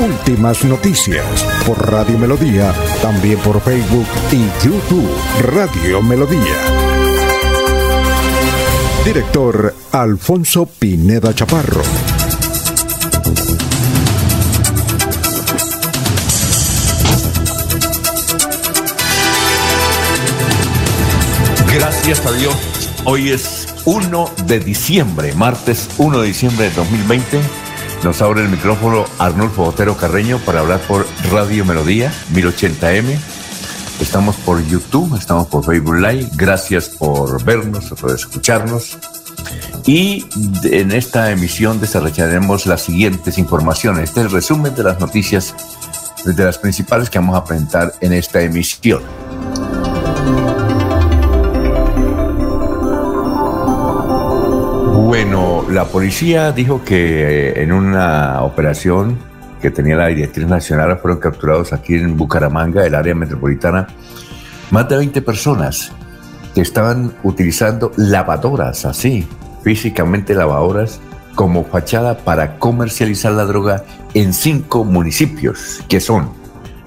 Últimas noticias por Radio Melodía, también por Facebook y YouTube Radio Melodía. Director Alfonso Pineda Chaparro. Gracias a Dios. Hoy es 1 de diciembre, martes 1 de diciembre de 2020. Nos abre el micrófono Arnulfo Botero Carreño para hablar por Radio Melodía 1080M. Estamos por YouTube, estamos por Facebook Live. Gracias por vernos, por escucharnos. Y en esta emisión desarrollaremos las siguientes informaciones. Este es el resumen de las noticias, de las principales que vamos a presentar en esta emisión. La policía dijo que eh, en una operación que tenía la Directriz Nacional fueron capturados aquí en Bucaramanga, el área metropolitana, más de 20 personas que estaban utilizando lavadoras, así, físicamente lavadoras, como fachada para comercializar la droga en cinco municipios, que son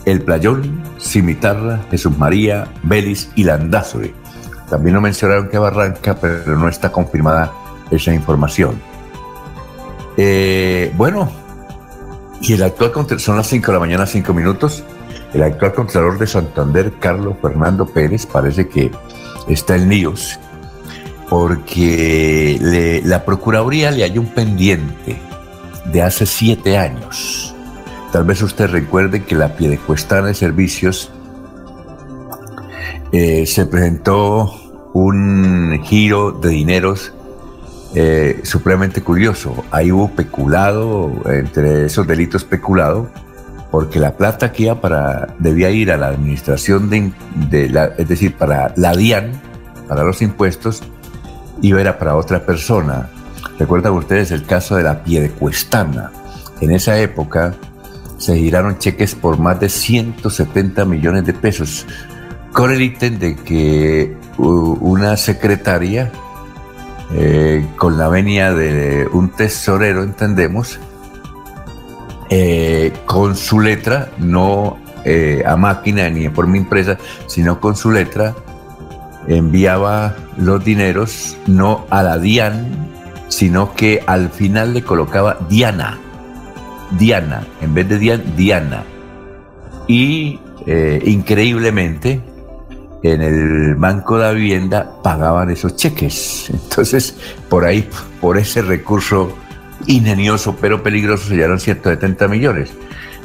El Playón, Cimitarra, Jesús María, Vélez y Landázuri. También lo mencionaron que Barranca, pero no está confirmada esa información. Eh, bueno, y el actual son las 5 de la mañana, 5 minutos. El actual Contralor de Santander, Carlos Fernando Pérez, parece que está en líos porque la Procuraduría le hay un pendiente de hace siete años. Tal vez usted recuerde que la Piedecuestana de Servicios eh, se presentó un giro de dineros eh, supremamente curioso. Ahí hubo peculado, entre esos delitos peculado, porque la plata que iba para, debía ir a la administración de, es decir, para la DIAN, para los impuestos, iba era para otra persona. Recuerdan ustedes el caso de la Piedecuestana. En esa época se giraron cheques por más de 170 millones de pesos, con el ítem de que una secretaria eh, con la venia de un tesorero, entendemos, eh, con su letra, no eh, a máquina ni por mi impresa, sino con su letra, enviaba los dineros no a la DIAN, sino que al final le colocaba Diana, Diana, en vez de Diana, Diana. Y increíblemente, en el Banco de la Vivienda pagaban esos cheques. Entonces, por ahí, por ese recurso ingenioso pero peligroso, se llevaron 170 millones.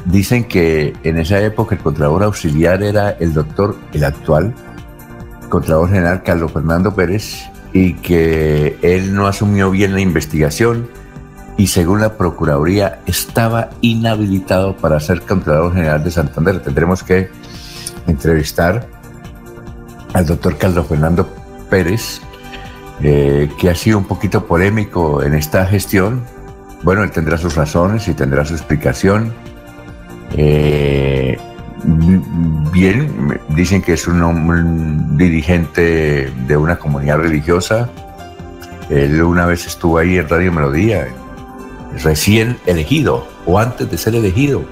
Dicen que en esa época el Contralor Auxiliar era el doctor, el actual Contralor General Carlos Fernando Pérez, y que él no asumió bien la investigación y según la Procuraduría estaba inhabilitado para ser Contralor General de Santander. Tendremos que entrevistar al doctor Carlos Fernando Pérez, eh, que ha sido un poquito polémico en esta gestión. Bueno, él tendrá sus razones y tendrá su explicación. Eh, bien, dicen que es un, dirigente de una comunidad religiosa. Él una vez estuvo ahí en Radio Melodía, recién elegido o antes de ser elegido,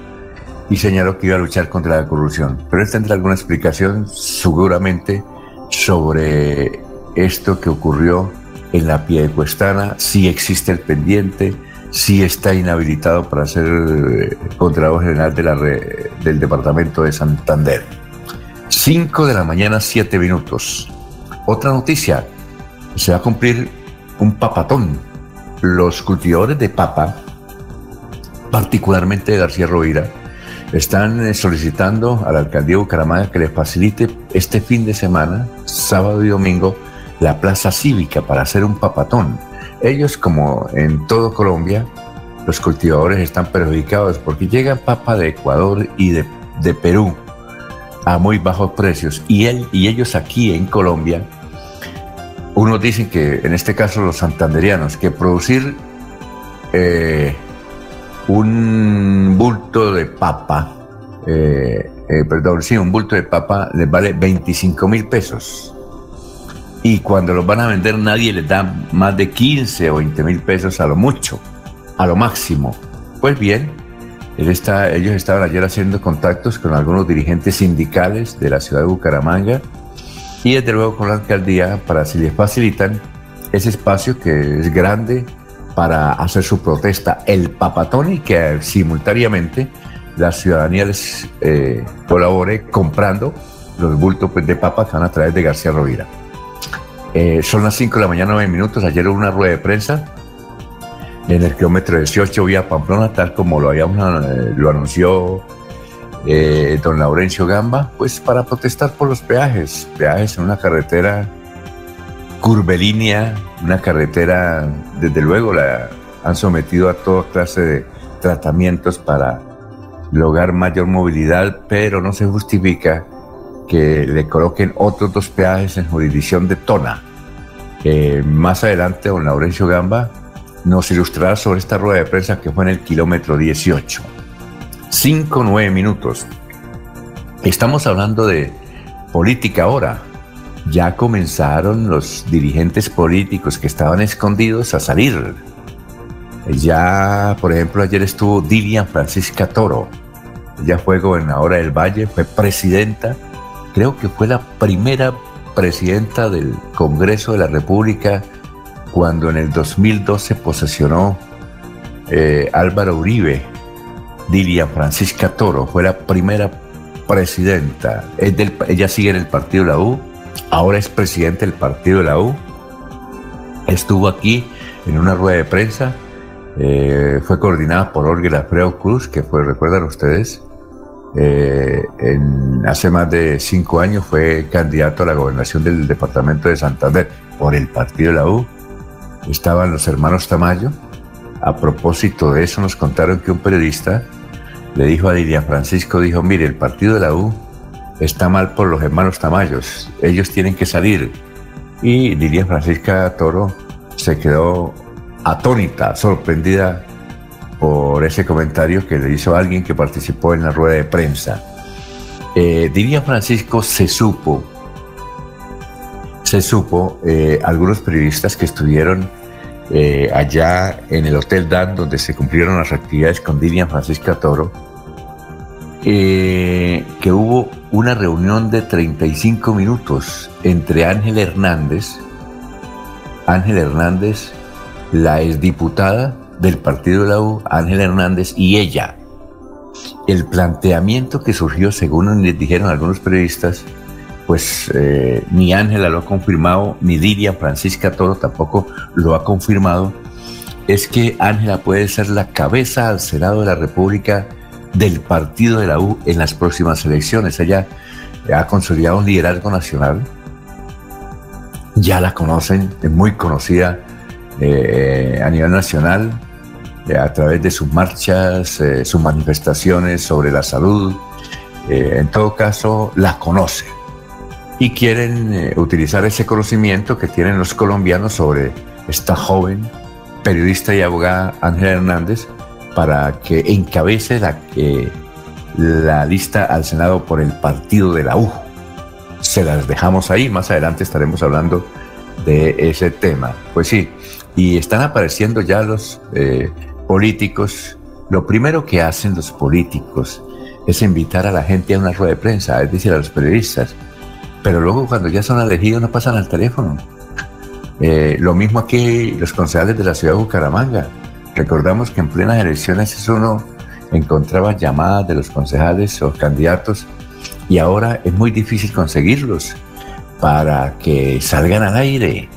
y señaló que iba a luchar contra la corrupción. Pero él tendrá alguna explicación seguramente sobre esto que ocurrió en la Piedecuestana, si existe el pendiente, si está inhabilitado para ser eh, Contralor General del Departamento de Santander. 5 de la mañana, 7 minutos. Otra noticia, se va a cumplir un papatón. Los cultivadores de papa, particularmente de García Rovira, están eh, solicitando a la alcaldía de Bucaramanga que les facilite este fin de semana, sábado y domingo, la plaza cívica para hacer un papatón. Ellos, como en todo Colombia, los cultivadores están perjudicados porque llegan papa de Ecuador y de, Perú a muy bajos precios. Y, él, y ellos aquí en Colombia, unos dicen que, en este caso los santanderianos, que producir eh, un bulto de papa, eh, eh, perdón, sí, un bulto de papa les vale 25 mil pesos. Y cuando los van a vender nadie les da más de 15 o 20 mil pesos a lo mucho, a lo máximo. Pues bien, él está, ellos estaban ayer haciendo contactos con algunos dirigentes sindicales de la ciudad de Bucaramanga y desde luego con la alcaldía para si les facilitan ese espacio que es grande para hacer su protesta, el papatón y que simultáneamente la ciudadanía les eh, colabore comprando los bultos pues, de papas que van a través de García Rovira. Eh, son las 5 de la mañana, 9 minutos. Ayer hubo una rueda de prensa en el kilómetro 18 vía Pamplona, tal como lo, habíamos, eh, lo anunció don Laurencio Gamba, pues para protestar por los peajes. Peajes en una carretera curvilínea, una carretera, desde luego, la han sometido a toda clase de tratamientos para lograr mayor movilidad, pero no se justifica que le coloquen otros dos peajes en jurisdicción de Tona. más adelante, don Laurencio Gamba nos ilustrará sobre esta rueda de prensa que fue en el kilómetro 18. 5, 9 minutos. Estamos hablando de política ahora. Ya comenzaron los dirigentes políticos que estaban escondidos a salir ya, por ejemplo, ayer estuvo Dilian Francisca Toro. Ella fue gobernadora del Valle, fue presidenta, creo que fue la primera presidenta del Congreso de la República cuando en el 2012 posesionó eh, Álvaro Uribe. Dilian Francisca Toro fue la primera presidenta. ella sigue en el partido de la U, ahora es presidente del partido de la U. Estuvo aquí en una rueda de prensa eh, fue coordinada por Olga Alfredo Cruz, que fue, recuerdan ustedes, eh, en, hace más de cinco años fue candidato a la gobernación del departamento de Santander por el partido de la U. Estaban los hermanos Tamayo. A propósito de eso nos contaron que un periodista le dijo a Dilian Francisco, dijo, mire, el partido de la U está mal por los hermanos Tamayos, ellos tienen que salir. Y Dilian Francisca Toro se quedó atónita, sorprendida por ese comentario que le hizo alguien que participó en la rueda de prensa. Eh, Francisco, se supo, se supo, eh, algunos periodistas que estuvieron eh, allá en el Hotel Dan, donde se cumplieron las actividades con Dilian Francisca Toro, que hubo una reunión de 35 minutos entre Ángel Hernández, Ángel Hernández, la exdiputada del partido de la U, Ángela Hernández, y ella. El planteamiento que surgió, según les dijeron algunos periodistas, pues eh, ni Ángela lo ha confirmado, ni Diria Francisca Toro tampoco lo ha confirmado, es que Ángela puede ser la cabeza al Senado de la República del partido de la U en las próximas elecciones. Ella ha consolidado un liderazgo nacional, ya la conocen, es muy conocida eh, a nivel nacional eh, a través de sus marchas, eh, sus manifestaciones sobre la salud. en todo caso, la conocen y quieren utilizar ese conocimiento que tienen los colombianos sobre esta joven periodista y abogada Ángela Hernández para que encabece la, la lista al Senado por el partido de la U. Se las dejamos ahí, más adelante estaremos hablando de ese tema. Pues sí, y están apareciendo ya los eh, políticos. Lo primero que hacen los políticos es invitar a la gente a una rueda de prensa, es decir, a los periodistas. Pero luego cuando ya son elegidos no pasan al teléfono. Eh, lo mismo aquí los concejales de la ciudad de Bucaramanga. Recordamos que en plenas elecciones eso uno encontraba llamadas de los concejales o candidatos y ahora es muy difícil conseguirlos para que salgan al aire.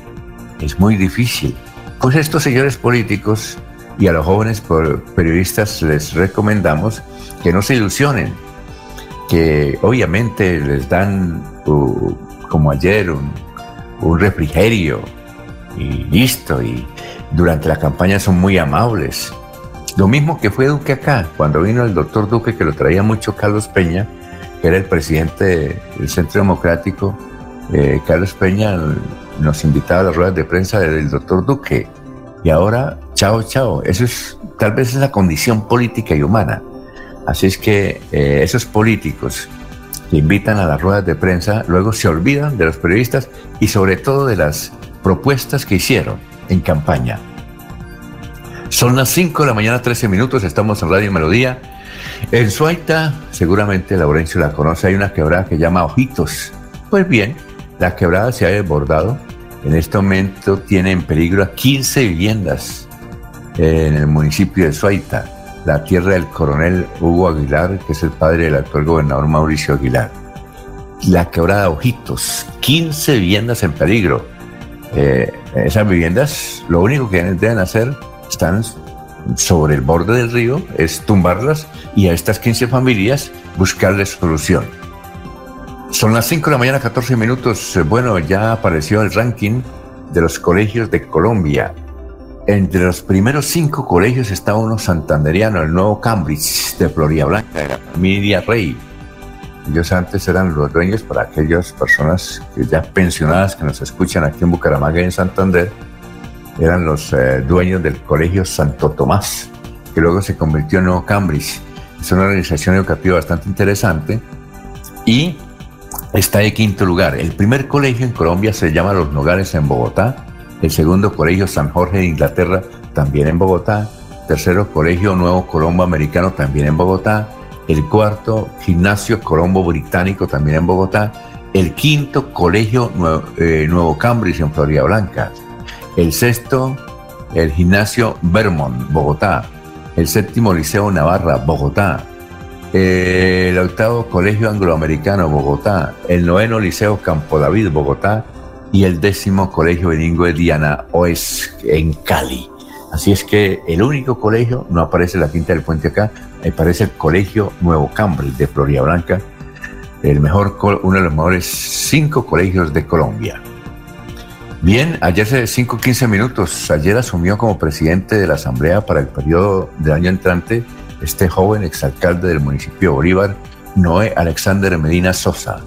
Es muy difícil. Pues estos señores políticos y a los jóvenes periodistas les recomendamos que no se ilusionen, que obviamente les dan, uh, como ayer, un, refrigerio y listo, y durante la campaña son muy amables. Lo mismo que fue Duque acá, cuando vino el doctor Duque, que lo traía mucho Carlos Peña, que era el presidente del Centro Democrático, eh, Carlos Peña, nos invitaba a las ruedas de prensa del doctor Duque. Y ahora, chao, chao. Eso es, tal vez es la condición política y humana. Así es que eh, esos políticos que invitan a las ruedas de prensa luego se olvidan de los periodistas y sobre todo de las propuestas que hicieron en campaña. Son las 5 de la mañana, 13 minutos, estamos en Radio Melodía. En Suaita, seguramente Laurencio la conoce, hay una quebrada que llama Ojitos. Pues bien, la quebrada se ha desbordado. En este momento tiene en peligro a 15 viviendas en el municipio de Suaita, la tierra del coronel Hugo Aguilar, que es el padre del actual gobernador Mauricio Aguilar. La quebrada Ojitos, 15 viviendas en peligro. Eh, esas viviendas, lo único que deben hacer, están sobre el borde del río, es tumbarlas y a estas 15 familias buscarles solución. Son las 5 de la mañana, 14 minutos. Bueno, ya apareció el ranking de los colegios de Colombia. Entre los primeros cinco colegios está uno santanderiano, el nuevo Cambridge de Florida Blanca, familia Rey. Ellos antes eran los dueños para aquellas personas que ya pensionadas que nos escuchan aquí en Bucaramanga y en Santander, eran los eh, dueños del colegio Santo Tomás, que luego se convirtió en Nuevo Cambridge. Es una organización educativa bastante interesante y está de quinto lugar. El primer colegio en Colombia se llama Los Nogales en Bogotá, el segundo colegio San Jorge de Inglaterra, también en Bogotá, tercero colegio Nuevo Colombo Americano, también en Bogotá, el cuarto Gimnasio Colombo Británico, también en Bogotá, el quinto Colegio Nuevo, eh, Nuevo Cambridge en Florida Blanca, el sexto el Gimnasio Vermont, Bogotá, el séptimo Liceo Navarra, Bogotá, el octavo Colegio Angloamericano, Bogotá, el noveno Liceo Campo David, Bogotá, y el décimo Colegio Bilingüe Diana Oes en Cali. Así es que el único colegio, no aparece la quinta del puente acá, aparece el Colegio Nuevo Cambridge de Florida Blanca, el mejor, uno de los mejores cinco colegios de Colombia. Bien, ayer hace 5 15 minutos, ayer asumió como presidente de la Asamblea para el periodo del año entrante este joven exalcalde del municipio de Bolívar, Noé Alexander Medina Sosa,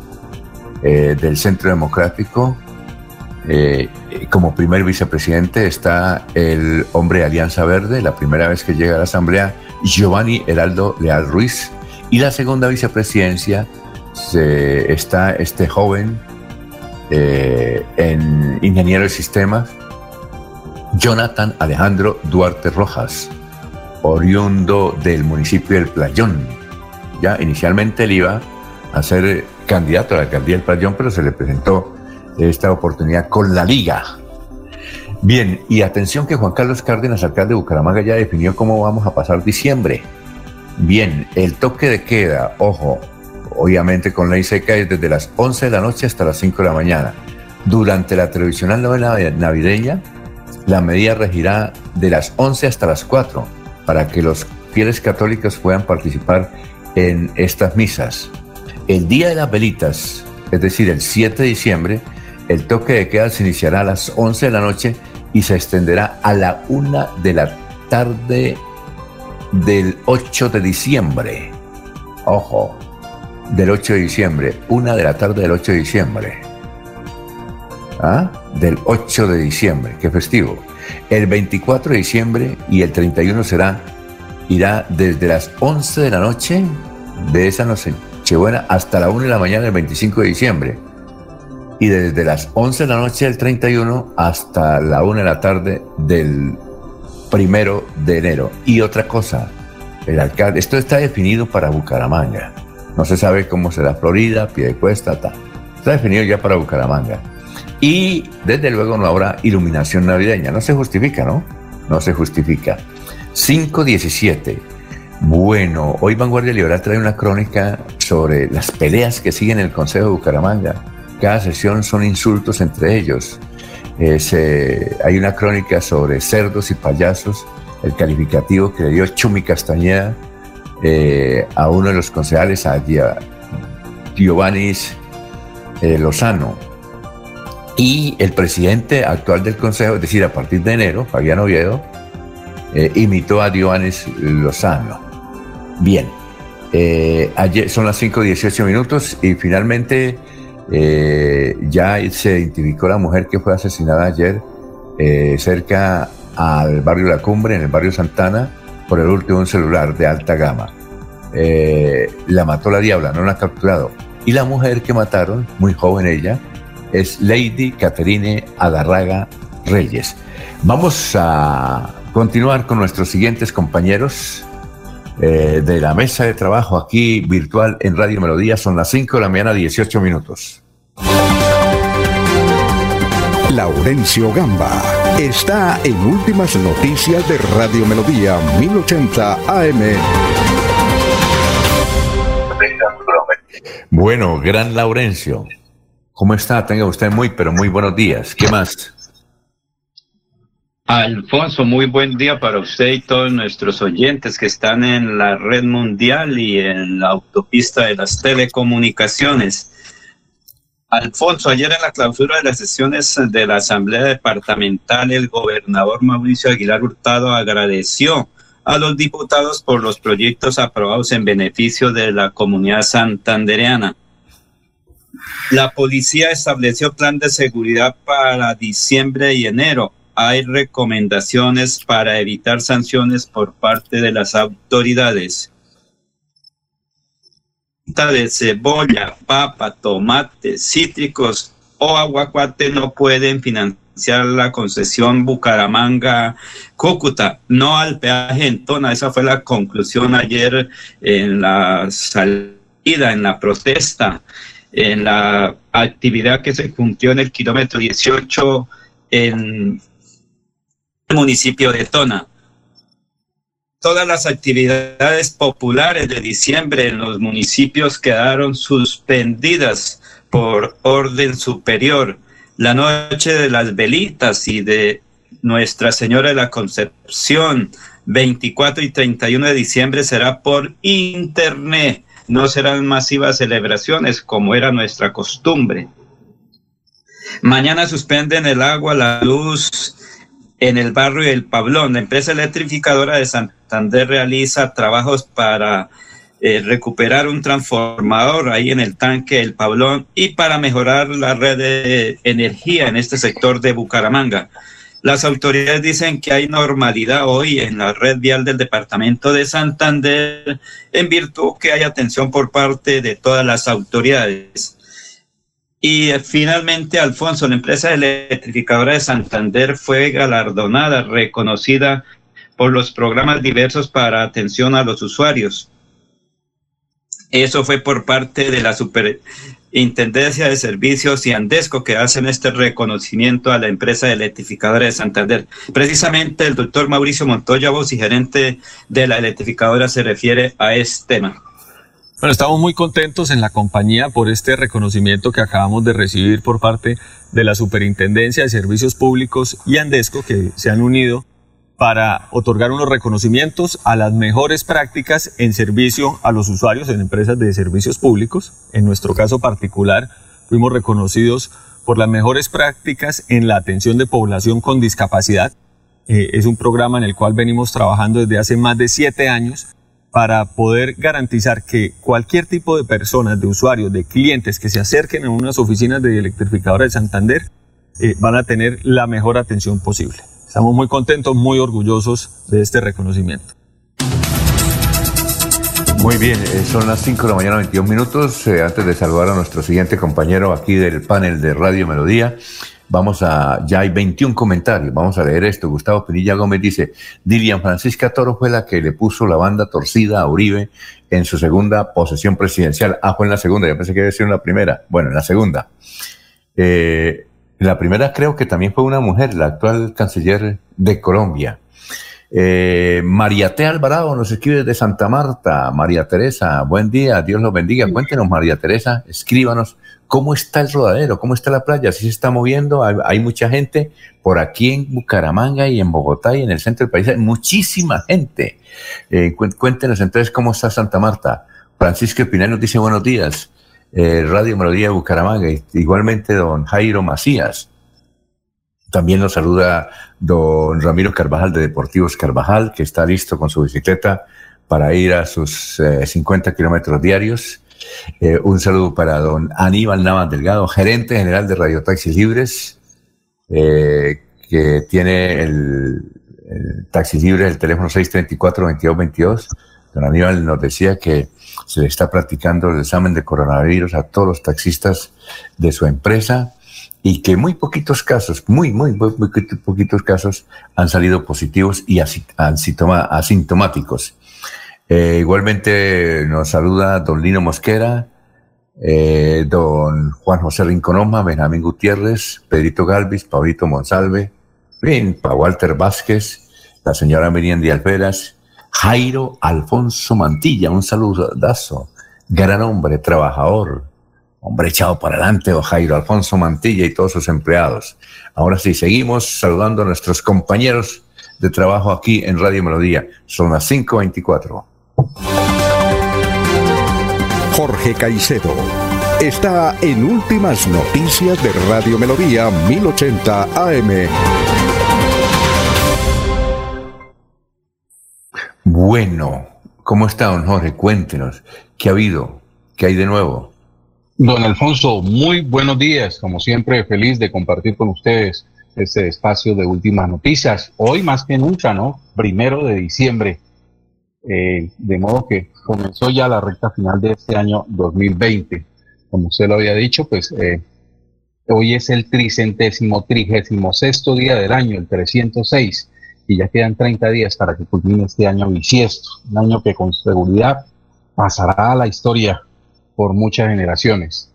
eh, del Centro Democrático. Eh, como primer vicepresidente está el hombre de Alianza Verde, la primera vez que llega a la Asamblea, Giovanni Heraldo Leal Ruiz. Y la segunda vicepresidencia está este joven eh, en ingeniero de sistemas, Jonathan Alejandro Duarte Rojas oriundo del municipio del Playón. Ya inicialmente él iba a ser candidato a la alcaldía del Playón, pero se le presentó esta oportunidad con la Liga. Bien, y atención que Juan Carlos Cárdenas, alcalde de Bucaramanga, ya definió cómo vamos a pasar diciembre. Bien, el toque de queda, ojo, obviamente con ley seca es desde las 11 de la noche hasta las 5 de la mañana. Durante la tradicional novena navideña, la medida regirá de las 11 hasta las 4 para que los fieles católicos puedan participar en estas misas. El día de las velitas, es decir, el 7 de diciembre, el toque de queda se iniciará a las 11 de la noche y se extenderá a la 1 de la tarde del 8 de diciembre. Ojo, del 8 de diciembre, 1 de la tarde del 8 de diciembre. ¿Ah? Del 8 de diciembre, qué festivo. El 24 de diciembre y el 31 será, irá desde las 11 de la noche de esa noche buena hasta la 1 de la mañana del 25 de diciembre. Y desde las 11 de la noche del 31 hasta la 1 de la tarde del primero de enero. Y otra cosa, el alcalde, esto está definido para Bucaramanga. No se sabe cómo será Florida, Piedecuesta, está. Está definido ya para Bucaramanga. Y desde luego no habrá iluminación navideña. No se justifica, ¿no? No se justifica. 5.17. Bueno, hoy Vanguardia Liberal trae una crónica sobre las peleas que siguen en el Consejo de Bucaramanga. Cada sesión son insultos entre ellos. hay una crónica sobre cerdos y payasos, el calificativo que le dio Chumi Castañeda eh, a uno de los concejales, a Giovanni eh, Lozano y el presidente actual del Consejo, es decir, a partir de enero, Fabián Oviedo, eh, imitó a Dioanes Lozano. Bien, Eh, ayer son las 5.18 minutos y finalmente eh, ya se identificó la mujer que fue asesinada ayer eh, cerca al barrio La Cumbre, en el barrio Santana, por el último celular de alta gama. la mató la diabla, no la ha capturado. Y la mujer que mataron, muy joven ella, es Lady Caterine Adarraga Reyes. Vamos a continuar con nuestros siguientes compañeros eh, de la mesa de trabajo aquí virtual en Radio Melodía. Son las 5 de la mañana, 18 minutos. Laurencio Gamba está en Últimas Noticias de Radio Melodía 1080 AM. Bueno, gran Laurencio. ¿Cómo está? Tenga usted muy, pero muy buenos días. ¿Qué más? Alfonso, muy buen día para usted y todos nuestros oyentes que están en la red mundial y en la autopista de las telecomunicaciones. Alfonso, ayer en la clausura de las sesiones de la Asamblea Departamental, el gobernador Mauricio Aguilar Hurtado agradeció a los diputados por los proyectos aprobados en beneficio de la comunidad santandereana. La policía estableció plan de seguridad para diciembre y enero hay recomendaciones para evitar sanciones por parte de las autoridades. De cebolla, papa, tomate, cítricos o aguacate no pueden financiar la concesión Bucaramanga-Cúcuta, no al peaje en Tona. Esa fue la conclusión ayer en la salida, en la protesta, en la actividad que se cumplió en el kilómetro 18 en municipio de Tona. Todas las actividades populares de diciembre en los municipios quedaron suspendidas por orden superior. La noche de las velitas y de Nuestra Señora de la Concepción, 24 y 31 de diciembre, será por internet. No serán masivas celebraciones como era nuestra costumbre. Mañana suspenden el agua, la luz en el barrio del Pablón. La empresa electrificadora de Santander realiza trabajos para eh, recuperar un transformador ahí en el tanque del Pablón y para mejorar la red de energía en este sector de Bucaramanga. Las autoridades dicen que hay normalidad hoy en la red vial del departamento de Santander en virtud que hay atención por parte de todas las autoridades. Y eh, finalmente, Alfonso, la empresa electrificadora de Santander fue galardonada, reconocida por los programas diversos para atención a los usuarios. Eso fue por parte de la Superintendencia de Servicios y Andesco que hacen este reconocimiento a la empresa electrificadora de Santander. Precisamente el doctor Mauricio Montoya, voz y gerente de la electrificadora, se refiere a este tema. Bueno, estamos muy contentos en la compañía por este reconocimiento que acabamos de recibir por parte de la Superintendencia de Servicios Públicos y Andesco que se han unido para otorgar unos reconocimientos a las mejores prácticas en servicio a los usuarios en empresas de servicios públicos. En nuestro caso particular, fuimos reconocidos por las mejores prácticas en la atención de población con discapacidad. Eh, es un programa en el cual venimos trabajando desde hace más de siete años para poder garantizar que cualquier tipo de personas, de usuarios, de clientes que se acerquen a unas oficinas de electrificadora de Santander eh, van a tener la mejor atención posible. Estamos muy contentos, muy orgullosos de este reconocimiento. Muy bien, eh, son las 5 de la mañana, 21 minutos. Eh, antes de saludar a nuestro siguiente compañero aquí del panel de Radio Melodía, Vamos a, ya hay 21 comentarios, vamos a leer esto. Gustavo Pinilla Gómez dice, Dilian Francisca Toro fue la que le puso la banda torcida a Uribe en su segunda posesión presidencial. Ah, fue en la segunda, yo pensé que iba a en la primera. Bueno, en la segunda. Eh, la primera creo que también fue una mujer, la actual canciller de Colombia. Eh, María T. Alvarado nos escribe desde Santa Marta. María Teresa, buen día, Dios los bendiga. Cuéntenos, María Teresa, escríbanos cómo está el rodadero, cómo está la playa, si se está moviendo, hay, mucha gente por aquí en Bucaramanga y en Bogotá y en el centro del país, hay muchísima gente. Eh, cuéntenos entonces cómo está Santa Marta. Francisco Espinal nos dice buenos días. Eh, Radio Melodía de Bucaramanga, igualmente don Jairo Macías. También nos saluda don Ramiro Carvajal de Deportivos Carvajal, que está listo con su bicicleta para ir a sus 50 eh, kilómetros diarios. Eh, un saludo para don Aníbal Navas Delgado, gerente general de Radio Taxis Libres, eh, que tiene el, el Taxis el teléfono 634-2222. Don Aníbal nos decía que se le está practicando el examen de coronavirus a todos los taxistas de su empresa y que muy poquitos casos, muy, muy, muy, poquitos casos han salido positivos y asintomáticos. Eh, igualmente nos saluda don Lino Mosquera, eh, don Juan José Rinconoma, Benjamín Gutiérrez, Pedrito Galvis, Paulito Monsalve, bien, para Walter Vázquez, la señora Miriam Alferas, Jairo Alfonso Mantilla, un saludazo, gran hombre, trabajador, hombre echado para adelante, o Jairo Alfonso Mantilla y todos sus empleados. Ahora sí, seguimos saludando a nuestros compañeros de trabajo aquí en Radio Melodía. Son las 5.24. Jorge Caicedo está en Últimas Noticias de Radio Melodía 1080 AM. Bueno, ¿cómo está, don Jorge? Cuéntenos, ¿qué ha habido? ¿Qué hay de nuevo? Don Alfonso, muy buenos días. Como siempre, feliz de compartir con ustedes este espacio de últimas noticias. Hoy más que nunca, ¿no? Primero de diciembre. Eh, de modo que comenzó ya la recta final de este año 2020. Como usted lo había dicho, pues eh, hoy es el tricentésimo, trigésimo sexto día del año, el 306, y ya quedan 30 días para que culmine este año bisiesto, un año que con seguridad pasará a la historia por muchas generaciones.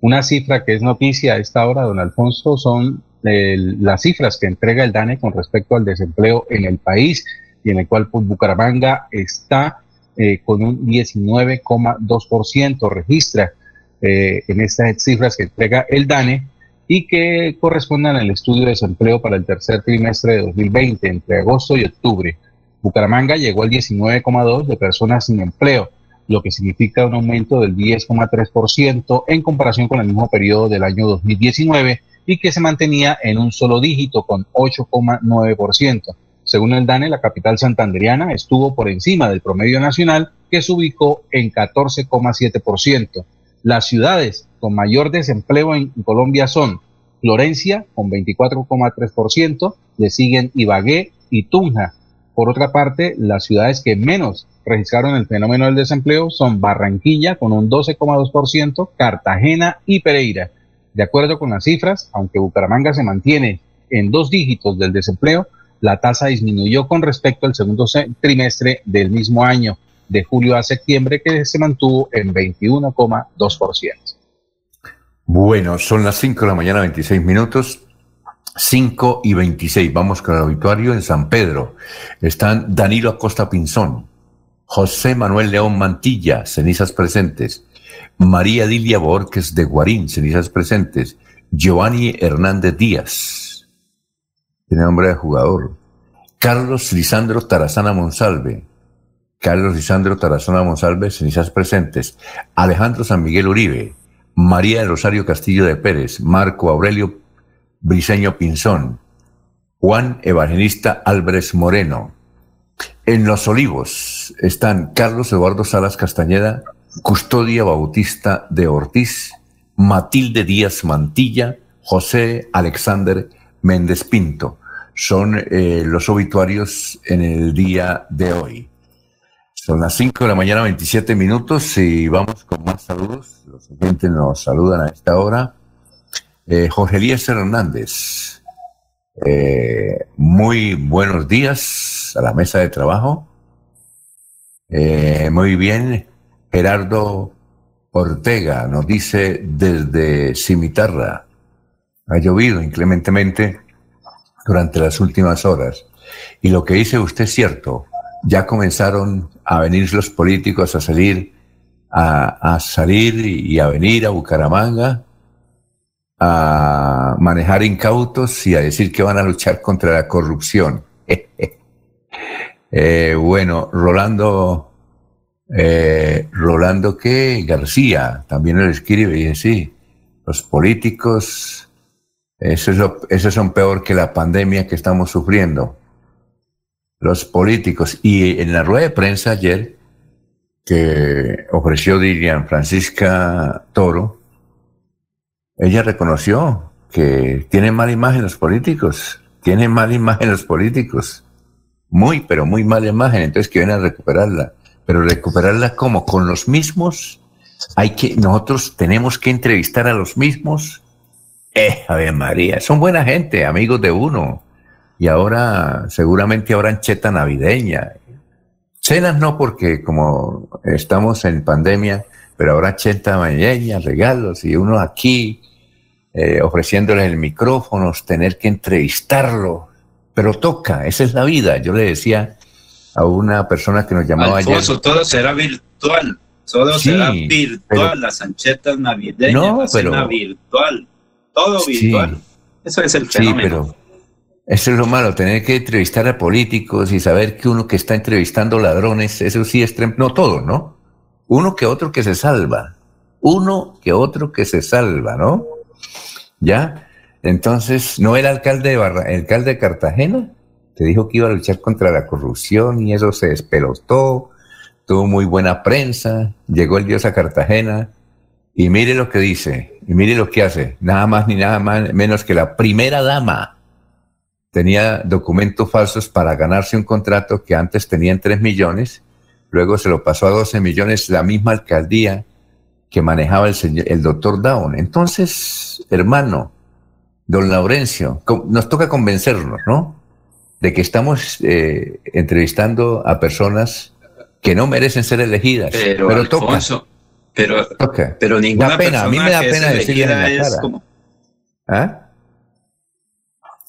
Una cifra que es noticia a esta hora, don Alfonso, son las cifras que entrega el DANE con respecto al desempleo en el país y en el cual pues, Bucaramanga está eh, con un 19,2%, registra eh, en estas cifras que entrega el DANE y que corresponden al estudio de desempleo para el tercer trimestre de 2020, entre agosto y octubre. Bucaramanga llegó al 19,2% de personas sin empleo lo que significa un aumento del 10,3% en comparación con el mismo periodo del año 2019 y que se mantenía en un solo dígito con 8,9%. Según el DANE, la capital santanderiana estuvo por encima del promedio nacional que se ubicó en 14,7%. Las ciudades con mayor desempleo en Colombia son Florencia con 24,3%, le siguen Ibagué y Tunja. Por otra parte, las ciudades que menos registraron el fenómeno del desempleo son Barranquilla con un 12,2%, Cartagena y Pereira. De acuerdo con las cifras, aunque Bucaramanga se mantiene en dos dígitos del desempleo, la tasa disminuyó con respecto al segundo trimestre del mismo año, de julio a septiembre, que se mantuvo en 21,2%. Bueno, son las 5 de la mañana, 26 minutos. 5 y 26. Vamos con el auditorio en San Pedro. Están Danilo Acosta Pinzón, José Manuel León Mantilla, cenizas presentes. María Dilia Borges de Guarín, cenizas presentes. Giovanni Hernández Díaz, tiene nombre de jugador. Carlos Lisandro Tarazana Monsalve. Carlos Lisandro Tarazana Monsalve, cenizas presentes. Alejandro San Miguel Uribe. María de Rosario Castillo de Pérez. Marco Aurelio Briseño Pinzón. Juan Evangelista Álvarez Moreno. En Los Olivos están Carlos Eduardo Salas Castañeda, Custodia Bautista de Ortiz, Matilde Díaz Mantilla, José Alexander Méndez Pinto. Son eh, los obituarios en el día de hoy. Son las 5 de la mañana, 27 minutos, y vamos con más saludos. Los oyentes nos saludan a esta hora. Eh, Jorge Elías Hernández, eh, muy buenos días a la mesa de trabajo. Eh, muy bien, Gerardo Ortega nos dice desde Cimitarra, ha llovido inclementemente durante las últimas horas. Y lo que dice usted es cierto, ya comenzaron a venir los políticos a salir, a, salir y a venir a Bucaramanga a manejar incautos y a decir que van a luchar contra la corrupción. eh, bueno, Rolando, eh, Rolando que García también lo escribe y dice, sí, los políticos, eso, es lo, eso son peor que la pandemia que estamos sufriendo. Los políticos. Y en la rueda de prensa ayer, que ofreció Dilian Francisca Toro, ella reconoció que tienen mala imagen los políticos, tienen mala imagen los políticos, muy, pero muy mala imagen, entonces que vienen a recuperarla, pero recuperarla como con los mismos, hay que, nosotros tenemos que entrevistar a los mismos, eh, a ver María, son buena gente, amigos de uno, y ahora seguramente habrán cheta navideña, cenas no porque como estamos en pandemia, pero ahora cheta navideña, regalos, y uno aquí, eh, ofreciéndoles el micrófono, tener que entrevistarlo, pero toca, esa es la vida. Yo le decía a una persona que nos llamaba Alfonso, todo será virtual, todo será virtual, las anchetas navideñas, no, la pero, virtual, todo virtual. Eso es el fenómeno. Sí, pero eso es lo malo, tener que entrevistar a políticos y saber que uno que está entrevistando ladrones, eso sí es... No todo, ¿no? Uno que otro que se salva. Uno que otro que se salva, ¿no? ¿Ya? Entonces, ¿no era alcalde de, Barra, alcalde de Cartagena? Te dijo que iba a luchar contra la corrupción y eso se despelotó, tuvo muy buena prensa, llegó el dios a Cartagena y mire lo que dice, y mire lo que hace, nada más ni nada más, menos que la primera dama tenía documentos falsos para ganarse un contrato que antes tenía en 3 millones, luego se lo pasó a 12 millones la misma alcaldía que manejaba el, el doctor Down. Entonces, hermano, don Laurencio, nos toca convencernos, ¿no? De que estamos eh, entrevistando a personas que no merecen ser elegidas. Pero, pero toca. Pero, pero ninguna da pena, a mí me da pena la cara. Como... ¿Ah?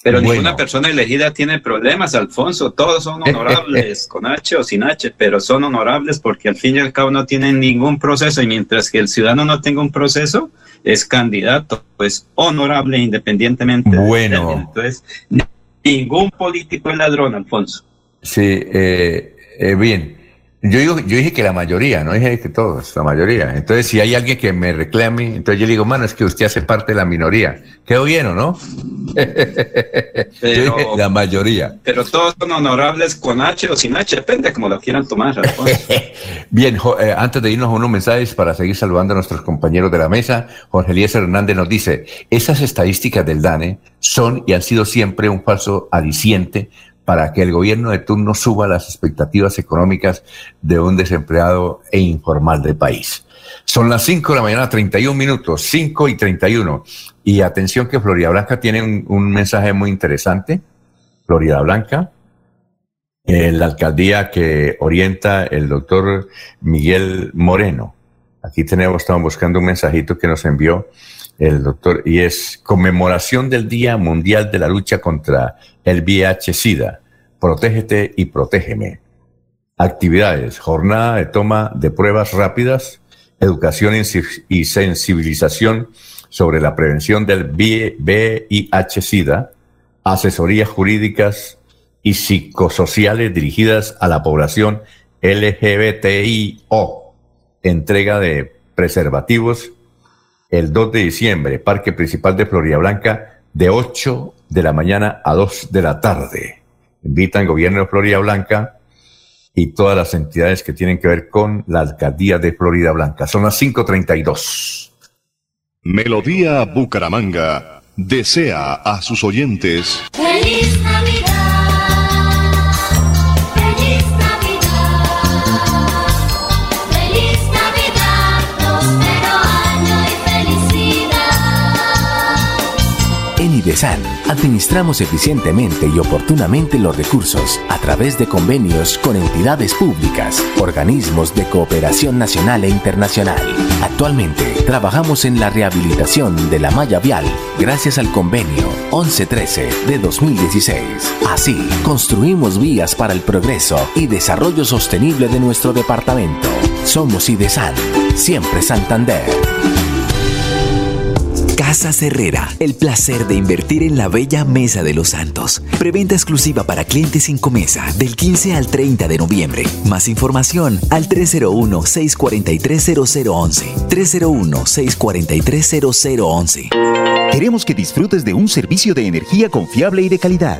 Pero ninguna persona elegida tiene problemas, Alfonso. Todos son honorables, con H o sin H, pero son honorables porque al fin y al cabo no tienen ningún proceso. Y mientras que el ciudadano no tenga un proceso, es candidato, pues honorable independientemente. Bueno. Entonces, ningún político es ladrón, Alfonso. Sí, eh, eh, bien. Yo, digo, yo dije que la mayoría, no dije que todos, la mayoría. Entonces, si hay alguien que me reclame, entonces yo le digo, mano, es que usted hace parte de la minoría. ¿Quedó bien o no? Pero, la mayoría. Pero todos son honorables con H o sin H, depende como lo quieran tomar. bien, eh, antes de irnos a unos mensajes para seguir saludando a nuestros compañeros de la mesa, Jorge Elías Hernández nos dice, esas estadísticas del DANE son y han sido siempre un falso aliciente para que el gobierno de turno suba las expectativas económicas de un desempleado e informal del país. Son las 5 de la mañana, 31 minutos, 5 y 31. Y atención que Florida Blanca tiene un, mensaje muy interesante. Florida Blanca, la alcaldía que orienta el doctor Miguel Moreno. Aquí tenemos, estamos buscando un mensajito que nos envió el doctor, y es conmemoración del Día Mundial de la Lucha contra el VIH-Sida. Protégete y protégeme. Actividades, jornada de toma de pruebas rápidas, educación y sensibilización sobre la prevención del VIH-Sida, asesorías jurídicas y psicosociales dirigidas a la población LGBTIO, entrega de preservativos el 2 de diciembre, Parque Principal de Florida Blanca, de 8 de la mañana a 2 de la tarde. Invitan al gobierno de Florida Blanca y todas las entidades que tienen que ver con la alcaldía de Florida Blanca. Son las 5.32. Melodía Bucaramanga desea a sus oyentes. ¡Feliz IDESAN, administramos eficientemente y oportunamente los recursos a través de convenios con entidades públicas, organismos de cooperación nacional e internacional. Actualmente trabajamos en la rehabilitación de la malla vial gracias al convenio 1113 de 2016. Así, construimos vías para el progreso y desarrollo sostenible de nuestro departamento. Somos IDESAN, siempre Santander. Casa Herrera, el placer de invertir en la bella Mesa de los Santos. Preventa exclusiva para clientes sin comesa del 15 al 30 de noviembre. Más información al 301-643-0011. 301-643-0011. Queremos que disfrutes de un servicio de energía confiable y de calidad.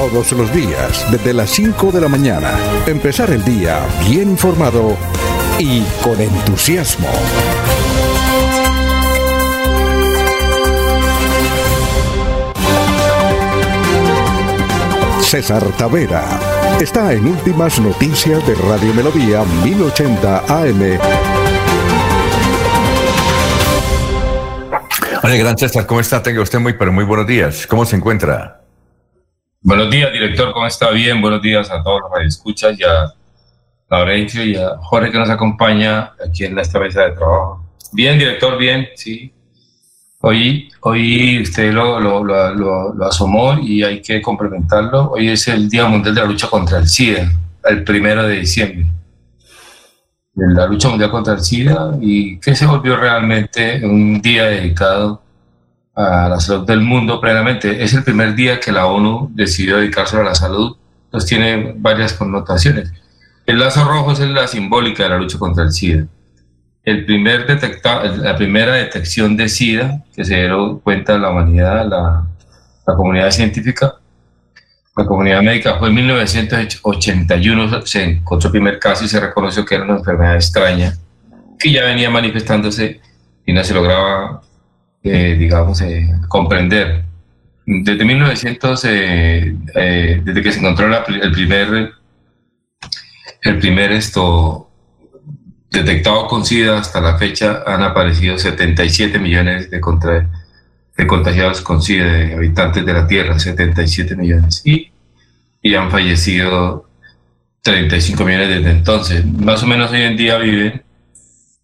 Todos los días, desde las 5 de la mañana, empezar el día bien informado y con entusiasmo. César Tavera está en Últimas Noticias de Radio Melodía 1080 AM. Hola, gran César, ¿cómo está? Tenga usted muy, pero muy buenos días. ¿Cómo se encuentra? Buenos días, director, ¿cómo está? Bien, buenos días a todos los que escuchan y a Laurencio y a Jorge que nos acompaña aquí en esta mesa de trabajo. Bien, director, bien, sí. Hoy, hoy usted lo, lo, asomó y hay que complementarlo. Hoy es el Día Mundial de la Lucha contra el SIDA, el primero de diciembre. La lucha mundial contra el SIDA y que se volvió realmente un día dedicado a la salud del mundo plenamente. Es el primer día que la ONU decidió dedicarse a la salud, entonces tiene varias connotaciones. El lazo rojo es la simbólica de la lucha contra el SIDA el primer detecta, la primera detección de SIDA que se dio cuenta la humanidad, la, la comunidad científica, la comunidad médica, fue en 1981, se encontró el primer caso y se reconoció que era una enfermedad extraña que ya venía manifestándose y no se lograba, eh, digamos, eh, comprender. Desde 1900, eh, desde que se encontró el primer, el primer esto, detectado con SIDA hasta la fecha han aparecido 77 millones de, de contagiados con SIDA, de habitantes de la Tierra, 77 millones. Y, y han fallecido 35 millones desde entonces. Más o menos hoy en día viven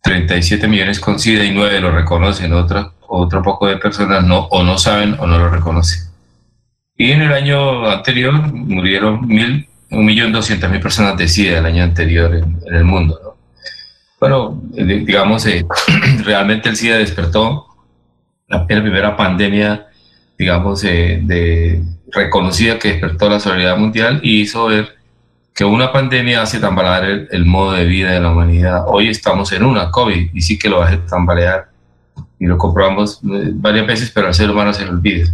37 millones con SIDA y 9 lo reconocen, otro, otro poco de personas no, o no saben o no lo reconocen. Y en el año anterior murieron mil, 1.200.000 personas de SIDA el año anterior en, en el mundo. ¿no? Bueno, eh, digamos, eh, realmente el SIDA despertó la, primera pandemia, digamos, eh, de, reconocida que despertó la solidaridad mundial y hizo ver que una pandemia hace tambalear el, el, modo de vida de la humanidad. Hoy estamos en una COVID y sí que lo hace tambalear y lo comprobamos varias veces, pero al ser humano se le olvida.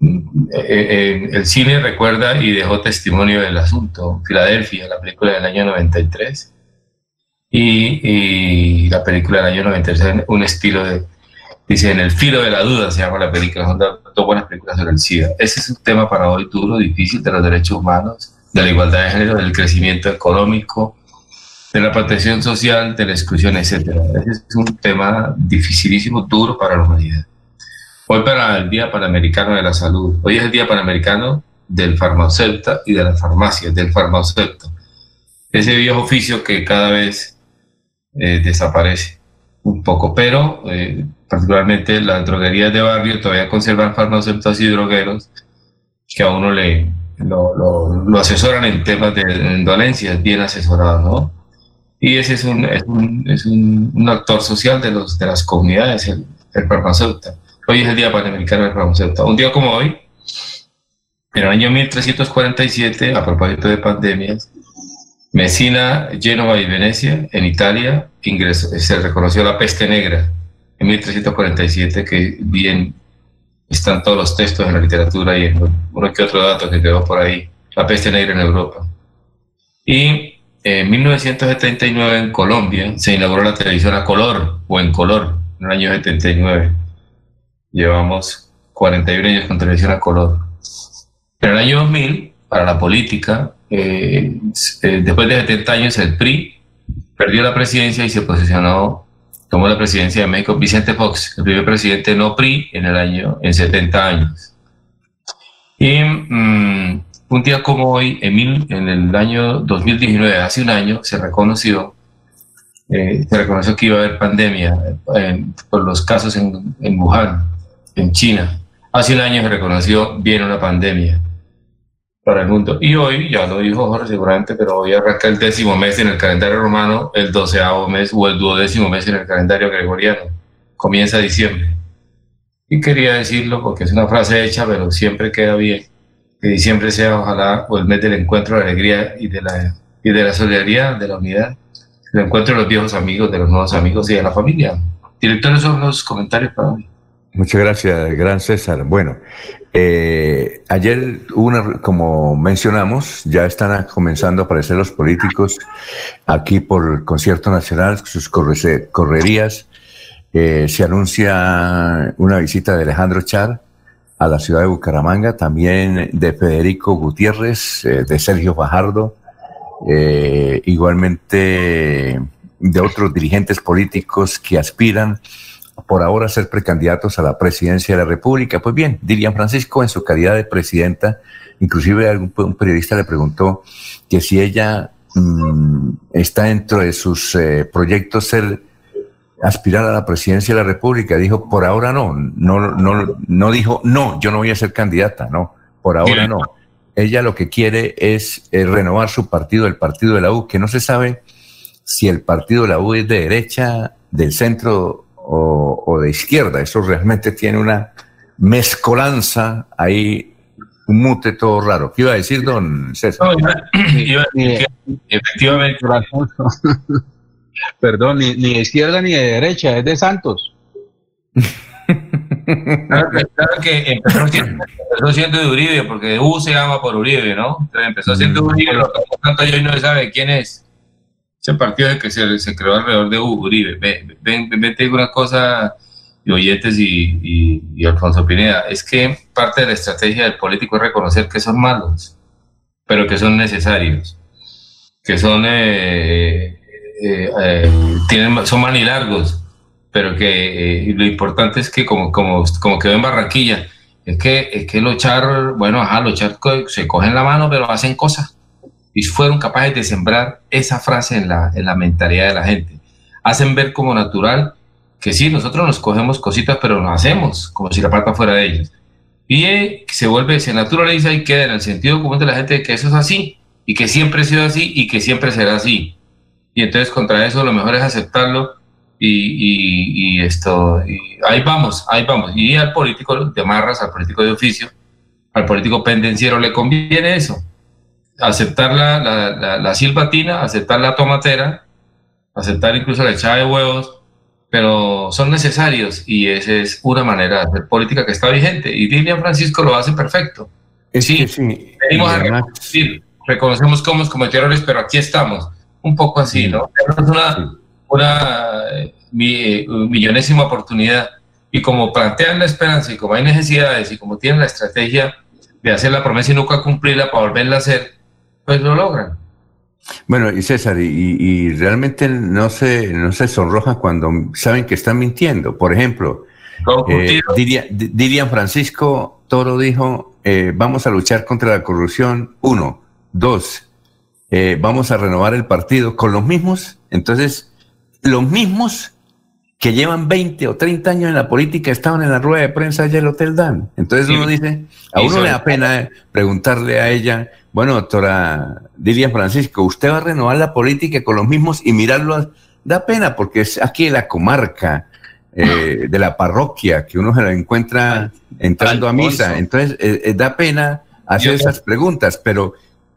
el cine recuerda y dejó testimonio del asunto. Filadelfia, la película del año 93 y, la película del año 93, un estilo de, dice, en el filo de la duda se llama la película, son dos buenas películas sobre el SIDA. Ese es un tema para hoy duro, difícil, de los derechos humanos, de la igualdad de género, del crecimiento económico, de la protección social, de la exclusión, etc. Es un tema dificilísimo, duro para la humanidad. Hoy para el Día Panamericano de la Salud. Hoy es el Día Panamericano del farmacéutico y de la farmacia, del farmacéutico. Ese viejo oficio que cada vez eh, desaparece un poco, pero eh, particularmente las droguerías de barrio todavía conservan farmacéuticos y drogueros que a uno le lo, asesoran en temas de dolencias, bien asesorados, ¿no? Y ese es un, es un, es un, actor social de, los, de las comunidades, el, el farmacéutico. Hoy es el Día Panamericano del Farmacéutico. Un día como hoy, en el año 1347, a propósito de pandemias, Messina, Génova y Venecia, en Italia, ingresó, se reconoció la peste negra en 1347, que bien están todos los textos en la literatura y en uno que otro dato que quedó por ahí, la peste negra en Europa. Y en 1979 en Colombia se inauguró la televisión a color o en color, en el año 79. Llevamos 41 años con televisión a color. En el año 2000, para la política, eh, eh, después de 70 años el PRI perdió la presidencia y se posicionó, tomó la presidencia de México Vicente Fox, el primer presidente no PRI en el año, en 70 años. Y mm, un día como hoy, en, mil, en el año 2019, hace un año, se reconoció, eh, se reconoció que iba a haber pandemia por los casos en, en Wuhan, en China. Hace un año se reconoció viene una pandemia para el mundo. Y hoy, ya lo dijo Jorge seguramente, pero hoy arranca el décimo mes en el calendario romano, el doceavo mes o el duodécimo mes en el calendario gregoriano. Comienza diciembre. Y quería decirlo porque es una frase hecha, pero siempre queda bien. Que diciembre sea ojalá o el mes del encuentro, de la alegría y de la, y de la solidaridad, de la unidad. El encuentro de los viejos amigos, de los nuevos amigos y de la familia. Directores, son los comentarios para hoy. Muchas gracias, gran César. Bueno, eh, ayer una, como mencionamos, ya están comenzando a aparecer los políticos aquí por el concierto nacional, sus correrías. Eh, se anuncia una visita de Alejandro Char a la ciudad de Bucaramanga, también de Federico Gutiérrez, eh, de Sergio Fajardo, igualmente de otros dirigentes políticos que aspiran por ahora ser precandidatos a la presidencia de la República. Pues bien, Dilian Francisco, en su calidad de presidenta, inclusive algún un periodista le preguntó que si ella mm, está dentro de sus eh, proyectos ser aspirar a la presidencia de la República. Dijo, por ahora no, no, no, no dijo, no, yo no voy a ser candidata, no, por ahora no. Ella lo que quiere es eh, renovar su partido, el partido de la U, que no se sabe si el partido de la U es de derecha, del centro o, de izquierda. Eso realmente tiene una mezcolanza ahí, un mute todo raro. ¿Qué iba a decir, don César? efectivamente. Perdón, ni, de izquierda ni de derecha, es de Santos. claro, que empezó siendo, de Uribe, porque U se llama por Uribe, ¿no? empezó siendo mm. Uribe, lo tanto yo no sabe quién es ese partido que se, se creó alrededor de Uribe. Ven, ven, ven, te digo una cosa, y oyentes y, y, Alfonso Pineda, es que parte de la estrategia del político es reconocer que son malos, pero que son necesarios, que son, eh, eh, eh, tienen, son largos, pero que lo importante es que como, como, como quedó en Barranquilla, es que, es que los char, bueno, ajá, los char se cogen la mano, pero hacen cosas y fueron capaces de sembrar esa frase en la, en la mentalidad de la gente. Hacen ver como natural que sí, nosotros nos cogemos cositas, pero no hacemos como si la plata fuera de ellos. Y eh, se vuelve, se naturaliza y queda en el sentido común de la gente que eso es así y que siempre ha sido así y que siempre será así. Y entonces contra eso lo mejor es aceptarlo y, y, esto, y ahí vamos, ahí vamos. Y al político de marras, al político de oficio, al político pendenciero le conviene eso aceptar la, la, la, silbatina, aceptar la tomatera, aceptar incluso la echada de huevos, pero son necesarios y esa es una manera de hacer política que está vigente. Y Dilian Francisco lo hace perfecto. sí, sí. Venimos a reconocer, reconocemos cómo cometió errores, pero aquí estamos. Un poco así, ¿no? Es una, una eh, millonésima oportunidad. Y como plantean la esperanza y como hay necesidades y como tienen la estrategia de hacer la promesa y nunca cumplirla para volverla a hacer, pues lo logran. Bueno, y César, y, realmente no se, no se sonrojan cuando saben que están mintiendo. Por ejemplo, eh, dirían, Francisco Toro dijo, eh, vamos a luchar contra la corrupción, uno. Dos, eh, vamos a renovar el partido con los mismos. Entonces, los mismos que llevan 20 o 30 años en la política estaban en la rueda de prensa allá el Hotel Dan. Entonces uno dice, a uno le da pena preguntarle a ella, bueno, doctora Dilian Francisco, usted va a renovar la política con los mismos y mirarlo, da pena porque es aquí en la comarca eh, de la parroquia que uno se lo encuentra entrando a misa. Entonces, eh, eh, da pena hacer esas preguntas, pero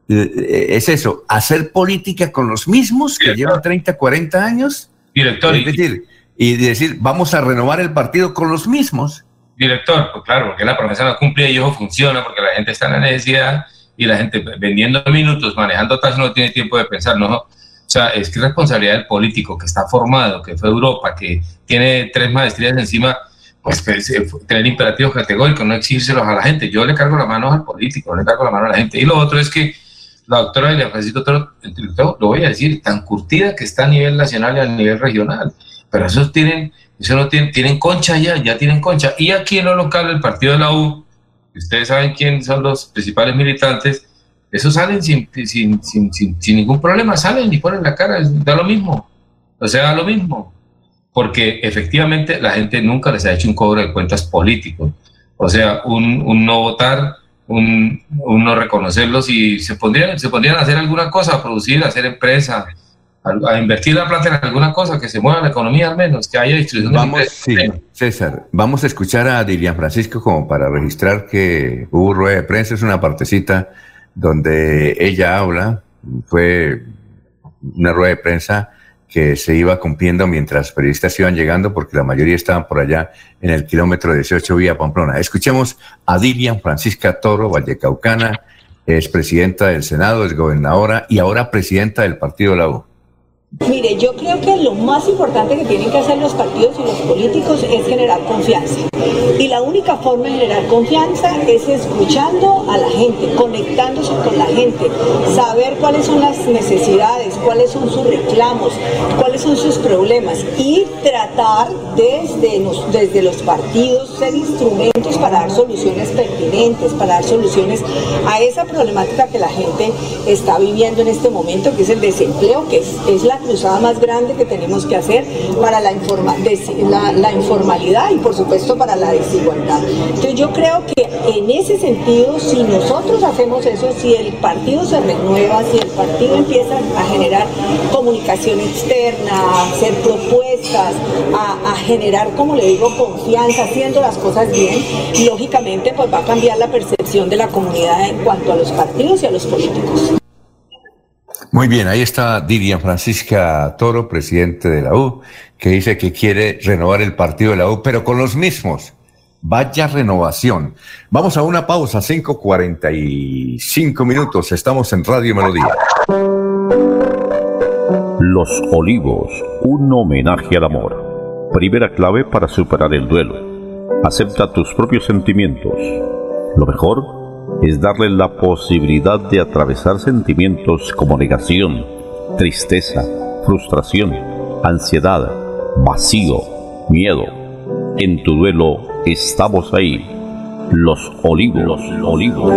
es eso, hacer política con los mismos que llevan 30, 40 años. Director. Es decir, y decir, vamos a renovar el partido con los mismos. Director, pues claro, porque la promesa no cumple y eso funciona, porque la gente está en la necesidad y la gente vendiendo minutos, manejando tasas, no tiene tiempo de pensar, ¿no? O sea, es que responsabilidad del político que está formado, que fue Europa, que tiene tres maestrías encima, pues que, tener imperativos categóricos, no exigírselos a la gente. Yo le cargo la mano al político, le cargo la mano a la gente. Y lo otro es que la doctora Elia Francisco Toro, lo voy a decir, tan curtida que está a nivel nacional y a nivel regional. Pero esos tienen, eso no tienen, tienen concha ya, ya tienen concha. Y aquí en lo local, el partido de la U, ustedes saben quiénes son los principales militantes, esos salen sin, sin, sin, sin, ningún problema, salen y ponen la cara, da lo mismo. O sea, da lo mismo. Porque efectivamente la gente nunca les ha hecho un cobro de cuentas político. O sea, un, un no votar un, no reconocerlos y se pondrían, se pondrían a hacer alguna cosa, a producir, a hacer empresa, a, invertir la plata en alguna cosa, que se mueva la economía al menos, que haya distribución vamos, sí, César, vamos a escuchar a Dilian Francisco como para registrar que hubo rueda de prensa, es una partecita donde ella habla, fue una rueda de prensa que se iba cumpliendo mientras periodistas iban llegando, porque la mayoría estaban por allá en el kilómetro 18 vía Pamplona. Escuchemos a Dilian Francisca Toro Vallecaucana, es presidenta del Senado, es gobernadora y ahora presidenta del Partido de. Mire, yo creo que lo más importante que tienen que hacer los partidos y los políticos es generar confianza. Y la única forma de generar confianza es escuchando a la gente, conectándose con la gente, saber cuáles son las necesidades, cuáles son sus reclamos, cuáles son sus problemas y tratar desde, desde los partidos ser instrumentos para dar soluciones pertinentes, para dar soluciones a esa problemática que la gente está viviendo en este momento, que es el desempleo, que es, es la cruzada más grande que tenemos que hacer para la, informa, la, informalidad y por supuesto para la desigualdad. Entonces yo creo que en ese sentido, si nosotros hacemos eso, si el partido se renueva, si el partido empieza a generar comunicación externa, a hacer propuestas, a, a generar, como le digo, confianza, haciendo las cosas bien, lógicamente pues va a cambiar la percepción de la comunidad en cuanto a los partidos y a los políticos. Muy bien, ahí está Didian Francisca Toro, presidente de la U, que dice que quiere renovar el partido de la U, pero con los mismos. Vaya renovación. Vamos a una pausa, 5.45 minutos. Estamos en Radio Melodía. Los Olivos, un homenaje al amor. Primera clave para superar el duelo. Acepta tus propios sentimientos. Lo mejor es darle la posibilidad de atravesar sentimientos como negación, tristeza, frustración, ansiedad, vacío, miedo. En tu duelo estamos ahí los Olivos. Los Olivos.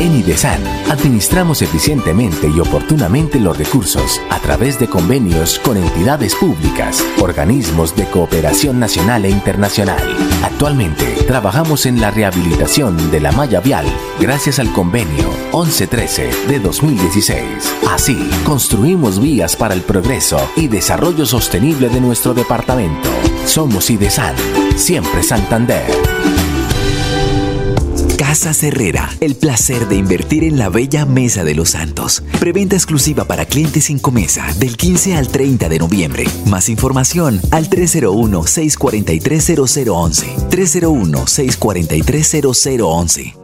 En IDESAN administramos eficientemente y oportunamente los recursos a través de convenios con entidades públicas, organismos de cooperación nacional e internacional. Actualmente trabajamos en la rehabilitación de la malla vial gracias al convenio 1113 de 2016. Así, construimos vías para el progreso y desarrollo sostenible de nuestro departamento. Somos IDESAN, siempre Santander. Casa Herrera, el placer de invertir en la bella Mesa de los Santos. Preventa exclusiva para clientes sin comesa del 15 al 30 de noviembre. Más información al 301-643-0011. 301-643-0011.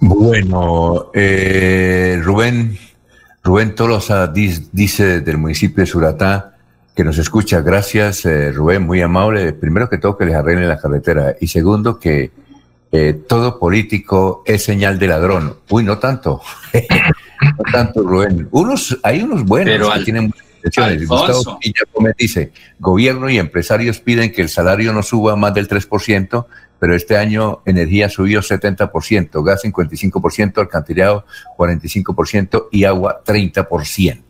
Bueno, eh, Rubén, Rubén Tolosa dice del municipio de Suratá que nos escucha. Gracias, eh, Rubén, muy amable. Primero que todo, que les arreglen la carretera. Y segundo, que eh, todo político es señal de ladrón. Uy, no tanto. no tanto, Rubén. Unos, hay unos buenos que tienen intenciones. Gustavo Villa Gómez dice, gobierno y empresarios piden que el salario no suba más del 3%, pero este año energía subió 70%, gas 55%, alcantarillado 45% y agua 30%.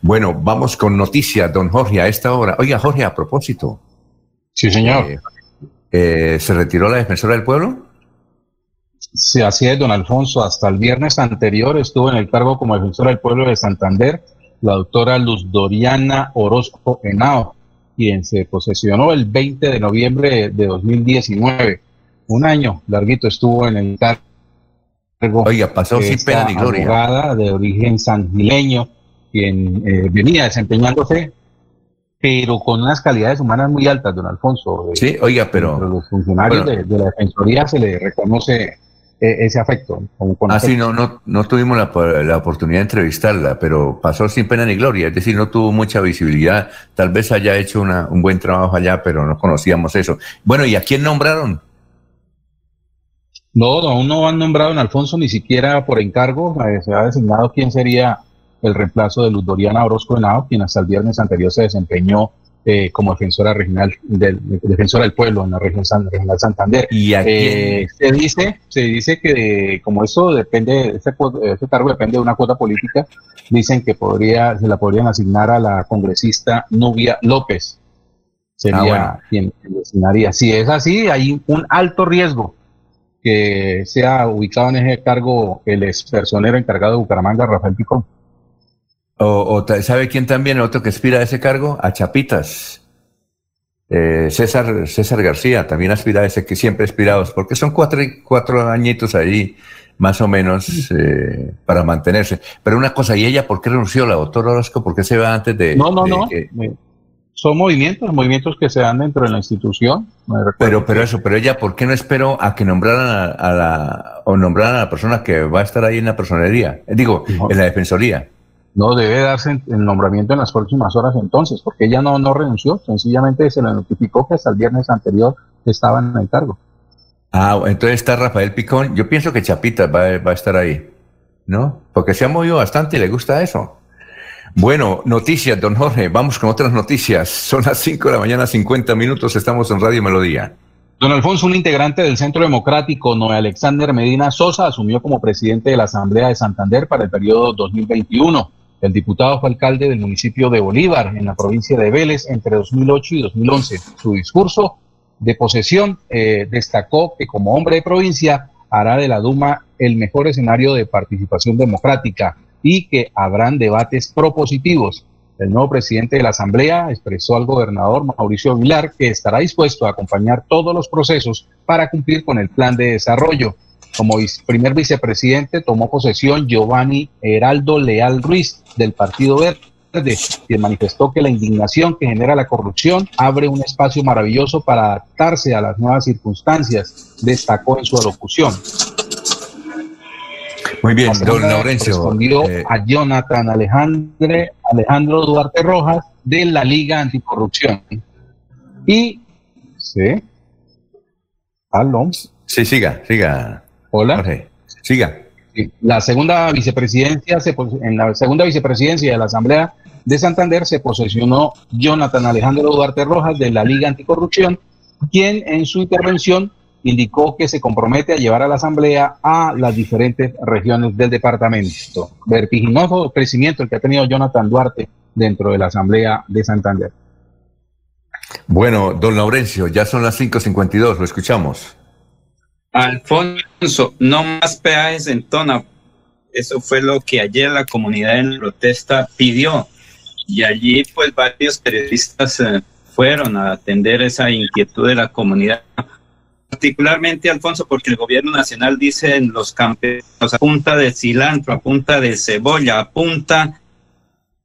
Bueno, vamos con noticias, don Jorge, a esta hora. Oiga, Jorge, a propósito. Sí, señor. Eh, eh, ¿Se retiró la defensora del pueblo? Sí, así es, don Alfonso. Hasta el viernes anterior estuvo en el cargo como defensora del pueblo de Santander la doctora Luz Doriana Orozco Henao, quien se posesionó el 20 de noviembre de 2019. Un año larguito estuvo en el cargo. Oiga, pasó sin pena ni gloria. Abogada de origen sangileño, quien eh, venía desempeñándose, pero con unas calidades humanas muy altas, don Alfonso. Sí, oiga, pero. Los funcionarios de, de la Defensoría se le reconoce ese afecto. ah, sí, no, no, no tuvimos la, la, oportunidad de entrevistarla, pero pasó sin pena ni gloria, es decir, no tuvo mucha visibilidad. Tal vez haya hecho una, un buen trabajo allá, pero no conocíamos eso. Bueno, ¿y a quién nombraron? No, aún no han nombrado en Alfonso ni siquiera por encargo. Eh, se ha designado quién sería el reemplazo de Luz Doriana Orozco Henao, quien hasta el viernes anterior se desempeñó eh, como defensora regional del defensora del pueblo en la región regional Santander. ¿Y eh, se dice se dice que como eso depende ese, ese, cargo depende de una cuota política, dicen que podría se la podrían asignar a la congresista Nubia López. Sería ah, quien designaría. Si es así, hay un alto riesgo que sea ubicado en ese cargo el ex personero encargado de Bucaramanga, Rafael Picón. O, ¿sabe quién también, otro que aspira a ese cargo? A Chapitas. Eh, César, César García también aspira a ese que siempre aspirados, porque son cuatro, cuatro añitos ahí, más o menos, eh, para mantenerse. Pero una cosa, ¿y ella por qué renunció, la doctora Orozco? ¿Por qué se va antes de...? No, no, no. son movimientos, movimientos que se dan dentro de la institución. Pero, pero eso, pero ella, ¿por qué no esperó a que nombraran a, la, o nombraran a la persona que va a estar ahí en la personería? Digo, en la defensoría. No debe darse el nombramiento en las próximas horas entonces, porque ella no, no renunció, sencillamente se le notificó que hasta el viernes anterior estaba en el cargo. Ah, entonces está Rafael Picón. Yo pienso que Chapita va, a estar ahí, ¿no? Porque se ha movido bastante y le gusta eso. Bueno, noticias, don Jorge. Vamos con otras noticias. Son las 5 de la mañana, 50 minutos. Estamos en Radio Melodía. Don Alfonso, un integrante del Centro Democrático, Noé Alexander Medina Sosa, asumió como presidente de la Asamblea de Santander para el periodo 2021. El diputado fue alcalde del municipio de Bolívar, en la provincia de Vélez, entre 2008 y 2011. Su discurso de posesión eh, destacó que como hombre de provincia hará de la Duma el mejor escenario de participación democrática y que habrán debates propositivos. El nuevo presidente de la Asamblea expresó al gobernador Mauricio Aguilar que estará dispuesto a acompañar todos los procesos para cumplir con el plan de desarrollo. Como primer vicepresidente tomó posesión Giovanni Heraldo Leal Ruiz del Partido Verde, quien manifestó que la indignación que genera la corrupción abre un espacio maravilloso para adaptarse a las nuevas circunstancias, destacó en su alocución. Muy bien, don Laurencio. Respondió eh, a Jonathan Alejandro, Alejandro Duarte Rojas de la Liga Anticorrupción. Y, ¿sí? ¿Aló? Sí, siga, siga. Hola. siga. La segunda vicepresidencia, se, en la segunda vicepresidencia de la Asamblea de Santander se posesionó Jonathan Alejandro Duarte Rojas de la Liga Anticorrupción, quien en su intervención indicó que se compromete a llevar a la Asamblea a las diferentes regiones del departamento. Vertiginoso crecimiento el que ha tenido Jonathan Duarte dentro de la Asamblea de Santander. Bueno, don Laurencio, ya son las 5.52, lo escuchamos. Alfonso, no más peajes en Tona. Eso fue lo que ayer la comunidad en protesta pidió. Y allí pues varios periodistas eh, fueron a atender esa inquietud de la comunidad. Particularmente, Alfonso, porque el gobierno nacional dice en los campesinos a punta de cilantro, a punta de cebolla, a punta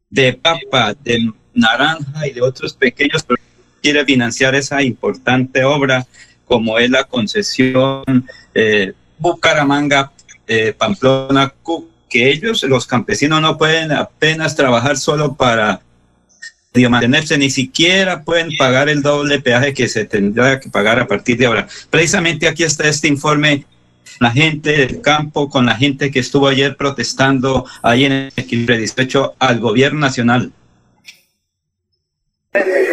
de papa, de naranja y de otros pequeños, pero quiere financiar esa importante obra como es la concesión eh, Bucaramanga, eh, Pamplona, que ellos, los campesinos, no pueden apenas trabajar solo para mantenerse, ni siquiera pueden pagar el doble peaje que se tendrá que pagar a partir de ahora. Precisamente aquí está este informe, la gente del campo, con la gente que estuvo ayer protestando ahí en el equilibrio 18 al gobierno nacional.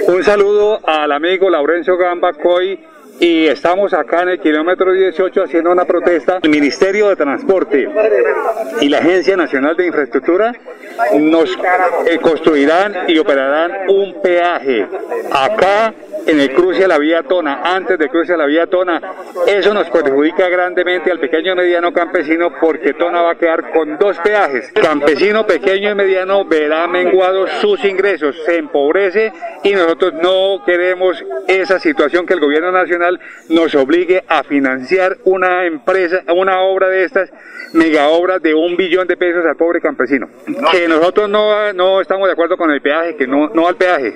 Un saludo al amigo Laurencio Gamba Coy y estamos acá en el kilómetro 18 haciendo una protesta. El Ministerio de Transporte y la Agencia Nacional de Infraestructura nos eh, construirán y operarán un peaje acá en el cruce a la vía Tona, antes de cruce a la vía Tona. Eso nos perjudica grandemente al pequeño y mediano campesino porque Tona va a quedar con dos peajes. Campesino pequeño y mediano verá menguados sus ingresos, se empobrece y nosotros no queremos esa situación que el gobierno nacional nos obligue a financiar una empresa, una obra de estas mega obras de un billón de pesos al pobre campesino. Que nosotros no, no estamos de acuerdo con el peaje, que no, no al peaje.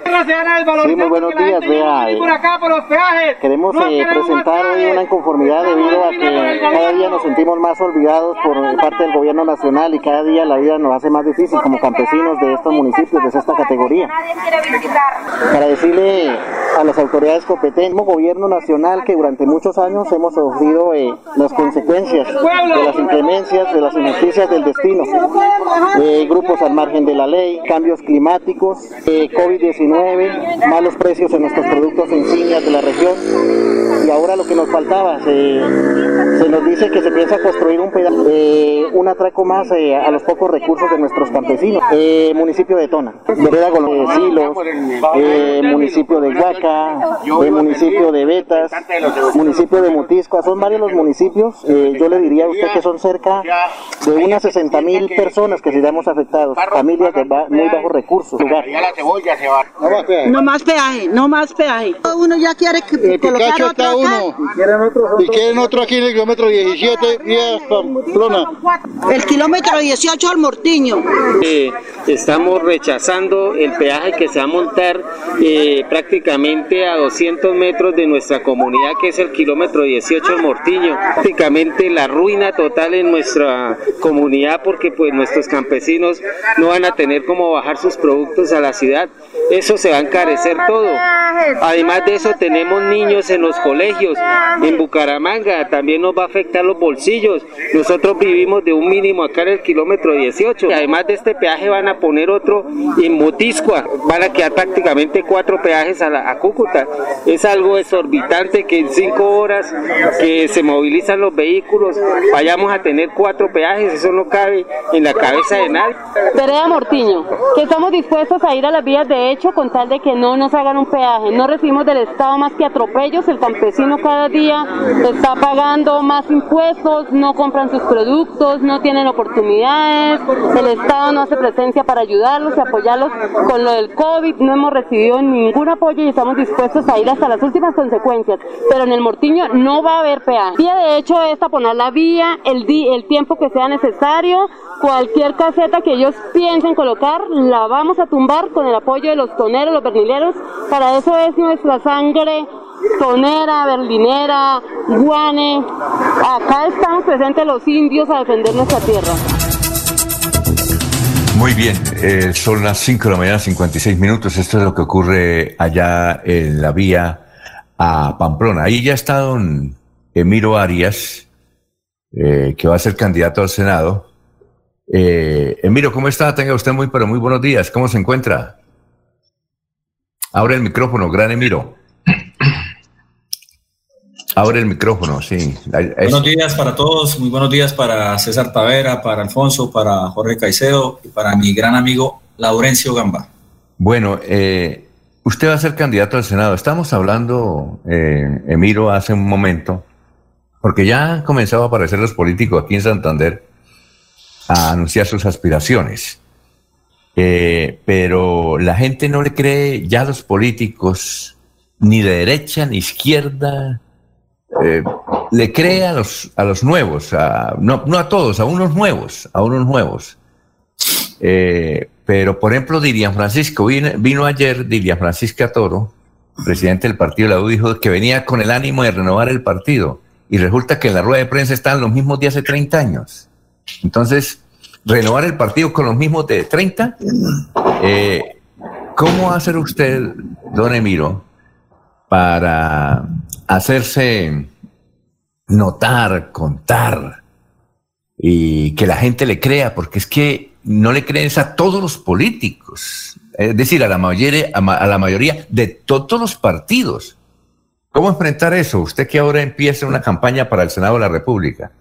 Sí, muy buenos días, vea. eh, Queremos eh, presentar hoy una inconformidad debido a que cada día nos sentimos más olvidados por parte del gobierno nacional y cada día la vida nos hace más difícil como campesinos de estos municipios de esta categoría. Para decirle a las autoridades competentes, como gobierno nacional que durante muchos años hemos sufrido eh, las consecuencias de las inclemencias, de las injusticias del destino, de grupos al margen de la ley, cambios climáticos, eh, COVID-19, malos precios en nuestros productos insignias de la región. Y ahora lo que nos faltaba, se, nos dice que se piensa construir un, peda- eh, un atraco más eh, a los pocos recursos de nuestros campesinos. Eh, municipio de Tona, Vereda eh, Silos, eh, municipio de Huaca, eh, municipio de Betas, municipio de Mutiscoa, son varios los municipios, eh, yo le diría a usted que son cerca de unas 60 mil personas que seríamos afectados, familias de ba- muy bajos recursos. lugar. No más peaje, no más peaje. Uno ya quiere que El colocar Picacho otro está acá. uno. Y quieren otro aquí en el kilómetro 17, vía Pamplona. El kilómetro 18 al Mortiño. Eh, estamos rechazando el peaje que se va a montar eh, prácticamente a 200 metros de nuestra comunidad, que es el kilómetro 18 del Mortiño. Prácticamente la ruina total en nuestra comunidad porque pues nuestros campesinos no van a tener cómo bajar sus productos a la ciudad. Eso se va a encarecer todo. Además de eso tenemos niños en los colegios. En Bucaramanga también nos va a afectar los bolsillos. Nosotros vivimos de un mínimo acá en el kilómetro 18. Y además de este peaje van a poner otro en Motiscoa. Van a quedar prácticamente cuatro peajes a, la, a Cúcuta. Es algo exorbitante que en cinco horas que se movilizan los vehículos vayamos a tener cuatro peajes. Eso no cabe en la cabeza de nadie. Vereda Mortiño, que estamos dispuestos a ir a las vías de hecho con tal de que no nos hagan un peaje. No recibimos del Estado más que atropellos, el campesino cada día está pagando más impuestos, no compran sus productos, no tienen oportunidades, el Estado no hace presencia para ayudarlos y apoyarlos con lo del COVID, no hemos recibido ningún apoyo y estamos dispuestos a ir hasta las últimas consecuencias, pero en el Mortiño no va a haber peaje. Vía de hecho es taponar la vía el, di- el tiempo que sea necesario, cualquier caseta que ellos piensen colocar, la vamos a tumbar con el apoyo de los toneros, los bernileros. Para eso es nuestra sangre tonera, berlinera, guane. Acá estamos presentes los indios a defender nuestra tierra. Muy bien, eh, son las 5 de la mañana, 56 minutos. Esto es lo que ocurre allá en la vía a Pamplona. Ahí ya está don Emiro Arias, eh, que va a ser candidato al Senado. Eh, Emiro, ¿cómo está? Tenga usted muy, pero muy buenos días. ¿Cómo se encuentra? Abre el micrófono, gran Emiro. Abre el micrófono, sí. Buenos días para todos, muy buenos días para César Tavera, para Alfonso, para Jorge Caicedo y para mi gran amigo Laurencio Gamba. Bueno, eh, usted va a ser candidato al Senado. Estamos hablando, eh, Emiro, hace un momento, porque ya han comenzado a aparecer los políticos aquí en Santander a anunciar sus aspiraciones. Eh, pero la gente no le cree ya a los políticos, ni de derecha ni izquierda, eh, le cree a los, a los nuevos, a- no, no a todos, a unos nuevos, a unos nuevos. Eh, pero, por ejemplo, Dilian Francisco vino, ayer, Dilian Francisca Toro, presidente del partido de la U, dijo que venía con el ánimo de renovar el partido. Y resulta que en la rueda de prensa están los mismos de hace 30 años. Entonces, renovar el partido con los mismos de 30, eh, ¿cómo va a hacer usted, don Emiro, para hacerse notar, contar y que la gente le crea? Porque es que no le creen a todos los políticos, es decir, a la mayoría, de todos los partidos. ¿Cómo enfrentar eso? Usted que ahora empieza una campaña para el Senado de la República.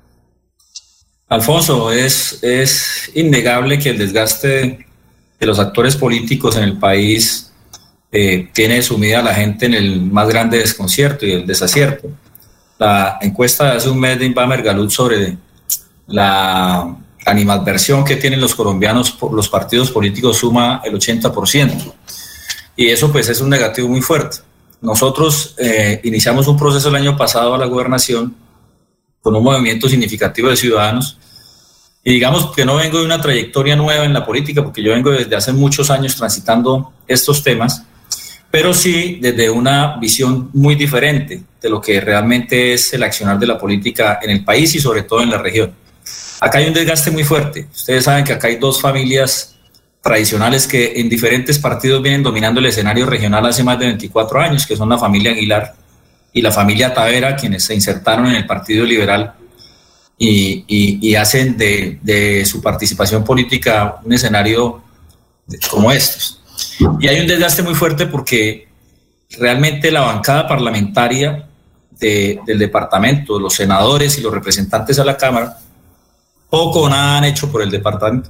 Alfonso, es, es innegable que el desgaste de los actores políticos en el país eh, tiene sumida a la gente en el más grande desconcierto y el desacierto. La encuesta hace un mes de Galut sobre la animadversión que tienen los colombianos por los partidos políticos suma el 80%. Y eso pues es un negativo muy fuerte. Nosotros eh, iniciamos un proceso el año pasado a la gobernación con un movimiento significativo de ciudadanos. Y digamos que no vengo de una trayectoria nueva en la política, porque yo vengo desde hace muchos años transitando estos temas, pero sí desde una visión muy diferente de lo que realmente es el accionar de la política en el país y sobre todo en la región. Acá hay un desgaste muy fuerte. Ustedes saben que acá hay dos familias tradicionales que en diferentes partidos vienen dominando el escenario regional hace más de 24 años, que son la familia Aguilar y la familia Tavera, quienes se insertaron en el Partido Liberal y, hacen de, su participación política un escenario como estos. Y hay un desgaste muy fuerte porque realmente la bancada parlamentaria del departamento, los senadores y los representantes a la Cámara, poco o nada han hecho por el departamento.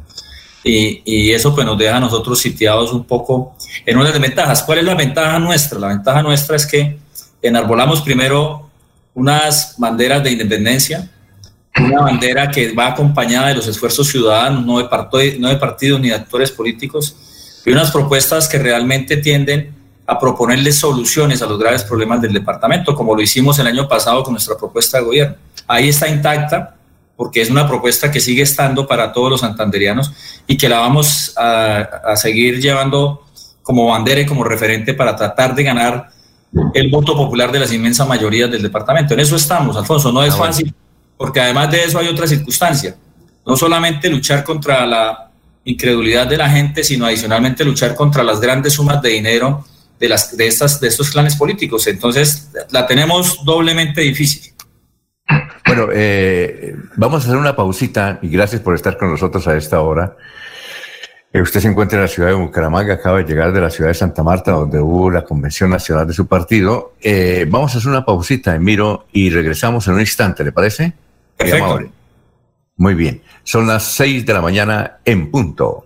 Y, y, eso pues nos deja a nosotros sitiados un poco en unas desventajas. ¿Cuál es la ventaja nuestra? La ventaja nuestra es que enarbolamos primero unas banderas de independencia, una bandera que va acompañada de los esfuerzos ciudadanos, no de, partido, no de partidos ni de actores políticos, y unas propuestas que realmente tienden a proponerle soluciones a los graves problemas del departamento, como lo hicimos el año pasado con nuestra propuesta de gobierno. Ahí está intacta, porque es una propuesta que sigue estando para todos los santanderianos y que la vamos a, seguir llevando como bandera y como referente para tratar de ganar el voto popular de las inmensas mayorías del departamento. En eso estamos, Alfonso, no es ah, fácil, porque además de eso hay otra circunstancia. No solamente luchar contra la incredulidad de la gente, sino adicionalmente luchar contra las grandes sumas de dinero de, las, de, estas, de estos clanes políticos. Entonces, la tenemos doblemente difícil. Bueno, eh, vamos a hacer una pausita y gracias por estar con nosotros a esta hora. Eh, usted se encuentra en la ciudad de Bucaramanga, acaba de llegar de la ciudad de Santa Marta, donde hubo la convención nacional de su partido. Eh, vamos a hacer una pausita, Emiro, y regresamos en un instante, ¿le parece? Perfecto. Muy bien, son las seis de la mañana en punto.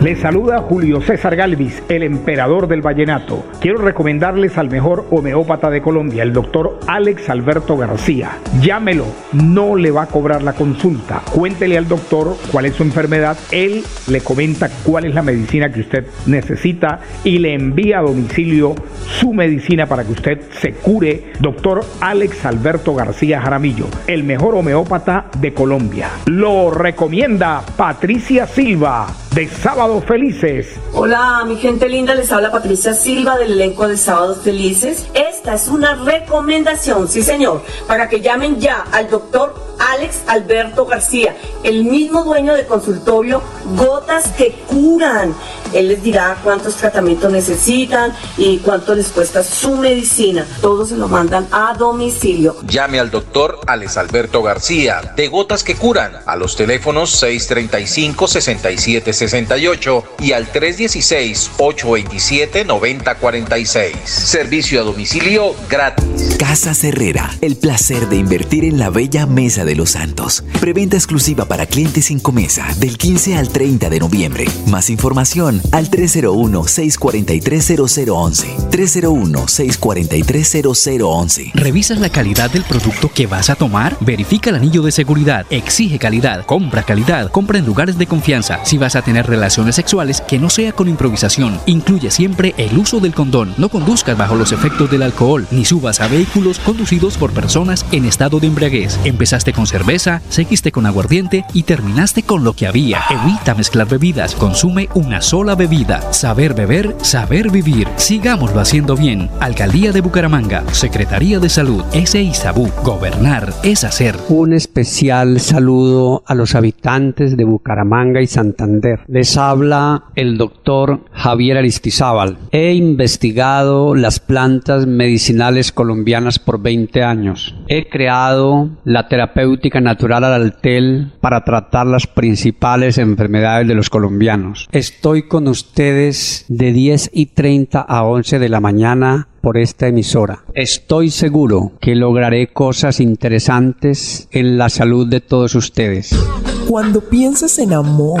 Les saluda Julio César Galvis, el emperador del vallenato. Quiero recomendarles al mejor homeópata de Colombia, el doctor Alex Alberto García. Llámelo, no le va a cobrar la consulta. Cuéntele al doctor cuál es su enfermedad, él le comenta cuál es la medicina que usted necesita y le envía a domicilio su medicina para que usted se cure. Doctor Alex Alberto García Jaramillo, el mejor homeópata de Colombia. Lo recomienda Patricia Silva de Sábados Felices. Hola, mi gente linda, les habla Patricia Silva del elenco de Sábados Felices. Esta es una recomendación, sí señor, para que llamen ya al doctor Alex Alberto García, el mismo dueño del consultorio Gotas que Curan. Él les dirá cuántos tratamientos necesitan y cuánto les cuesta su medicina. Todos se lo mandan a domicilio. Llame al doctor Alex Alberto García de Gotas que Curan a los teléfonos 635-6768 y al 316-827-9046. Servicio a domicilio gratis. Casa Herrera, el placer de invertir en la bella mesa del los Santos. Preventa exclusiva para clientes sin comesa del 15 al 30 de noviembre. Más información al 301-643-0011. 301-643-0011. ¿Revisas la calidad del producto que vas a tomar? Verifica el anillo de seguridad. Exige calidad. Compra calidad. Compra en lugares de confianza. Si vas a tener relaciones sexuales, que no sea con improvisación. Incluye siempre el uso del condón. No conduzcas bajo los efectos del alcohol, ni subas a vehículos conducidos por personas en estado de embriaguez. Empezaste con cerveza, seguiste con aguardiente y terminaste con lo que había. Evita mezclar bebidas. Consume una sola bebida. Saber beber, saber vivir. Sigámoslo haciendo bien. Alcaldía de Bucaramanga. Secretaría de Salud. S. Isabú. Gobernar es hacer. Un especial saludo a los habitantes de Bucaramanga y Santander. Les habla el doctor Javier Aristizábal. He investigado las plantas medicinales colombianas por 20 años. He creado la terapéutica natural al altel para tratar las principales enfermedades de los colombianos. Estoy con ustedes de 10 y 30 a 11 de la mañana por esta emisora. Estoy seguro que lograré cosas interesantes en la salud de todos ustedes. Cuando pienses en amor,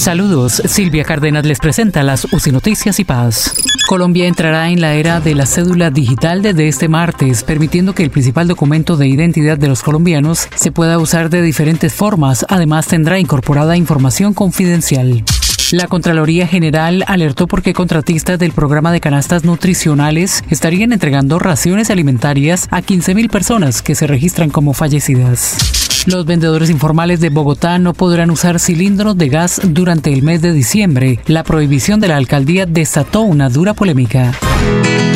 Saludos, Silvia Cárdenas les presenta las UCI Noticias y Paz. Colombia entrará en la era de la cédula digital desde este martes, permitiendo que el principal documento de identidad de los colombianos se pueda usar de diferentes formas. Además, tendrá incorporada información confidencial. La Contraloría General alertó porque contratistas del programa de canastas nutricionales estarían entregando raciones alimentarias a 15.000 personas que se registran como fallecidas. Los vendedores informales de Bogotá no podrán usar cilindros de gas durante el mes de diciembre. La prohibición de la alcaldía desató una dura polémica.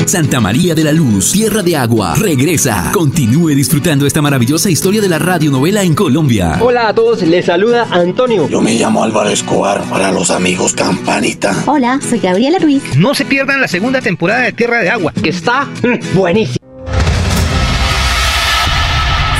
Santa María de la Luz, Tierra de Agua, regresa. Continúe disfrutando esta maravillosa historia de la radionovela en Colombia. Hola a todos, les saluda Antonio. Yo me llamo Álvaro Escobar para los amigos Campanita. Hola, soy Gabriela Ruiz. No se pierdan la segunda temporada de Tierra de Agua, que está buenísima.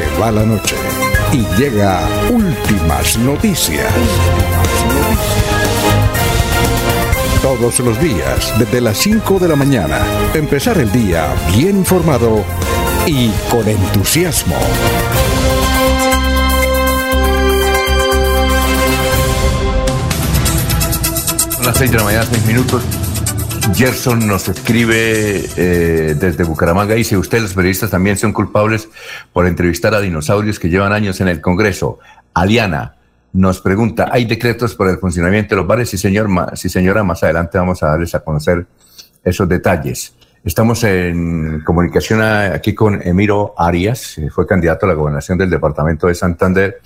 Se va la noche y llega últimas noticias. Todos los días, desde las 5 de la mañana, empezar el día bien informado y con entusiasmo. Son las 6 de la mañana, 6 minutos. Gerson nos escribe eh, desde Bucaramanga. Dice, usted, los periodistas, también son culpables por entrevistar a dinosaurios que llevan años en el Congreso. Aliana nos pregunta, ¿hay decretos para el funcionamiento de los bares? Sí, señor, sí, señora, más adelante vamos a darles a conocer esos detalles. Estamos en comunicación aquí con Emiro Arias, fue candidato a la gobernación del departamento de Santander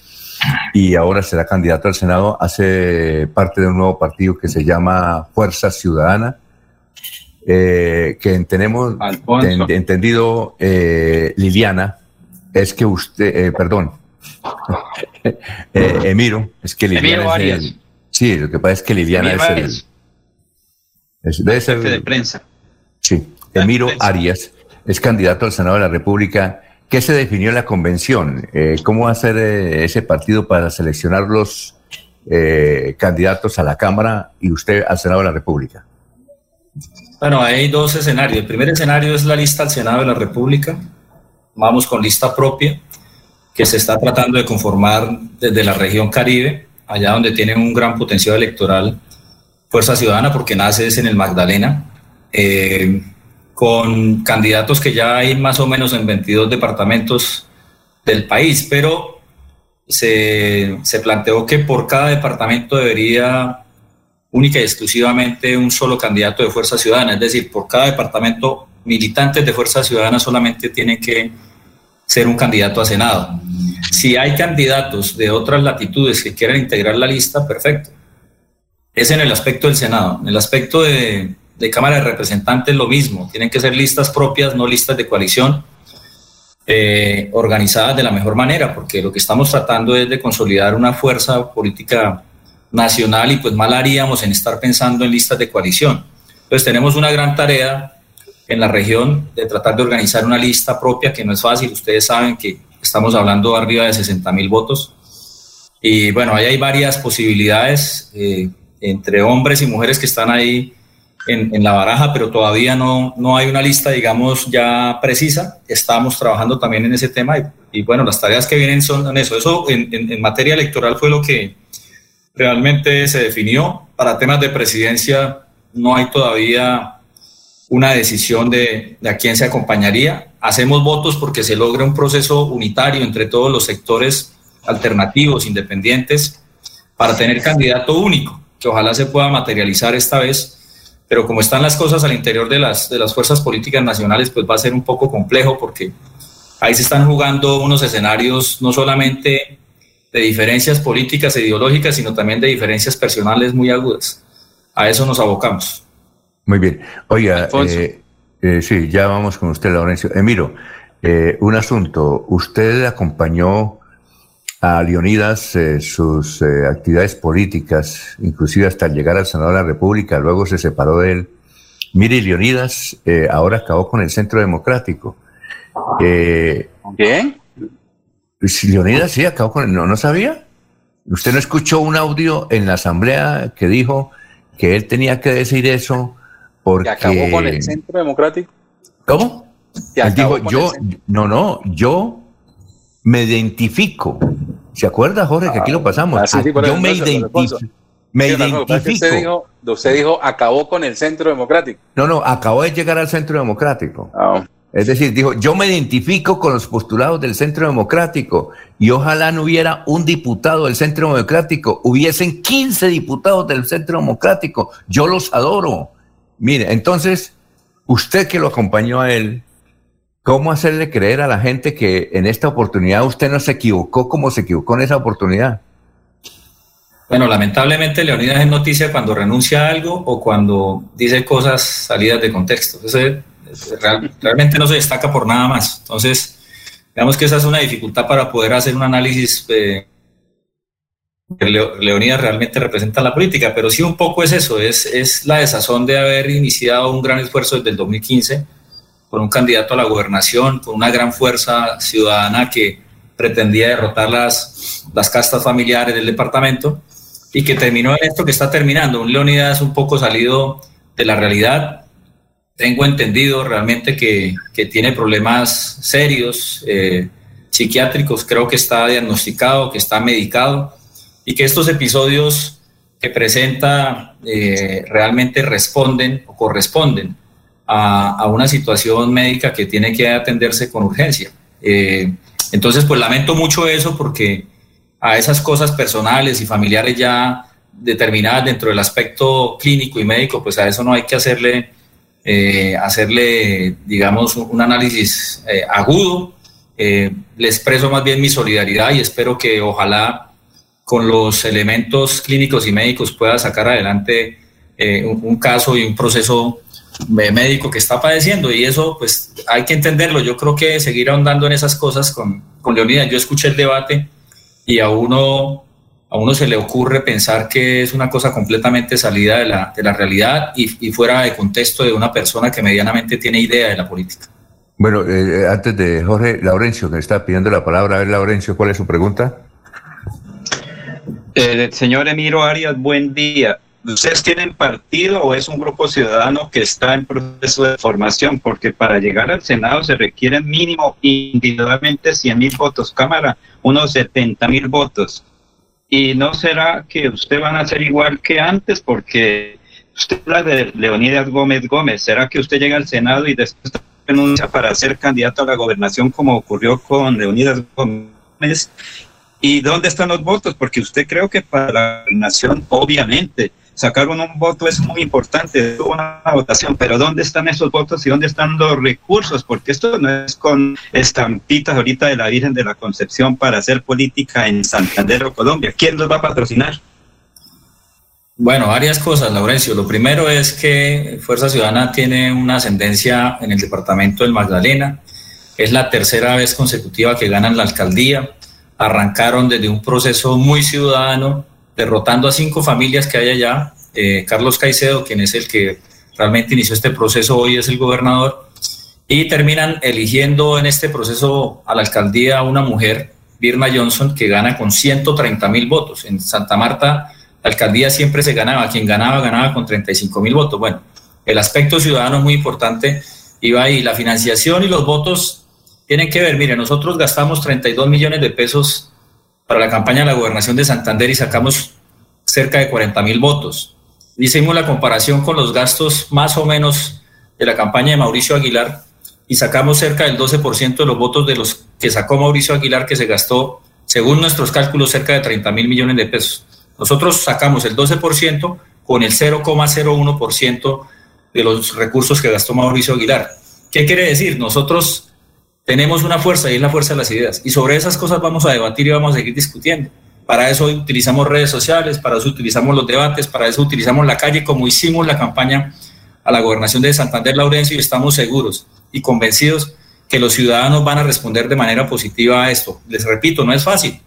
y ahora será candidato al Senado. Hace parte de un nuevo partido que se llama Fuerza Ciudadana eh, que tenemos entendido, eh, Liliana, es que usted, eh, perdón, Emiro, es que Liliana es el, sí, lo que pasa es que Liliana es el, es, debe ser de prensa. Sí, Emiro Arias es candidato al Senado de la República. ¿Qué se definió en la convención? ¿Cómo va a ser ese partido para seleccionar los candidatos a la Cámara y usted al Senado de la República? Bueno, hay dos escenarios. El primer escenario es la lista al Senado de la República. vamos con lista propia, que se está tratando de conformar desde la región Caribe, allá donde tienen un gran potencial electoral Fuerza Ciudadana, porque nace es en el Magdalena, eh, con candidatos que ya hay más o menos en 22 departamentos del país, pero se, se planteó que por cada departamento debería única y exclusivamente un solo candidato de Fuerza Ciudadana, es decir, por cada departamento militantes de Fuerza Ciudadana solamente tienen que ser un candidato a Senado. Si hay candidatos de otras latitudes que quieran integrar la lista, perfecto. Es en el aspecto del Senado. En el aspecto de, Cámara de Representantes lo mismo. Tienen que ser listas propias, no listas de coalición, eh, organizadas de la mejor manera, porque lo que estamos tratando es de consolidar una fuerza política nacional y pues mal haríamos en estar pensando en listas de coalición. Entonces tenemos una gran tarea en la región de tratar de organizar una lista propia, que no es fácil. Ustedes saben que estamos hablando arriba de 60 mil votos. Y bueno, ahí hay varias posibilidades eh, entre hombres y mujeres que están ahí en, la baraja, pero todavía no, no hay una lista, digamos, ya precisa. Estamos trabajando también en ese tema y, bueno, las tareas que vienen son en eso. Eso en, en materia electoral fue lo que realmente se definió. Para temas de presidencia no hay todavía una decisión de, a quién se acompañaría. Hacemos votos porque se logre un proceso unitario entre todos los sectores alternativos, independientes, para tener candidato único, que ojalá se pueda materializar esta vez. Pero como están las cosas al interior de las, de las fuerzas políticas nacionales, pues va a ser un poco complejo porque ahí se están jugando unos escenarios no solamente de diferencias políticas e ideológicas, sino también de diferencias personales muy agudas. A eso nos abocamos. Muy bien. Oiga, eh, eh, sí, ya vamos con usted, Laurencio. Emiro, eh, un asunto. Usted acompañó a Leonidas sus actividades políticas, inclusive hasta llegar al Senado de la República, luego se separó de él. Mire, Leonidas ahora acabó con el Centro Democrático. ¿Qué? Pues, Leonidas sí acabó con el... ¿No, ¿No sabía? ¿Usted no escuchó un audio en la asamblea que dijo que él tenía que decir eso porque... acabó con el Centro Democrático? ¿Cómo? Él dijo, yo, no, no, yo me identifico. ¿Se acuerda, Jorge, que aquí lo pasamos? Ah, yo me, identifico. me identifico. Usted dijo, acabó con el Centro Democrático. No, no, acabó de llegar al Centro Democrático. Ah. Es decir, dijo, yo me identifico con los postulados del Centro Democrático y ojalá no hubiera un diputado del Centro Democrático, hubiesen 15 diputados del Centro Democrático. Yo los adoro. Mire, entonces, usted que lo acompañó a él, ¿cómo hacerle creer a la gente que en esta oportunidad usted no se equivocó como se equivocó en esa oportunidad? Bueno, lamentablemente Leonidas es noticia cuando renuncia a algo o cuando dice cosas salidas de contexto. Entonces, realmente no se destaca por nada más. Entonces, digamos que esa es una dificultad para poder hacer un análisis eh, Leonidas realmente representa la política, pero sí un poco es eso, es, es la desazón de haber iniciado un gran esfuerzo desde el 2015 con un candidato a la gobernación, con una gran fuerza ciudadana que pretendía derrotar las, las castas familiares del departamento y que terminó en esto que está terminando. Un Leonidas un poco salido de la realidad. Tengo entendido realmente que, que tiene problemas serios eh, psiquiátricos, creo que está diagnosticado, que está medicado y que estos episodios que presenta eh, realmente responden o corresponden a, una situación médica que tiene que atenderse con urgencia. Eh, entonces, pues lamento mucho eso porque a esas cosas personales y familiares ya determinadas dentro del aspecto clínico y médico, pues a eso no hay que hacerle, eh, hacerle digamos, un análisis agudo. le expreso más bien mi solidaridad y espero que ojalá con los elementos clínicos y médicos pueda sacar adelante eh, un, caso y un proceso médico que está padeciendo y eso pues hay que entenderlo. Yo creo que seguir ahondando en esas cosas con, con Leonidas. Yo escuché el debate y a uno, a uno se le ocurre pensar que es una cosa completamente salida de la, de la realidad y, y fuera de contexto de una persona que medianamente tiene idea de la política. Bueno, eh, antes de Jorge Laurencio, que está pidiendo la palabra, a ver Laurencio, ¿cuál es su pregunta? Eh, señor Emiro Arias, buen día. ¿Ustedes tienen partido o es un grupo ciudadano que está en proceso de formación? Porque para llegar al Senado se requieren mínimo individualmente 100 mil votos, Cámara, unos 70 mil votos. ¿Y no será que usted van a ser igual que antes? Porque usted habla de Leonidas Gómez Gómez. ¿Será que usted llega al Senado y después renuncia para ser candidato a la gobernación como ocurrió con Leonidas Gómez? ¿Y dónde están los votos? Porque usted creo que para la gobernación, obviamente, sacar un voto es muy importante, una votación, pero ¿dónde están esos votos y dónde están los recursos? Porque esto no es con estampitas ahorita de la Virgen de la Concepción para hacer política en Santander o Colombia. ¿Quién los va a patrocinar? Bueno, varias cosas, Laurencio. Lo primero es que Fuerza Ciudadana tiene una ascendencia en el departamento del Magdalena. Es la tercera vez consecutiva que ganan la alcaldía. Arrancaron desde un proceso muy ciudadano, derrotando a cinco familias que hay allá. Eh, Carlos Caicedo, quien es el que realmente inició este proceso, hoy es el gobernador. Y terminan eligiendo en este proceso a la alcaldía una mujer, Birna Johnson, que gana con 130 mil votos. En Santa Marta la alcaldía siempre se ganaba, quien ganaba, ganaba con 35 mil votos. Bueno, el aspecto ciudadano es muy importante, iba ahí, la financiación y los votos tienen que ver, mire, nosotros gastamos 32 millones de pesos para la campaña de la gobernación de Santander y sacamos cerca de 40 mil votos. Hicimos la comparación con los gastos más o menos de la campaña de Mauricio Aguilar y sacamos cerca del 12% de los votos de los que sacó Mauricio Aguilar, que se gastó, según nuestros cálculos, cerca de 30 mil millones de pesos. Nosotros sacamos el 12% con el 0,01% de los recursos que gastó Mauricio Aguilar. ¿Qué quiere decir? Nosotros tenemos una fuerza y es la fuerza de las ideas. Y sobre esas cosas vamos a debatir y vamos a seguir discutiendo. Para eso utilizamos redes sociales, para eso utilizamos los debates, para eso utilizamos la calle como hicimos la campaña a la gobernación de Santander Laurencio y estamos seguros y convencidos que los ciudadanos van a responder de manera positiva a esto. Les repito, no es fácil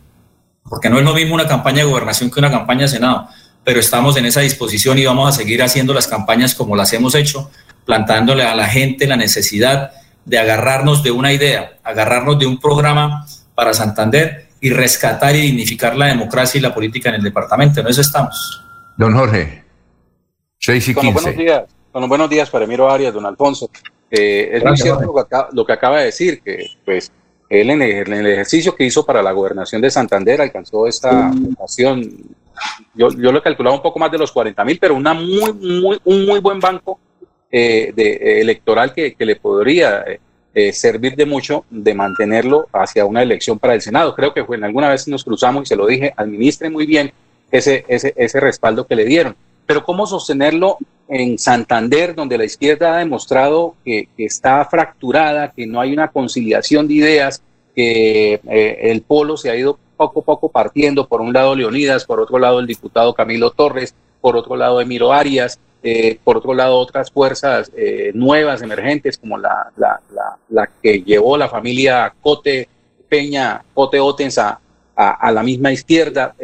porque no es lo mismo una campaña de gobernación que una campaña de Senado, pero estamos en esa disposición y vamos a seguir haciendo las campañas como las hemos hecho, plantándole a la gente la necesidad de agarrarnos de una idea, agarrarnos de un programa para Santander y rescatar y dignificar la democracia y la política en el departamento. En eso estamos. Don Jorge, 6 y 15. buenos días, con buenos días para Emiro Arias, don Alfonso. Eh, es muy cierto lo que, acaba, lo que acaba de decir, que pues él en el, ejercicio que hizo para la gobernación de Santander alcanzó esta votación. Yo, yo lo calculaba un poco más de los 40 mil, pero una muy, muy, un muy buen banco eh, de, eh, electoral que, que, le podría eh, servir de mucho de mantenerlo hacia una elección para el Senado. Creo que en alguna vez nos cruzamos y se lo dije, administre muy bien ese, ese, ese respaldo que le dieron. Pero ¿cómo sostenerlo en Santander, donde la izquierda ha demostrado que, está fracturada, que no hay una conciliación de ideas, que eh, el polo se ha ido poco a poco partiendo, por un lado Leonidas, por otro lado el diputado Camilo Torres, por otro lado Emiro Arias, eh, por otro lado otras fuerzas eh, nuevas, emergentes, como la, la, la, que llevó la familia Cote Peña, Cote Otens a, a, la misma izquierda.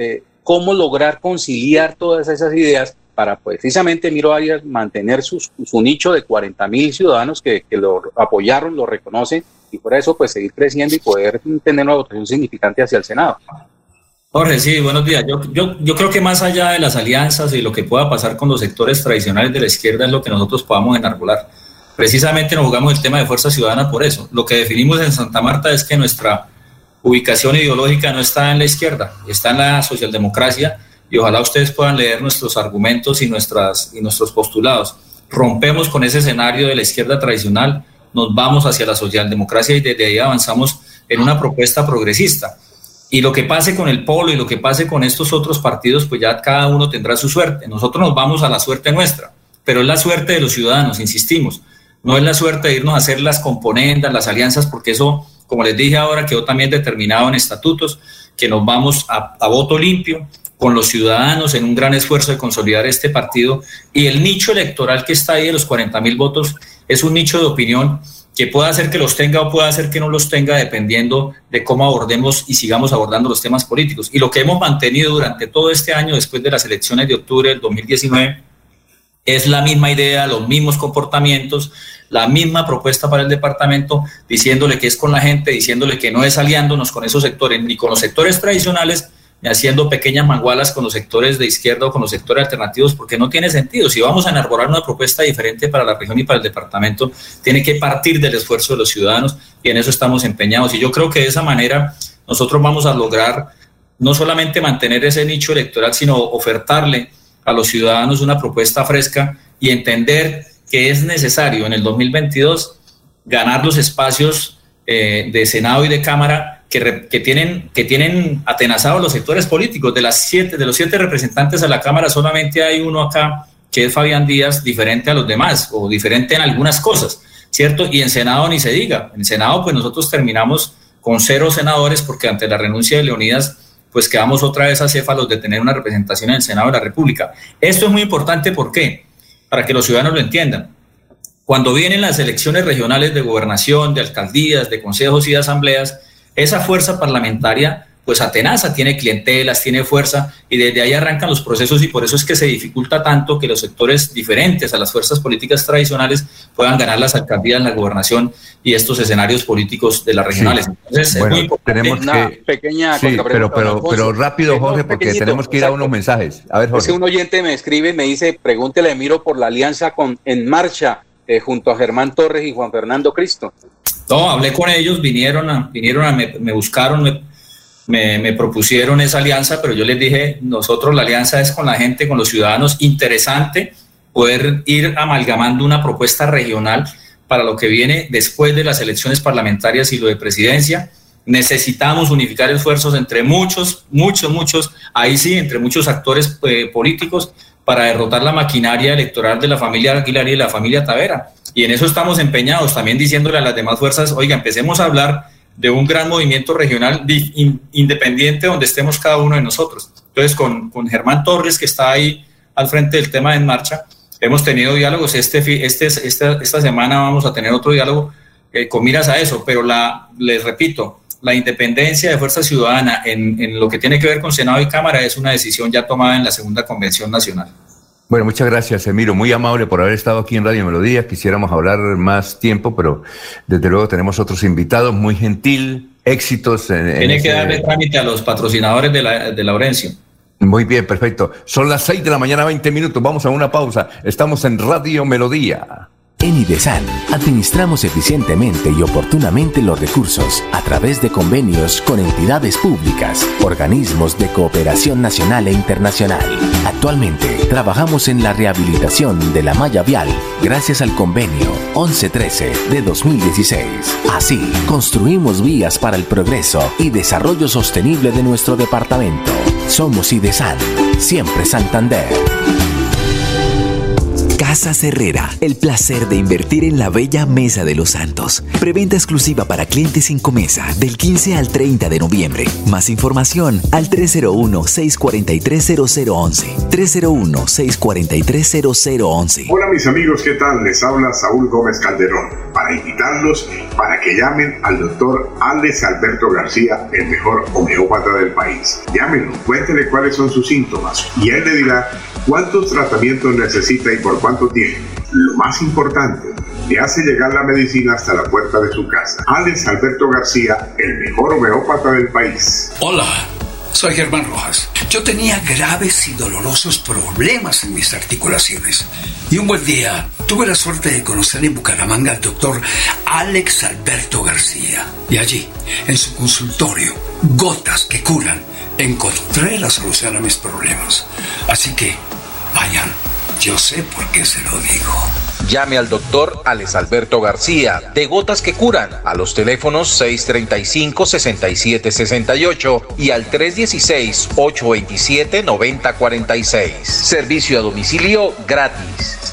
¿Cómo lograr conciliar todas esas ideas para precisamente Miro Arias mantener su, nicho de 40 mil ciudadanos que, lo apoyaron, lo reconocen y por eso pues seguir creciendo y poder tener una votación significante hacia el Senado. Jorge, sí, buenos días. Yo, yo, yo creo que más allá de las alianzas y lo que pueda pasar con los sectores tradicionales de la izquierda es lo que nosotros podamos enarbolar. Precisamente nos jugamos el tema de Fuerza Ciudadana por eso. Lo que definimos en Santa Marta es que nuestra ubicación ideológica no está en la izquierda, está en la socialdemocracia y ojalá ustedes puedan leer nuestros argumentos y, nuestras, y nuestros postulados. Rompemos con ese escenario de la izquierda tradicional, nos vamos hacia la socialdemocracia y desde ahí avanzamos en una propuesta progresista. Y lo que pase con el Polo y lo que pase con estos otros partidos, pues ya cada uno tendrá su suerte. Nosotros nos vamos a la suerte nuestra, pero es la suerte de los ciudadanos, insistimos. No es la suerte de irnos a hacer las componendas, las alianzas, porque eso, como les dije ahora, quedó también determinado en estatutos, que nos vamos a, a voto limpio, con los ciudadanos en un gran esfuerzo de consolidar este partido y el nicho electoral que está ahí de los 40 mil votos es un nicho de opinión que puede hacer que los tenga o puede hacer que no los tenga dependiendo de cómo abordemos y sigamos abordando los temas políticos. Y lo que hemos mantenido durante todo este año después de las elecciones de octubre del 2019 es la misma idea, los mismos comportamientos, la misma propuesta para el departamento, diciéndole que es con la gente, diciéndole que no es aliándonos con esos sectores ni con los sectores tradicionales, haciendo pequeñas mangualas con los sectores de izquierda o con los sectores alternativos, porque no tiene sentido. Si vamos a enarbolar una propuesta diferente para la región y para el departamento, tiene que partir del esfuerzo de los ciudadanos y en eso estamos empeñados. Y yo creo que de esa manera nosotros vamos a lograr no solamente mantener ese nicho electoral, sino ofertarle a los ciudadanos una propuesta fresca y entender que es necesario en el 2022 ganar los espacios eh, de Senado y de Cámara que, tienen, que tienen atenazados los sectores políticos. De, las siete, de los siete representantes a la Cámara solamente hay uno acá, que es Fabián Díaz, diferente a los demás o diferente en algunas cosas, ¿cierto? Y en Senado ni se diga. En Senado pues nosotros terminamos con cero senadores porque ante la renuncia de Leonidas pues quedamos otra vez acéfalos de tener una representación en el Senado de la República. Esto es muy importante, ¿por qué? Para que los ciudadanos lo entiendan. Cuando vienen las elecciones regionales de gobernación, de alcaldías, de consejos y de asambleas, esa fuerza parlamentaria pues atenaza, tiene clientelas, tiene fuerza y desde ahí arrancan los procesos y por eso es que se dificulta tanto que los sectores diferentes a las fuerzas políticas tradicionales puedan ganar las alcaldías, la gobernación y estos escenarios políticos de las regionales. Entonces, es muy tenemos que pequeña pero, pero, pero rápido, Jorge, porque tenemos que ir a unos mensajes. A ver, Jorge. Es que un oyente me escribe, me dice, pregúntele, miro por la alianza con En Marcha eh, junto a Germán Torres y Juan Fernando Cristo. No, hablé con ellos, vinieron, a, vinieron a, me, buscaron, me, me, propusieron esa alianza, pero yo les dije, nosotros la alianza es con la gente, con los ciudadanos, interesante poder ir amalgamando una propuesta regional para lo que viene después de las elecciones parlamentarias y lo de presidencia. Necesitamos unificar esfuerzos entre muchos, muchos, muchos, ahí sí, entre muchos actores eh, políticos para derrotar la maquinaria electoral de la familia Aguilar y de la familia Tavera. Y en eso estamos empeñados, también diciéndole a las demás fuerzas, oiga, empecemos a hablar de un gran movimiento regional independiente donde estemos cada uno de nosotros. Entonces, con, con Germán Torres, que está ahí al frente del tema en marcha, hemos tenido diálogos. Este, este, esta, esta semana vamos a tener otro diálogo eh, con miras a eso, pero la, les repito, la independencia de Fuerza Ciudadana en, en, lo que tiene que ver con Senado y Cámara es una decisión ya tomada en la segunda Convención Nacional. Bueno, muchas gracias, Emiro. Muy amable por haber estado aquí en Radio Melodía. Quisiéramos hablar más tiempo, pero desde luego tenemos otros invitados. Muy gentil, éxitos. En, tiene que darle trámite a los patrocinadores de, la, de Laurencio. Muy bien, perfecto. Son las 6 de la mañana, 20 minutos. Vamos a una pausa. Estamos en Radio Melodía. En IDESAN administramos eficientemente y oportunamente los recursos a través de convenios con entidades públicas, organismos de cooperación nacional e internacional. Actualmente trabajamos en la rehabilitación de la malla vial gracias al convenio 1113 de 2016. Así, construimos vías para el progreso y desarrollo sostenible de nuestro departamento. Somos IDESAN, siempre Santander. Casa Herrera, el placer de invertir en la bella Mesa de los Santos. Preventa exclusiva para clientes sin comesa del 15 al 30 de noviembre. Más información al 301-643-0011. 301-643-0011. Hola mis amigos, ¿qué tal? Les habla Saúl Gómez Calderón para invitarlos para que llamen al doctor Alex Alberto García, el mejor homeópata del país. Llámenlo, cuéntele cuáles son sus síntomas y él le dirá cuántos tratamientos necesita y por cuánto tiempo. Lo más importante, le hace llegar la medicina hasta la puerta de su casa. Alex Alberto García, el mejor homeópata del país. Hola. Soy Germán Rojas. Yo tenía graves y dolorosos problemas en mis articulaciones. Y un buen día tuve la suerte de conocer en Bucaramanga al doctor Alex Alberto García. Y allí, en su consultorio, gotas que curan, encontré la solución a mis problemas. Así que, vayan, yo sé por qué se lo digo. Llame al doctor Alex Alberto García, de Gotas que Curan, a los teléfonos 635-6768 y al 316-827-9046. Servicio a domicilio gratis.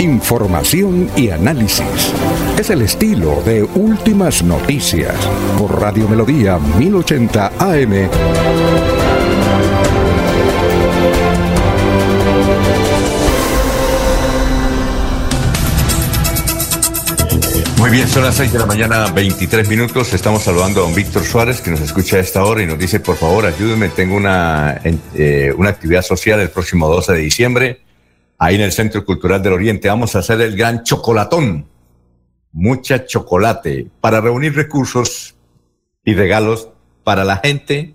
Información y análisis. Es el estilo de Últimas Noticias por Radio Melodía 1080 AM. Muy bien, son las 6 de la mañana, 23 minutos. Estamos saludando a don Víctor Suárez, que nos escucha a esta hora y nos dice, por favor, ayúdenme, tengo una, eh, una actividad social el próximo 12 de diciembre ahí en el Centro Cultural del Oriente. Vamos a hacer el gran chocolatón. Mucha chocolate para reunir recursos y regalos para la gente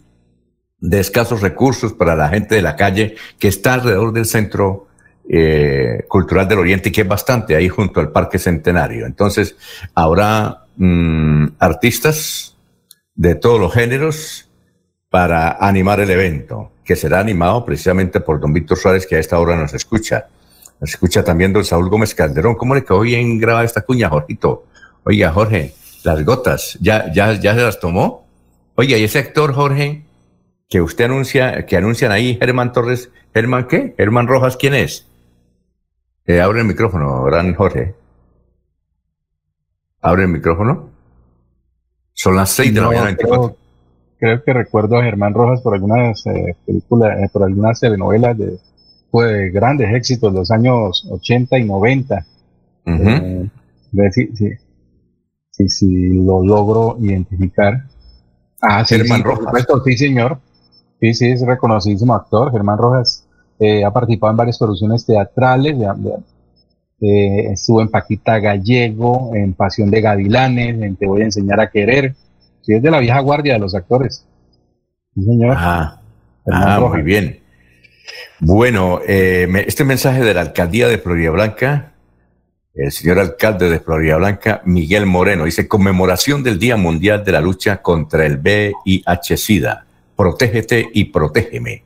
de escasos recursos, para la gente de la calle que está alrededor del Centro eh, Cultural del Oriente, que es bastante ahí junto al Parque Centenario. Entonces, habrá mm, artistas de todos los géneros para animar el evento, que será animado precisamente por don Víctor Suárez, que a esta hora nos escucha. Nos escucha también don Saúl Gómez Calderón. ¿Cómo le quedó bien grabada esta cuña, Jorgito? Oiga, Jorge, las gotas, ¿ya, ya, ya se las tomó? Oiga, y ese actor, Jorge, que usted anuncia, que anuncian ahí, Germán Torres, ¿Germán qué? ¿Germán Rojas quién es? Eh, abre el micrófono, gran Jorge. Abre el micrófono. Son las seis de la mañana creo, creo, que recuerdo a Germán Rojas por algunas eh, películas, eh, por algunas telenovelas de, de grandes éxitos de los años 80 y 90. Uh si, si, lo logro identificar. Ah, sí, Germán Rojas. sí, señor. Sí, sí, es reconocidísimo actor. Germán Rojas eh, ha participado en varias producciones teatrales. Eh, estuvo en Paquita Gallego, en Pasión de Gavilanes, en Te voy a enseñar a querer. Sí, es de la vieja guardia de los actores. Sí, señor. Ah, ah muy bien. Bueno, eh, este mensaje de la alcaldía de Florida Blanca, el señor alcalde de Florida Blanca, Miguel Moreno, dice conmemoración del Día Mundial de la Lucha contra el VIH-Sida. Protégete y protégeme.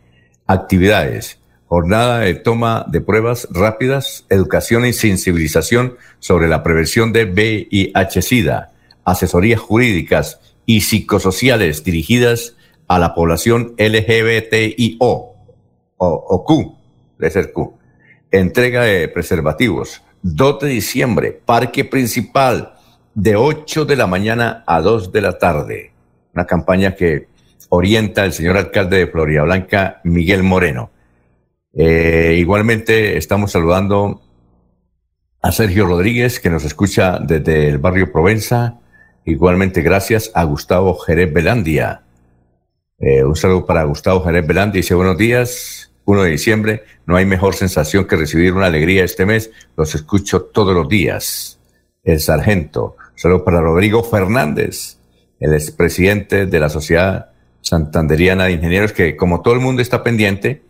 Actividades. Jornada de toma de pruebas rápidas, educación y sensibilización sobre la prevención de VIH-Sida, asesorías jurídicas y psicosociales dirigidas a la población LGBTIO o, Q, debe ser Q. Entrega de preservativos. 2 de diciembre, parque principal, de 8 de la mañana a 2 de la tarde. Una campaña que orienta el señor alcalde de Florida Blanca, Miguel Moreno. Eh, igualmente estamos saludando a Sergio Rodríguez, que nos escucha desde el barrio Provenza. Igualmente gracias a Gustavo Jerez Belandia. Eh, un saludo para Gustavo Jerez Belandia. Dice buenos días. 1 de diciembre, no hay mejor sensación que recibir una alegría este mes. Los escucho todos los días. El sargento. Saludos para Rodrigo Fernández, el expresidente de la Sociedad Santanderiana de Ingenieros, que como todo el mundo está pendiente,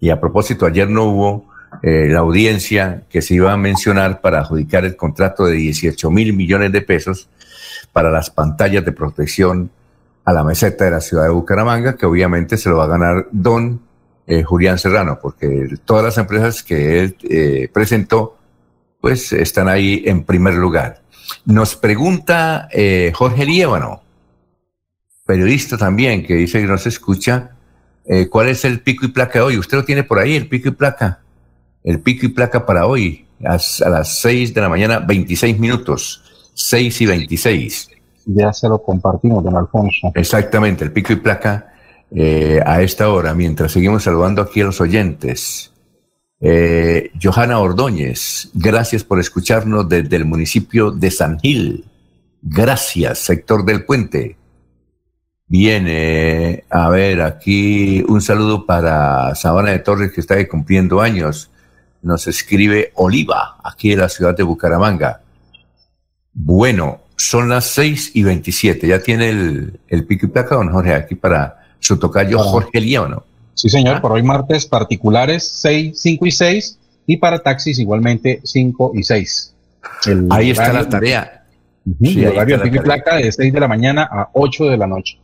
y a propósito, ayer no hubo eh, la audiencia que se iba a mencionar para adjudicar el contrato de 18 mil millones de pesos para las pantallas de protección a la meseta de la ciudad de Bucaramanga, que obviamente se lo va a ganar Don eh, Julián Serrano, porque todas las empresas que él eh, presentó, pues están ahí en primer lugar. Nos pregunta eh, Jorge Liévano, periodista también, que dice que nos escucha, ¿cuál es el pico y placa de hoy? ¿Usted lo tiene por ahí, el pico y placa? El pico y placa para hoy, a, a las 6 de la mañana, 26 minutos, 6 y 26. Ya se lo compartimos, don Alfonso. Exactamente, el pico y placa eh, a esta hora, mientras seguimos saludando aquí a los oyentes. Eh, Johanna Ordóñez, gracias por escucharnos desde el municipio de San Gil. Gracias, sector del puente. Viene, a ver, aquí un saludo para Sabana de Torres que está cumpliendo años. nos escribe Oliva, aquí en la ciudad de Bucaramanga. Bueno, son las 6 y 27. ¿Ya tiene el, el pico y placa, don Jorge, aquí para su tocayo Jorge Lía, no? Sí, señor, por hoy martes particulares 6, 5 y 6 y para taxis igualmente 5 y 6. ahí está la tarea. el horario pico y placa de 6 de la mañana a 8 de la noche.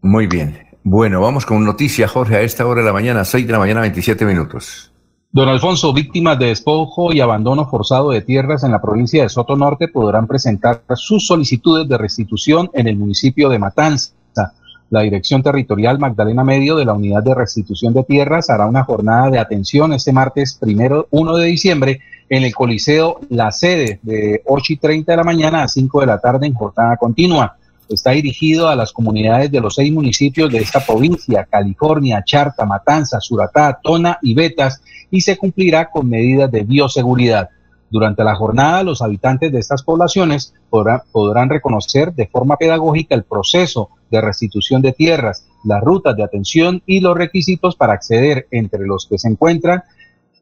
Muy bien. Bueno, vamos con noticia, Jorge, a esta hora de la mañana, 6 de la mañana, 27 minutos. Don Alfonso, víctimas de despojo y abandono forzado de tierras en la provincia de Soto Norte podrán presentar sus solicitudes de restitución en el municipio de Matanza. La Dirección Territorial Magdalena Medio de la Unidad de Restitución de Tierras hará una jornada de atención este martes primero 1 de diciembre en el Coliseo La Sede de 8 y 30 de la mañana a 5 de la tarde en jornada continua. Está dirigido a las comunidades de los seis municipios de esta provincia, California, Charta, Matanza, Suratá, Tona y Betas, y se cumplirá con medidas de bioseguridad. Durante la jornada, los habitantes de estas poblaciones podrán, reconocer de forma pedagógica el proceso de restitución de tierras, las rutas de atención y los requisitos para acceder, entre los que se encuentran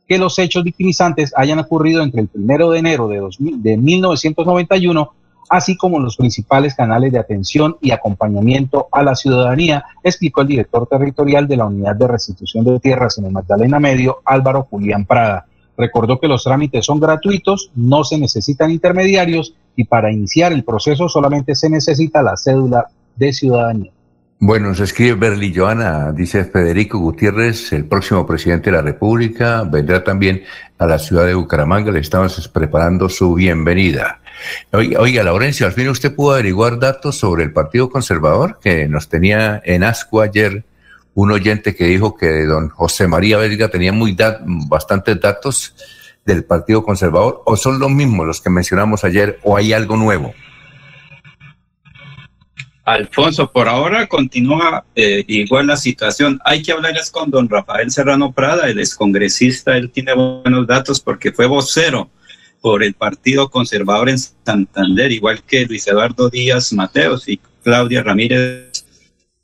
que los hechos victimizantes hayan ocurrido entre el primero de enero de, de 1991 así como los principales canales de atención y acompañamiento a la ciudadanía, explicó el director territorial de la Unidad de Restitución de Tierras en el Magdalena Medio, Álvaro Julián Prada. Recordó que los trámites son gratuitos, no se necesitan intermediarios y para iniciar el proceso solamente se necesita la cédula de ciudadanía. Bueno, se escribe Berli Joana, dice Federico Gutiérrez, el próximo presidente de la República, vendrá también a la ciudad de Bucaramanga, le estamos preparando su bienvenida. Oiga, Laurencio, al fin usted pudo averiguar datos sobre el Partido Conservador que nos tenía en asco ayer un oyente que dijo que don José María Vesga tenía muy bastantes datos del Partido Conservador, o son los mismos los que mencionamos ayer, o hay algo nuevo. Alfonso, por ahora continúa eh, igual la situación. Hay que hablar con don Rafael Serrano Prada, el excongresista. Él tiene buenos datos porque fue vocero por el Partido Conservador en Santander, igual que Luis Eduardo Díaz Mateos y Claudia Ramírez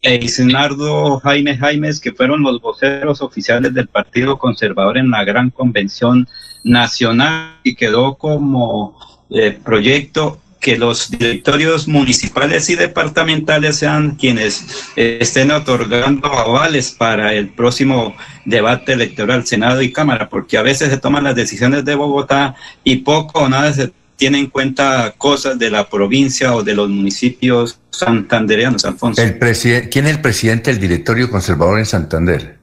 e Isnardo Jaime Jaimes, que fueron los voceros oficiales del Partido Conservador en la gran convención nacional y quedó como eh, proyecto que los directorios municipales y departamentales sean quienes eh, estén otorgando avales para el próximo debate electoral, Senado y Cámara, porque a veces se toman las decisiones de Bogotá y poco o nada se tiene en cuenta cosas de la provincia o de los municipios santandereanos, Alfonso. El ¿Quién es el presidente del directorio conservador en Santander?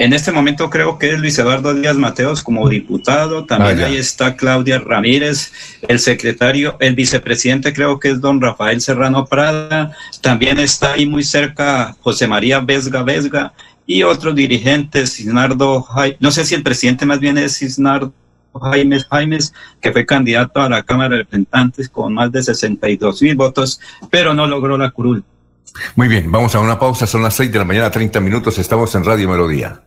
En este momento creo que es Luis Eduardo Díaz Mateos como diputado, también ah, ahí está Claudia Ramírez, el secretario, el vicepresidente creo que es don Rafael Serrano Prada, también está ahí muy cerca José María Vesga Vesga y otros dirigentes, Cisnardo, no sé si el presidente más bien es Cisnardo Jaimes Jaimes, que fue candidato a la Cámara de Representantes con más de 62 mil votos, pero no logró la curul. Muy bien, vamos a una pausa, son las 6 de la mañana, 30 minutos, estamos en Radio Melodía.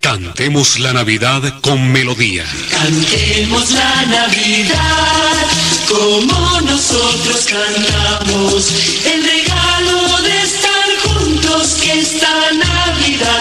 Cantemos la Navidad con melodía. Cantemos la Navidad como nosotros cantamos. El regalo de estar juntos que Navidad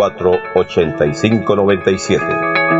8597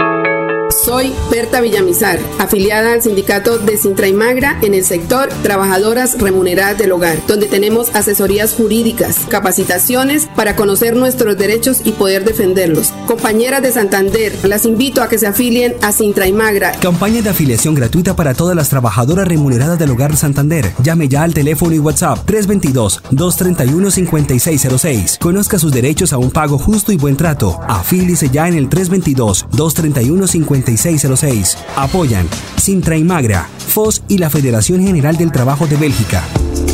Soy Berta Villamizar, afiliada al sindicato de Sintra y Magra en el sector Trabajadoras Remuneradas del Hogar, donde tenemos asesorías jurídicas, capacitaciones para conocer nuestros derechos y poder defenderlos. Compañeras de Santander, las invito a que se afilien a Sintra y Magra. Campaña de afiliación gratuita para todas las trabajadoras remuneradas del Hogar Santander. Llame ya al teléfono y WhatsApp 322-231-5606. Conozca sus derechos a un pago justo y buen trato. Afílice ya en el 322-231-5606. 606 Apoyan Sintra y Magra, FOS y la Federación General del Trabajo de Bélgica.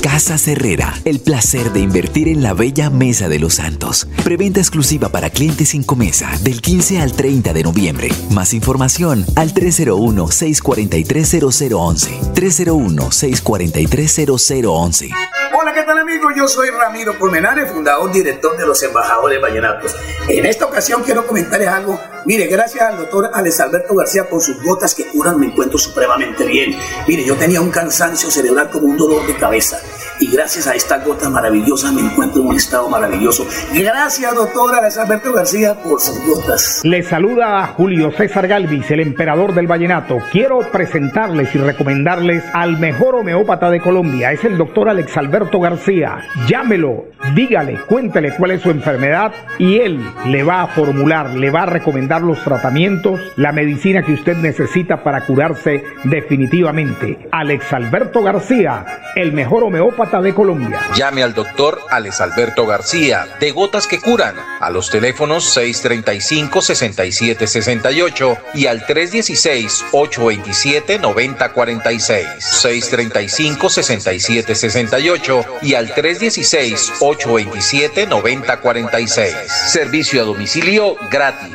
Casa Herrera, el placer de invertir en la bella Mesa de los Santos. Preventa exclusiva para clientes sin comesa del 15 al 30 de noviembre. Más información al 301-643-0011. 301-643-0011. Hola, ¿qué tal amigos? Yo soy Ramiro Colmenares, fundador, director de los Embajadores Vallenatos. En esta ocasión quiero comentarles algo. Mire, gracias al doctor Alex Alberto García por sus gotas que curan me encuentro supremamente bien. Mire, yo tenía un cansancio cerebral como un dolor de cabeza y gracias a esta gota maravillosa me encuentro en un estado maravilloso. Gracias, doctor Alex Alberto García, por sus gotas. Le saluda a Julio César Galvis, el emperador del vallenato. Quiero presentarles y recomendarles al mejor homeópata de Colombia. Es el doctor Alex Alberto García. Llámelo, dígale, cuéntele cuál es su enfermedad y él le va a formular, le va a recomendar los tratamientos, la medicina que usted necesita para curarse definitivamente. Alex Alberto García, el mejor homeópata de Colombia. Llame al doctor Alex Alberto García, de Gotas que Curan, a los teléfonos 635-6768 y al 316-827-9046. 635-6768 y al 316-827-9046. Servicio a domicilio gratis.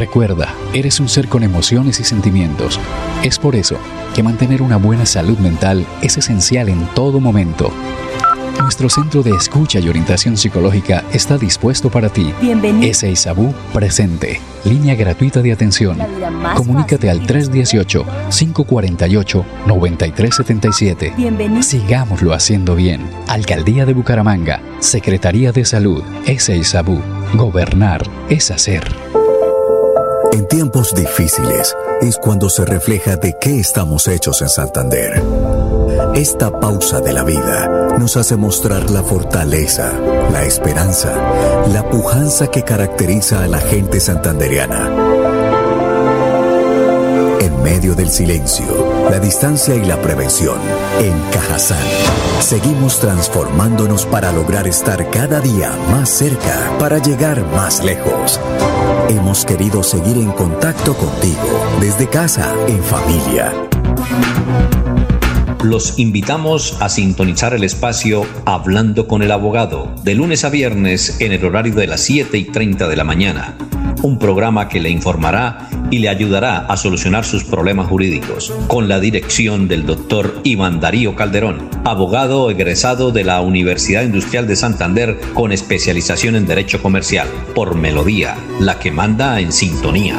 Recuerda, eres un ser con emociones y sentimientos. Es por eso que mantener una buena salud mental es esencial en todo momento. Nuestro centro de escucha y orientación psicológica está dispuesto para ti. Bienvenido. Ese Isabú presente. Línea gratuita de atención. Comunícate al 318-548-9377. Bienvenido. Sigámoslo haciendo bien. Alcaldía de Bucaramanga. Secretaría de Salud. Ese Isabú. Gobernar es hacer. En tiempos difíciles es cuando se refleja de qué estamos hechos en Santander. Esta pausa de la vida nos hace mostrar la fortaleza, la esperanza, la pujanza que caracteriza a la gente santandereana. En medio del silencio, la distancia y la prevención, en Cajazán, seguimos transformándonos para lograr estar cada día más cerca, para llegar más lejos. Hemos querido seguir en contacto contigo, desde casa, en familia. Los invitamos a sintonizar el espacio Hablando con el Abogado, de lunes a viernes en el horario de las 7 y 30 de la mañana. Un programa que le informará y le ayudará a solucionar sus problemas jurídicos, con la dirección del doctor Iván Darío Calderón, abogado egresado de la Universidad Industrial de Santander con especialización en Derecho Comercial, por Melodía, la que manda en sintonía.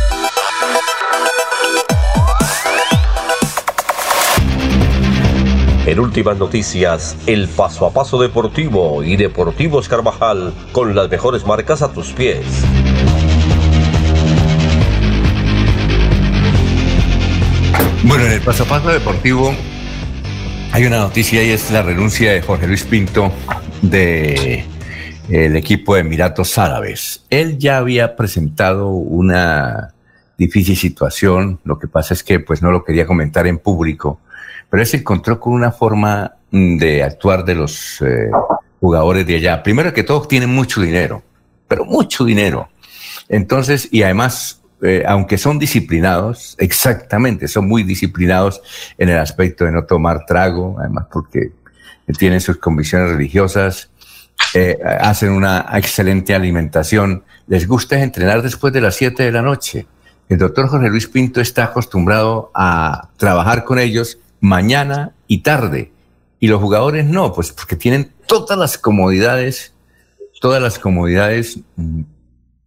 En últimas noticias, el paso a paso deportivo y Deportivos Carvajal con las mejores marcas a tus pies. Bueno, en el paso a paso deportivo hay una noticia y es la renuncia de Jorge Luis Pinto de el equipo de Emiratos Árabes. Él ya había presentado una difícil situación, lo que pasa es que pues no lo quería comentar en público, pero él se encontró con una forma mm, de actuar de los eh, jugadores de allá. Primero que todos tienen mucho dinero, pero mucho dinero. Entonces, y además, eh, aunque son disciplinados, exactamente, son muy disciplinados en el aspecto de no tomar trago, además porque tienen sus convicciones religiosas, eh, hacen una excelente alimentación, les gusta entrenar después de las 7 de la noche. El doctor Jorge Luis Pinto está acostumbrado a trabajar con ellos mañana y tarde y los jugadores no, pues porque tienen todas las comodidades, todas las comodidades. mm,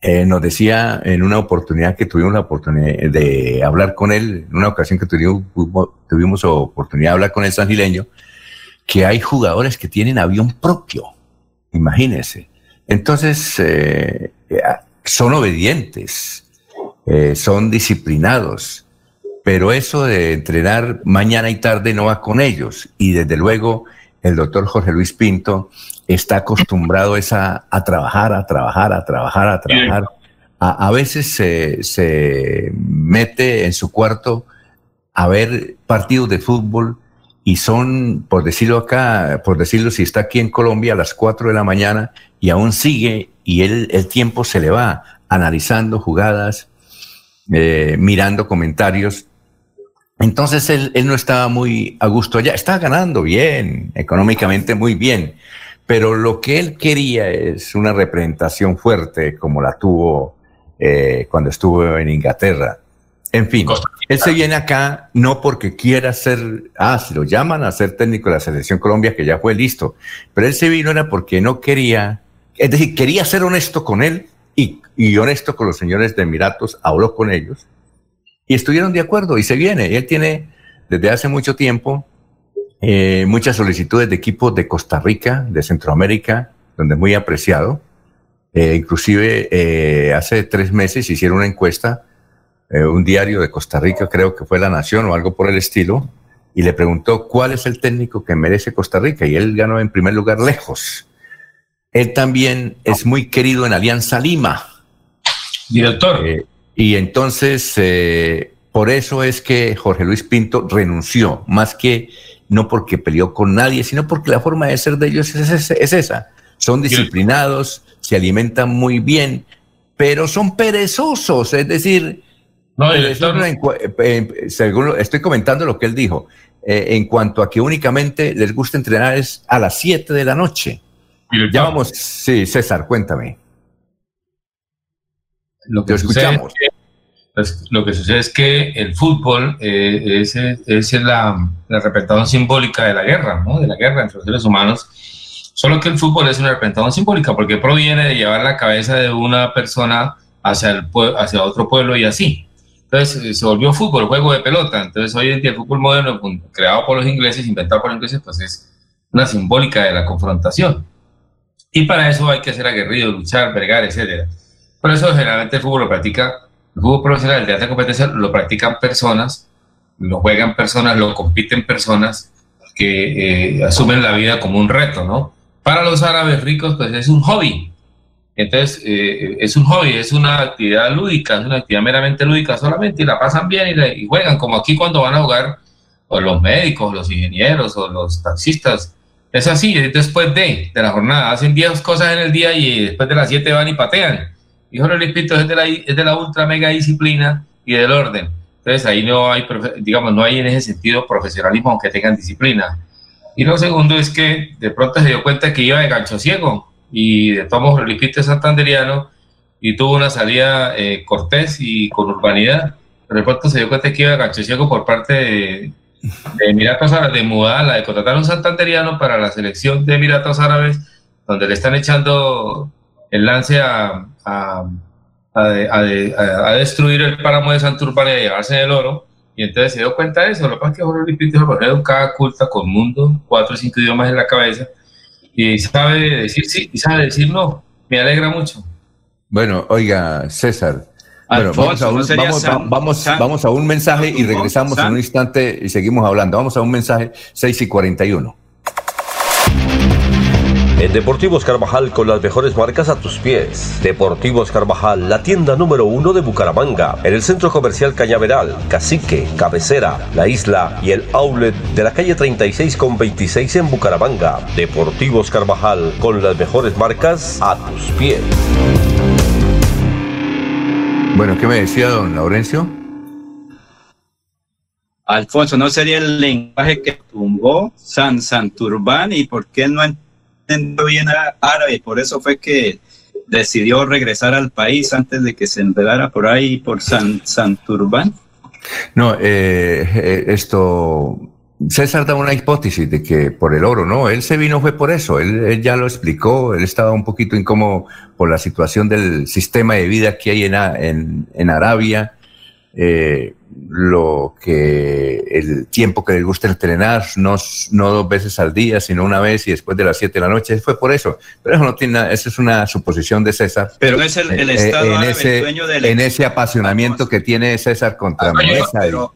eh, nos decía en una oportunidad que tuvimos la oportunidad de hablar con él, en una ocasión que tuvimos, tuvimos oportunidad de hablar con el sangileño, que hay jugadores que tienen avión propio, imagínense. Entonces, eh, eh, son obedientes, son disciplinados, pero eso de entrenar mañana y tarde no va con ellos. Y desde luego, el doctor Jorge Luis Pinto está acostumbrado es a, a trabajar, a trabajar, a trabajar, a trabajar. A, a veces se, se mete en su cuarto a ver partidos de fútbol y son, por decirlo acá, por decirlo, si está aquí en Colombia a las 4 de la mañana y aún sigue y él, el tiempo se le va analizando jugadas, eh, mirando comentarios. Entonces él, él no estaba muy a gusto allá, estaba ganando bien, económicamente muy bien, pero lo que él quería es una representación fuerte como la tuvo eh, cuando estuvo en Inglaterra. En fin, él se viene acá no porque quiera ser, ah, si lo llaman a ser técnico de la selección Colombia, que ya fue listo, pero él se vino era porque no quería, es decir, quería ser honesto con él y, y honesto con los señores de Emiratos, habló con ellos y estuvieron de acuerdo y se viene. Y él tiene desde hace mucho tiempo eh, muchas solicitudes de equipos de Costa Rica, de Centroamérica, donde es muy apreciado. Eh, inclusive eh, hace tres meses hicieron una encuesta, un diario de Costa Rica, creo que fue La Nación o algo por el estilo, y le preguntó cuál es el técnico que merece Costa Rica, y él ganó en primer lugar lejos. Él también es muy querido en Alianza Lima. Director. Eh, y entonces, eh, por eso es que Jorge Luis Pinto renunció, más que no porque peleó con nadie, sino porque la forma de ser de ellos es, es- es esa. Son disciplinados, se alimentan muy bien, pero son perezosos, es decir, cua- eh, según lo- estoy comentando lo que él dijo, eh, en cuanto a que únicamente les gusta entrenar es a las 7 de la noche. Ya vamos, sí, César, cuéntame. Lo que Lo sucede escuchamos. es que- pues, lo que sucede es que el fútbol eh, es, es la, la representación simbólica de la guerra, ¿no? de la guerra entre los seres humanos. Solo que el fútbol es una representación simbólica porque proviene de llevar la cabeza de una persona hacia, el, hacia otro pueblo y así. Entonces eh, se volvió fútbol, juego de pelota. Entonces hoy en día el fútbol moderno, creado por los ingleses, inventado por los ingleses, pues es una simbólica de la confrontación. Y para eso hay que ser aguerrido, luchar, bregar, etcétera. Por eso generalmente el fútbol lo practica, el fútbol profesional, de competencia, lo practican personas, lo juegan personas, lo compiten personas que eh, asumen la vida como un reto, ¿no? Para los árabes ricos, pues es un hobby. Entonces, eh, es un hobby, es una actividad lúdica, es una actividad meramente lúdica solamente y la pasan bien y, juegan, como aquí cuando van a jugar o los médicos, los ingenieros o los taxistas. Es así, es después de, de la jornada. Hacen 10 cosas en el día y después de las 7 van y patean. Jorge Luis Pinto es de, la, es de la ultra mega disciplina y del orden. Entonces ahí no hay, digamos, no hay en ese sentido profesionalismo aunque tengan disciplina. Y lo segundo es que de pronto se dio cuenta que iba de gancho ciego y de todos modos Jorge Luis Pinto es santanderiano y tuvo una salida eh, cortés y con urbanidad. Pero de pronto se dio cuenta que iba de gancho ciego por parte de, de Emiratos Árabes, de Mudala, de contratar a un santanderiano para la selección de Emiratos Árabes, donde le están echando el lance a, a, a, de- a de- a- destruir el páramo de Santurbán y a llevarse el oro. Y entonces se dio cuenta de eso. Lo que pasa es que Jorge Luis Pinto es una educada, culta, con mundo, cuatro o cinco idiomas en la cabeza, y sabe decir sí y sabe decir no. Me alegra mucho. Bueno, oiga, César. Bueno, Alfonso, vamos, a un, ¿no sería vamos, San- vamos, San- vamos a un mensaje y regresamos en un instante y seguimos hablando. Vamos a un mensaje 6 y 41. En Deportivos Carvajal con las mejores marcas a tus pies. Deportivos Carvajal, la tienda número uno de Bucaramanga, en el centro comercial Cañaveral, Cacique, Cabecera, La Isla y el outlet de la calle 36 con 26 en Bucaramanga. Deportivos Carvajal con las mejores marcas a tus pies. Bueno, ¿qué me decía don Laurencio? Alfonso, ¿no sería el lenguaje que tumbó San Santurbán y por qué no entendió bien árabe? Por eso fue que decidió regresar al país antes de que se enredara por ahí por San Santurbán. No, eh, eh, esto, César da una hipótesis de que por el oro, no, él se vino fue por eso, él, él ya lo explicó, él estaba un poquito incómodo por la situación del sistema de vida que hay en, en, en Arabia, eh, lo que el tiempo que les gusta entrenar, no, no dos veces al día, sino una vez y después de las siete de la noche, fue por eso. Pero eso no tiene nada, esa es una suposición de César. Pero es el, el Eh, Estado en ese, el dueño del en ese apasionamiento que tiene César contra Mesa. y- Yo,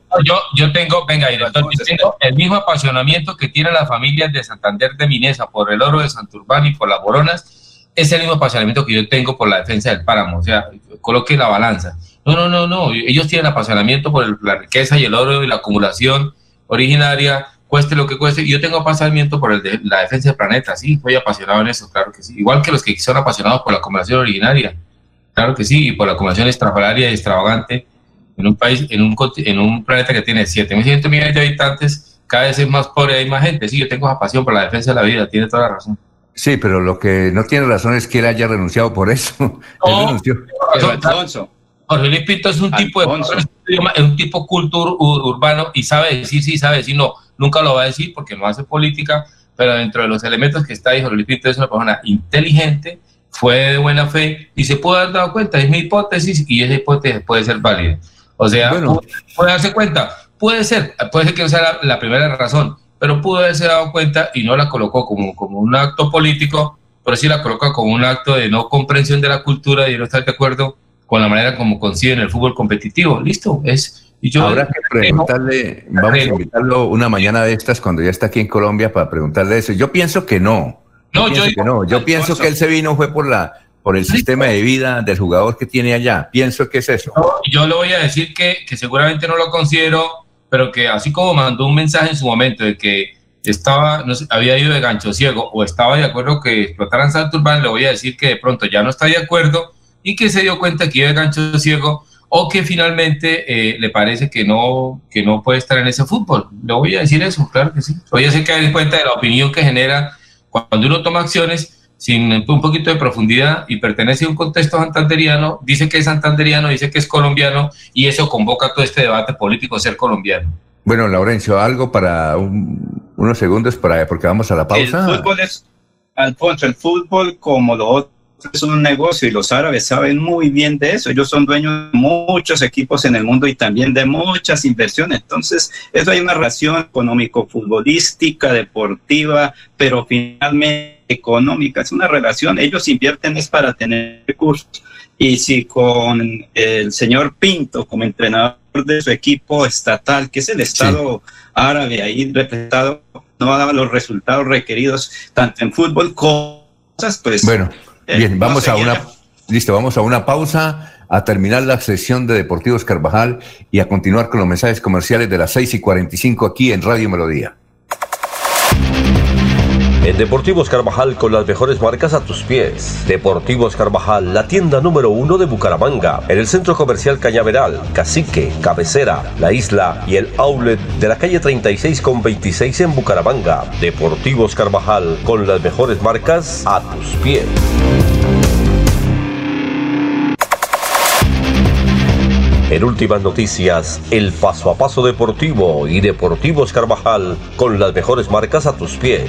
yo tengo, venga, director, yo tengo el mismo apasionamiento que tienen las familias de Santander de Minesa por el oro de Santurbán y por las Boronas, es el mismo apasionamiento que yo tengo por la defensa del páramo, o sea, coloque la balanza. No, no, no, no, ellos tienen apasionamiento por el- la riqueza y el oro y la acumulación originaria, cueste lo que cueste, y yo tengo apasionamiento por el de- la defensa del planeta, sí, soy apasionado en eso, claro que sí, igual que los que son apasionados por la acumulación originaria, claro que sí, y por la acumulación estrafalaria y extravagante en un país, en un, en un planeta que tiene 7.100 millones de habitantes, cada vez es más pobre y hay más gente. Sí, yo tengo esa pasión por la defensa de la vida, tiene toda la razón. Sí, pero lo que no tiene razón es que él haya renunciado por eso. Él renunció. Alfonso. Jorge Luis Pinto es un tipo de es un tipo urbano y sabe decir sí, sabe decir no. Nunca lo va a decir porque no hace política, pero dentro de los elementos que está ahí, Jorge Luis Pinto es una persona inteligente, fue de buena fe y se puede haber dado cuenta. Es mi hipótesis y esa hipótesis puede ser válida. O sea, puede, puede darse cuenta. Puede ser, puede ser que no sea la, la primera razón, pero pudo haberse dado cuenta y no la colocó como, como un acto político, pero sí la coloca como un acto de no comprensión de la cultura y de no estar de acuerdo con la manera como conciben el fútbol competitivo. Listo, es. Y yo Habrá que preguntarle, vamos a invitarlo una mañana de estas cuando ya está aquí en Colombia para preguntarle eso. Yo pienso que no. Yo No, pienso yo- que no. Yo pienso que él se vino fue por la por el sistema de vida del jugador que tiene allá. Pienso que es eso. yo le voy a decir que, que seguramente no lo considero, pero que así como mandó un mensaje en su momento de que estaba, no sé, había ido de gancho ciego o estaba de acuerdo que explotaran Santurbán, le voy a decir que de pronto ya no está de acuerdo y que se dio cuenta que iba de gancho ciego o que finalmente eh, le parece que no, que no puede estar en ese fútbol. Le voy a decir eso, claro que sí. Voy a hacer que en cuenta de la opinión que genera cuando uno toma acciones sin un poquito de profundidad y pertenece a un contexto santanderiano, dice que es santanderiano, dice que es colombiano y eso convoca todo este debate político ser colombiano. Bueno, Laurencio, algo para un- unos segundos para porque vamos a la El pausa. fútbol es, Alfonso, el fútbol como lo otro es un negocio y los árabes saben muy bien de eso. Ellos son dueños de muchos equipos en el mundo y también de muchas inversiones. Entonces, eso hay una relación económico-futbolística, deportiva, pero finalmente económica. Es una relación. Ellos invierten es para tener recursos. Y si con el señor Pinto como entrenador de su equipo estatal, que es el Estado árabe ahí representado, no dado los resultados requeridos tanto en fútbol como pues Bueno, bien, no vamos a una listo, vamos a una pausa a terminar la sesión de Deportivos Carvajal y a continuar con los mensajes comerciales de las 6 y 45 aquí en Radio Melodía. En Deportivos Carvajal con las mejores marcas a tus pies. Deportivos Carvajal, la tienda número uno de Bucaramanga, en el centro comercial Cañaveral, Cacique, Cabecera, La Isla y el outlet de la calle 36 con 26 en Bucaramanga. Deportivos Carvajal con las mejores marcas a tus pies. En últimas noticias, el paso a paso deportivo y Deportivos Carvajal con las mejores marcas a tus pies.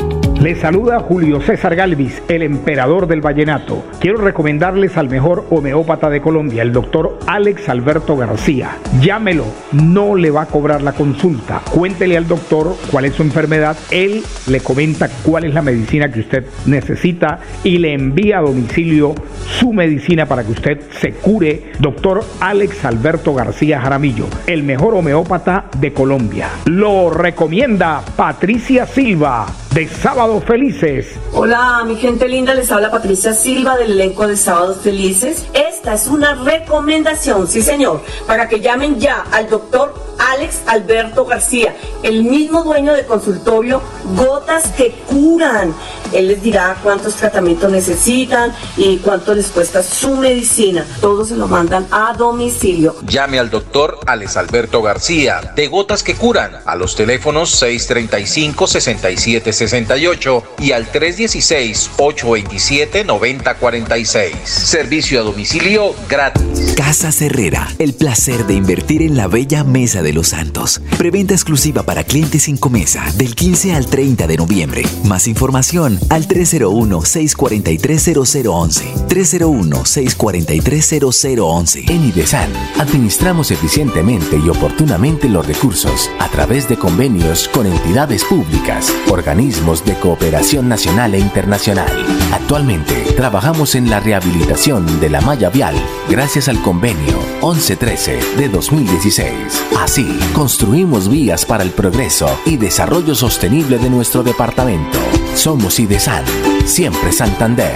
Les saluda Julio César Galvis, el emperador del vallenato. Quiero recomendarles al mejor homeópata de Colombia, el doctor Alex Alberto García. Llámelo, no le va a cobrar la consulta. Cuéntele al doctor cuál es su enfermedad, él le comenta cuál es la medicina que usted necesita y le envía a domicilio su medicina para que usted se cure. Doctor Alex Alberto García Jaramillo, el mejor homeópata de Colombia. Lo recomienda Patricia Silva de Sábado Felices. Hola, mi gente linda, les habla Patricia Silva del elenco de Sábados Felices. Este Esta es una recomendación, sí señor, para que llamen ya al doctor Alex Alberto García, el mismo dueño de consultorio Gotas que Curan. Él les dirá cuántos tratamientos necesitan y cuánto les cuesta su medicina. Todos se lo mandan a domicilio. Llame al doctor Alex Alberto García de Gotas que Curan a los teléfonos 635-6768 y al 316-827-9046. Servicio a domicilio gratis. Casa Herrera, el placer de invertir en la bella Mesa de los Santos. Preventa exclusiva para clientes sin comesa del 15 al 30 de noviembre. Más información al 301-643-0011. 301-643-0011. En IDESAN, administramos eficientemente y oportunamente los recursos a través de convenios con entidades públicas, organismos de cooperación nacional e internacional. Actualmente, trabajamos en la rehabilitación de la malla vial gracias al convenio 1113 de 2016. Así, construimos vías para el progreso y desarrollo sostenible de nuestro departamento. Somos IDESAN, siempre Santander.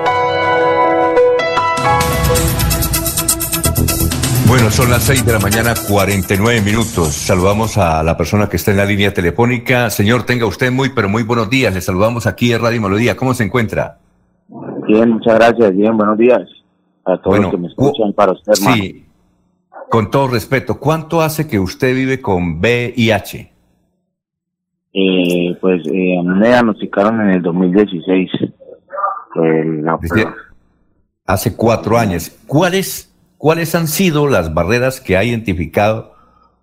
Bueno, son las 6 de la mañana, 49 minutos. Saludamos a la persona que está en la línea telefónica. Señor, tenga usted muy, pero muy buenos días. Le saludamos aquí en Radio Melodía. ¿Cómo se encuentra? Bien, muchas gracias. Bien, buenos días a todos los que me escuchan, para usted, hermano. Sí, con todo respeto, ¿cuánto hace que usted vive con VIH? Eh, pues eh, a mí me diagnosticaron en el 2016. eh, la- Hace cuatro años. ¿Cuáles, ¿Cuáles han sido las barreras que ha identificado,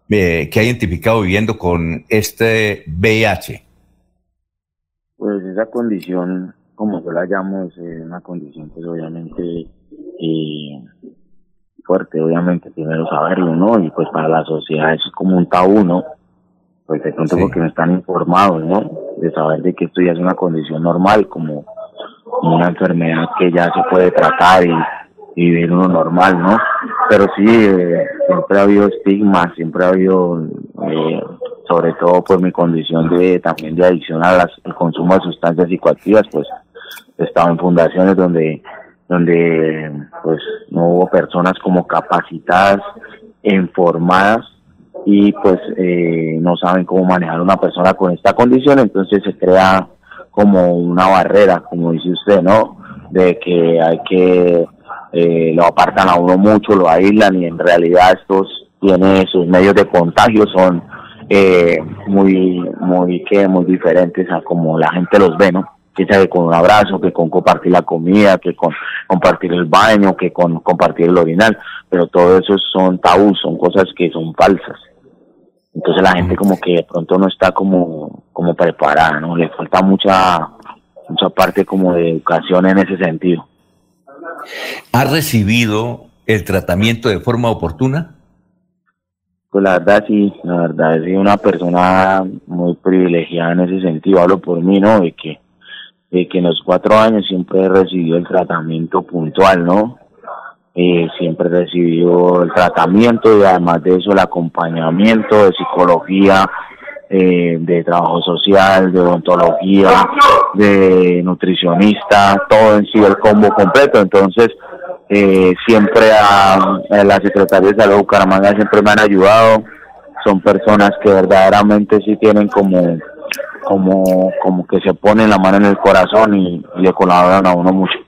eh, que ha identificado viviendo con este VIH? Pues esa condición, como yo la llamo, es eh, una condición pues obviamente eh, fuerte, obviamente primero saberlo, ¿no? Y pues para la sociedad es como un tabú, ¿no? Pues de pronto porque no están informados, ¿no? De saber de que esto ya es una condición normal, como una enfermedad que ya se puede tratar y, y vivir uno normal, ¿no? Pero sí, eh, siempre ha habido estigma, siempre ha habido, eh, sobre todo por mi condición de también de adicción al consumo de sustancias psicoactivas, pues he estado en fundaciones donde donde pues no hubo personas como capacitadas, informadas y pues eh, no saben cómo manejar una persona con esta condición, entonces se crea como una barrera, como dice usted, ¿no? De que hay que eh, lo apartan a uno mucho, lo aíslan y en realidad estos tiene sus medios de contagio son eh, muy muy que muy diferentes a como la gente los ve, ¿no? Que sea con un abrazo, que con compartir la comida, que con compartir el baño, que con compartir el orinal, pero todo eso son tabús, son cosas que son falsas. Entonces la gente como que de pronto no está como como preparada, ¿no? Le falta mucha mucha parte como de educación en ese sentido. ¿Ha recibido el tratamiento de forma oportuna? Pues la verdad sí, la verdad he sido una persona muy privilegiada en ese sentido, hablo por mí, ¿no? De que, de que en los cuatro años siempre he recibido el tratamiento puntual, ¿no? Eh, siempre he recibido el tratamiento y además de eso el acompañamiento de psicología, eh, de trabajo social, de odontología, de nutricionista, todo en sí el combo completo. Entonces, eh, siempre a, a la Secretaría de Salud de Bucaramanga siempre me han ayudado. Son personas que verdaderamente sí tienen como, como, como que se ponen la mano en el corazón y, y le colaboran a uno mucho.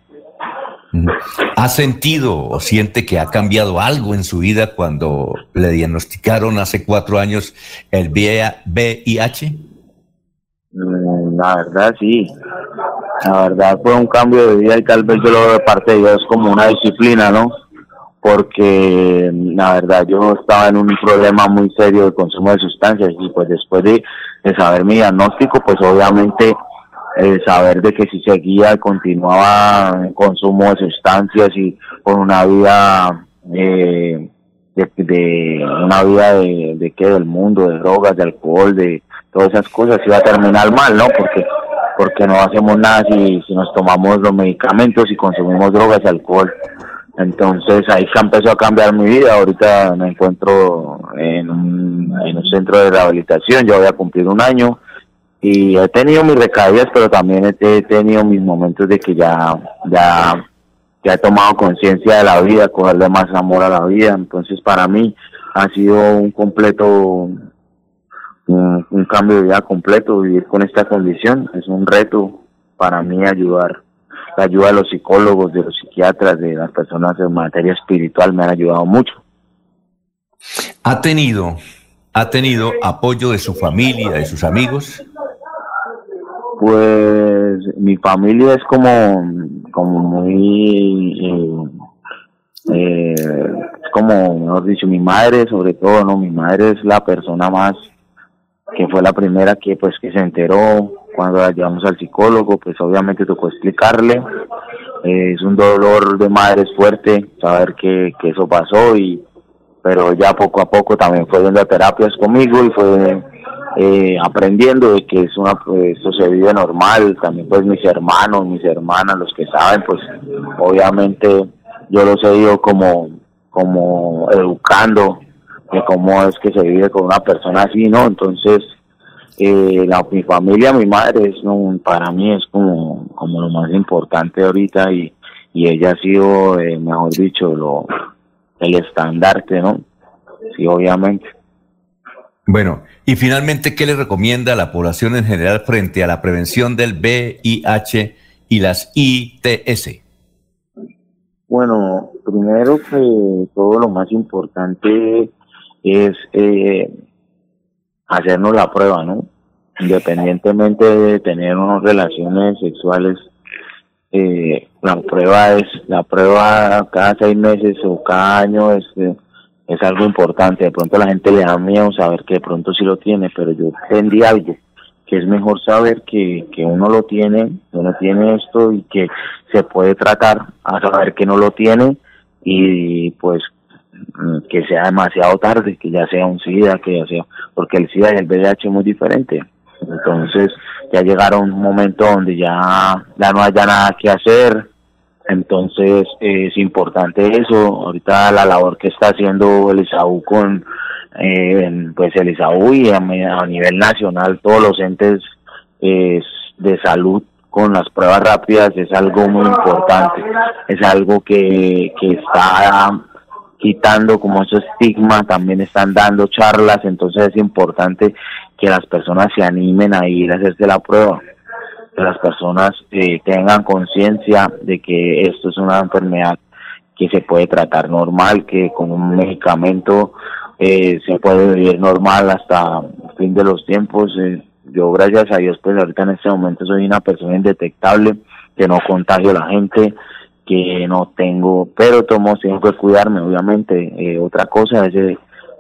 ¿Ha sentido o siente que ha cambiado algo en su vida cuando le diagnosticaron hace cuatro años el VIH? Mm, La verdad, sí. La verdad fue un cambio de vida y tal vez yo lo veo de parte de Dios como una disciplina, ¿no? Porque mm, la verdad yo estaba en un problema muy serio de consumo de sustancias y pues después de, de saber mi diagnóstico, pues obviamente eh, saber de que si seguía continuaba en consumo de sustancias y con una vida eh, de, de una vida de, de qué del mundo de drogas de alcohol de todas esas cosas iba a terminar mal no porque porque no hacemos nada si, si nos tomamos los medicamentos y consumimos drogas y alcohol. Entonces ahí se empezó a cambiar mi vida. Ahorita me encuentro en un, en un centro de rehabilitación. Ya voy a cumplir un año y he tenido mis recaídas, pero también he, tenido mis momentos de que ya, ya, ya he tomado conciencia de la vida, cogerle más amor a la vida. Entonces, para mí ha sido un completo, un, un cambio de vida completo, vivir con esta condición. Es un reto para mí ayudar. La ayuda de los psicólogos, de los psiquiatras, de las personas en materia espiritual me han ayudado mucho. ¿Ha tenido, ha tenido apoyo de su familia, de sus amigos? Pues mi familia es como, como muy, eh, eh, es como, mejor dicho, mi madre sobre todo, ¿no? Mi madre es la persona más, que fue la primera que pues que se enteró cuando la llevamos al psicólogo, pues obviamente tocó explicarle. Eh, es un dolor de madre fuerte saber que, que eso pasó y pero ya poco a poco también fue yendo a terapias conmigo y fue eh, aprendiendo de que es una pues, esto se vive normal. También pues mis hermanos mis hermanas los que saben pues obviamente yo los he ido como como educando de cómo es que se vive con una persona así no entonces eh, mi familia mi madre es no, para mí es como como lo más importante ahorita y y ella ha sido eh, mejor dicho lo el estandarte no sí obviamente Bueno, y finalmente, ¿qué le recomienda a la población en general frente a la prevención del VIH y las ITS? Bueno, primero que todo lo más importante es eh, hacernos la prueba, ¿no? Independientemente de tener unas relaciones sexuales, eh, la prueba es, la prueba cada seis meses o cada año es, eh, es algo importante. De pronto la gente le da miedo saber que de pronto sí lo tiene, pero yo entendí algo, que es mejor saber que, que uno lo tiene, uno tiene esto y que se puede tratar a saber que no lo tiene y pues mm, que sea demasiado tarde, que ya sea un SIDA, que ya sea, porque el SIDA y el VIH es muy diferente. Entonces ya llegaron un momento donde ya, ya no haya nada que hacer, entonces eh, es importante eso. Ahorita la labor que está haciendo el ISAU con, eh, pues el ISAU y a, nivel nacional todos los entes de salud con las pruebas rápidas es algo muy importante. Es algo que, que está quitando como ese estigma, también están dando charlas, entonces es importante que las personas se animen a ir a hacerse la prueba que las personas eh, tengan conciencia de que esto es una enfermedad que se puede tratar normal, que con un medicamento eh, se puede vivir normal hasta el fin de los tiempos. Eh, yo gracias a Dios pues ahorita en este momento soy una persona indetectable, que no contagio a la gente, que no tengo, pero tomo, que cuidarme obviamente. Eh, otra cosa es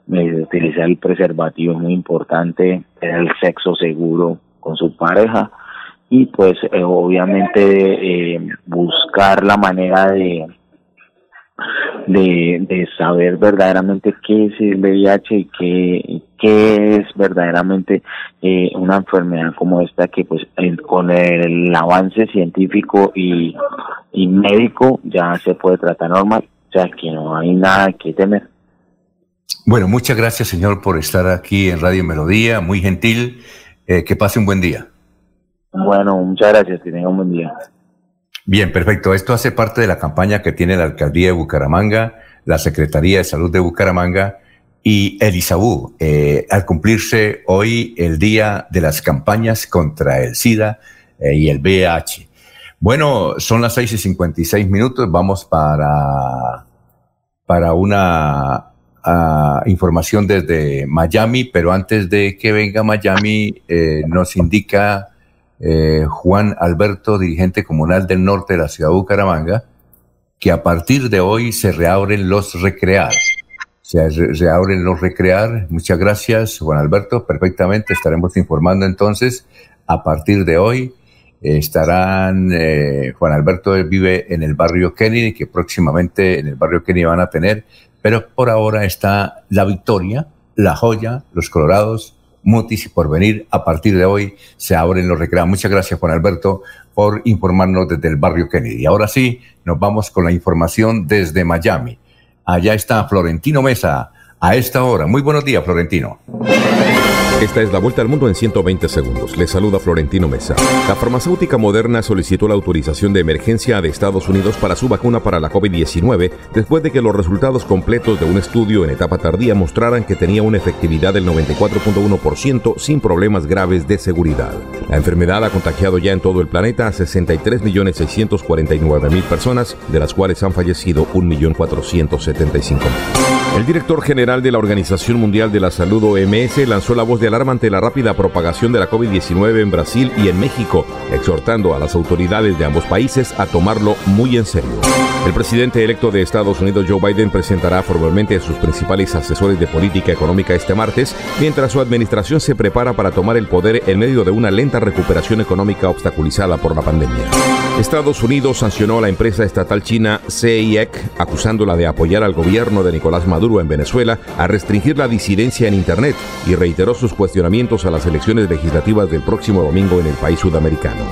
utilizar el preservativo, es muy importante, tener el sexo seguro con su pareja y pues eh, obviamente eh, buscar la manera de, de de saber verdaderamente qué es el VIH y qué, qué es verdaderamente eh, una enfermedad como esta que pues con el avance científico y, y médico ya se puede tratar normal, o sea que no hay nada que temer. Bueno, muchas gracias señor por estar aquí en Radio Melodía, muy gentil, eh, que pase un buen día. Bueno, muchas gracias, que un buen día. Bien, perfecto. Esto hace parte de la campaña que tiene la Alcaldía de Bucaramanga, la Secretaría de Salud de Bucaramanga y el ISABU, eh, al cumplirse hoy el día de las campañas contra el SIDA eh, y el VIH. Bueno, son las 6 y 56 minutos. Vamos para, para una ah, información desde Miami, pero antes de que venga Miami, eh, nos indica eh, Juan Alberto, dirigente comunal del norte de la ciudad de Bucaramanga, que a partir de hoy se reabren los recrear. Se reabren los recrear. Muchas gracias, Juan Alberto. Perfectamente, estaremos informando entonces. A partir de hoy estarán, eh, Juan Alberto vive en el barrio Kennedy, que próximamente en el barrio Kennedy van a tener, pero por ahora está La Victoria, La Joya, Los Colorados, Mutis y por venir. A partir de hoy se abren los recreos. Muchas gracias, Juan Alberto, por informarnos desde el barrio Kennedy. Ahora sí, nos vamos con la información desde Miami. Allá está Florentino Mesa a esta hora. Muy buenos días, Florentino. Esta es la vuelta al mundo en 120 segundos. Le saluda Florentino Mesa. La farmacéutica Moderna solicitó la autorización de emergencia de Estados Unidos para su vacuna para la COVID-19 después de que los resultados completos de un estudio en etapa tardía mostraran que tenía una efectividad del 94.1% sin problemas graves de seguridad. La enfermedad ha contagiado ya en todo el planeta a 63.649.000 personas, de las cuales han fallecido 1.475.000. El director general de la Organización Mundial de la Salud OMS lanzó la voz de alarma ante la rápida propagación de la COVID-19 en Brasil y en México, exhortando a las autoridades de ambos países a tomarlo muy en serio. El presidente electo de Estados Unidos, Joe Biden, presentará formalmente a sus principales asesores de política económica este martes, mientras su administración se prepara para tomar el poder en medio de una lenta recuperación económica obstaculizada por la pandemia. Estados Unidos sancionó a la empresa estatal china CIEC, acusándola de apoyar al gobierno de Nicolás Maduro en Venezuela a restringir la disidencia en Internet y reiteró sus cuestionamientos a las elecciones legislativas del próximo domingo en el país sudamericano.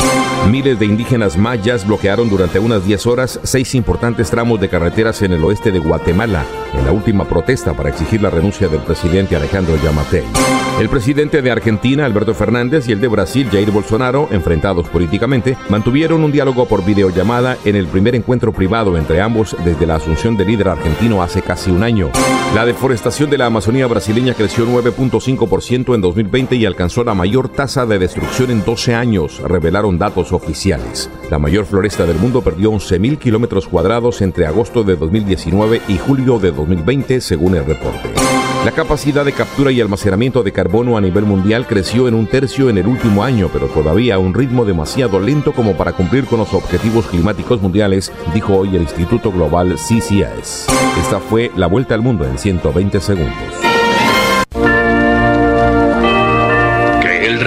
Miles de indígenas mayas bloquearon durante unas 10 horas seis importantes tramos de carreteras en el oeste de Guatemala, en la última protesta para exigir la renuncia del presidente Alejandro Yamatei. El presidente de Argentina, Alberto Fernández, y el de Brasil, Jair Bolsonaro, enfrentados políticamente, mantuvieron un diálogo por videollamada en el primer encuentro privado entre ambos desde la asunción del líder argentino hace casi un año. La deforestación de la Amazonía brasileña creció 9.5% en 2020 y alcanzó la mayor tasa de destrucción en 12 años, revelaron datos oficiales. La mayor floresta del mundo perdió 11.000 kilómetros cuadrados entre agosto de 2019 y julio de 2020, según el reporte. La capacidad de captura y almacenamiento de carbono a nivel mundial creció en un tercio en el último año, pero todavía a un ritmo demasiado lento como para cumplir con los objetivos climáticos mundiales, dijo hoy el Instituto Global CCS. Esta fue la vuelta al mundo en 120 segundos.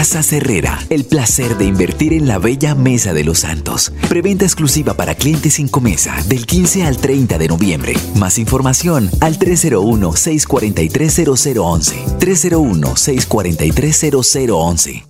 Casa Herrera, el placer de invertir en la bella Mesa de los Santos. Preventa exclusiva para clientes sin comesa del 15 al 30 de noviembre. Más información al 301-643-0011. 301-643-0011.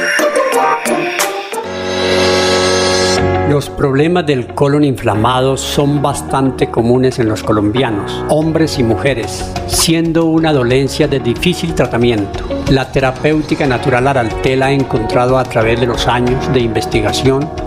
Los problemas del colon inflamado son bastante comunes en los colombianos, hombres y mujeres, siendo una dolencia de difícil tratamiento. La terapéutica natural Araltel ha encontrado a través de los años de investigación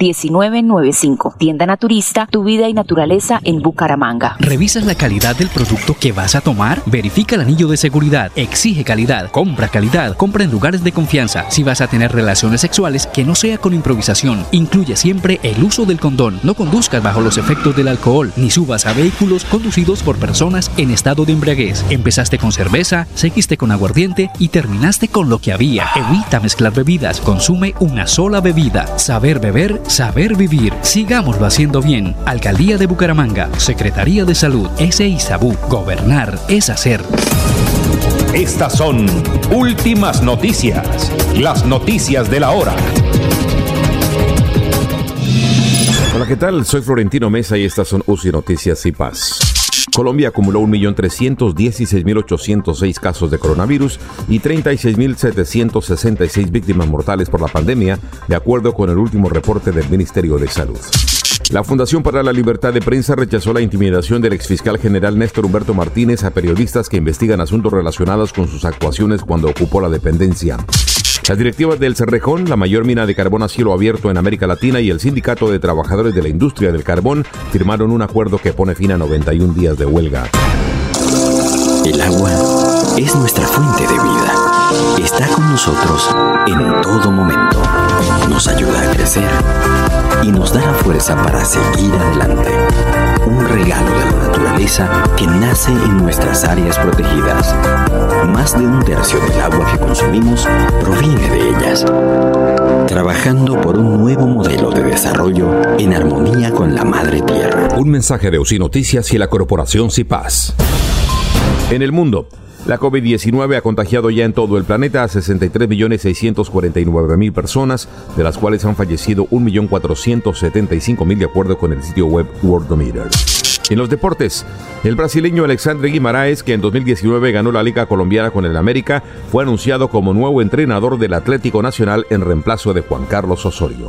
1995. Tienda Naturista, tu vida y naturaleza en Bucaramanga. ¿Revisas la calidad del producto que vas a tomar? Verifica el anillo de seguridad. Exige calidad. Compra calidad. Compra en lugares de confianza. Si vas a tener relaciones sexuales, que no sea con improvisación. Incluye siempre el uso del condón. No conduzcas bajo los efectos del alcohol, ni subas a vehículos conducidos por personas en estado de embriaguez. Empezaste con cerveza, seguiste con aguardiente y terminaste con lo que había. Evita mezclar bebidas. Consume una sola bebida. Saber beber, saber vivir. Sigámoslo haciendo bien. Alcaldía de Bucaramanga. Secretaría de Salud. SISABU. Gobernar es hacer. Estas son últimas noticias. Las noticias de la hora. Hola, ¿qué tal? Soy Florentino Mesa y estas son UCI Noticias y Paz. Colombia acumuló 1.316.806 casos de coronavirus y 36.766 víctimas mortales por la pandemia, de acuerdo con el último reporte del Ministerio de Salud. La Fundación para la Libertad de Prensa rechazó la intimidación del exfiscal general Néstor Humberto Martínez a periodistas que investigan asuntos relacionados con sus actuaciones cuando ocupó la dependencia. Las directivas del Cerrejón, la mayor mina de carbón a cielo abierto en América Latina y el Sindicato de Trabajadores de la Industria del Carbón firmaron un acuerdo que pone fin a 91 días de huelga. El agua es nuestra fuente de vida. Está con nosotros en todo momento. Nos ayuda a crecer y nos da la fuerza para seguir adelante. Un regalo de la naturaleza que nace en nuestras áreas protegidas. Más de un tercio del agua que consumimos proviene de ellas. Trabajando por un nuevo modelo de desarrollo en armonía con la madre tierra. Un mensaje de UCI Noticias y la corporación CIPAS. En el mundo, la COVID-19 ha contagiado ya en todo el planeta a 63.649.000 personas, de las cuales han fallecido 1.475.000 de acuerdo con el sitio web Worldometer. En los deportes, el brasileño Alexandre Guimaraes, que en 2019 ganó la Liga Colombiana con el América, fue anunciado como nuevo entrenador del Atlético Nacional en reemplazo de Juan Carlos Osorio.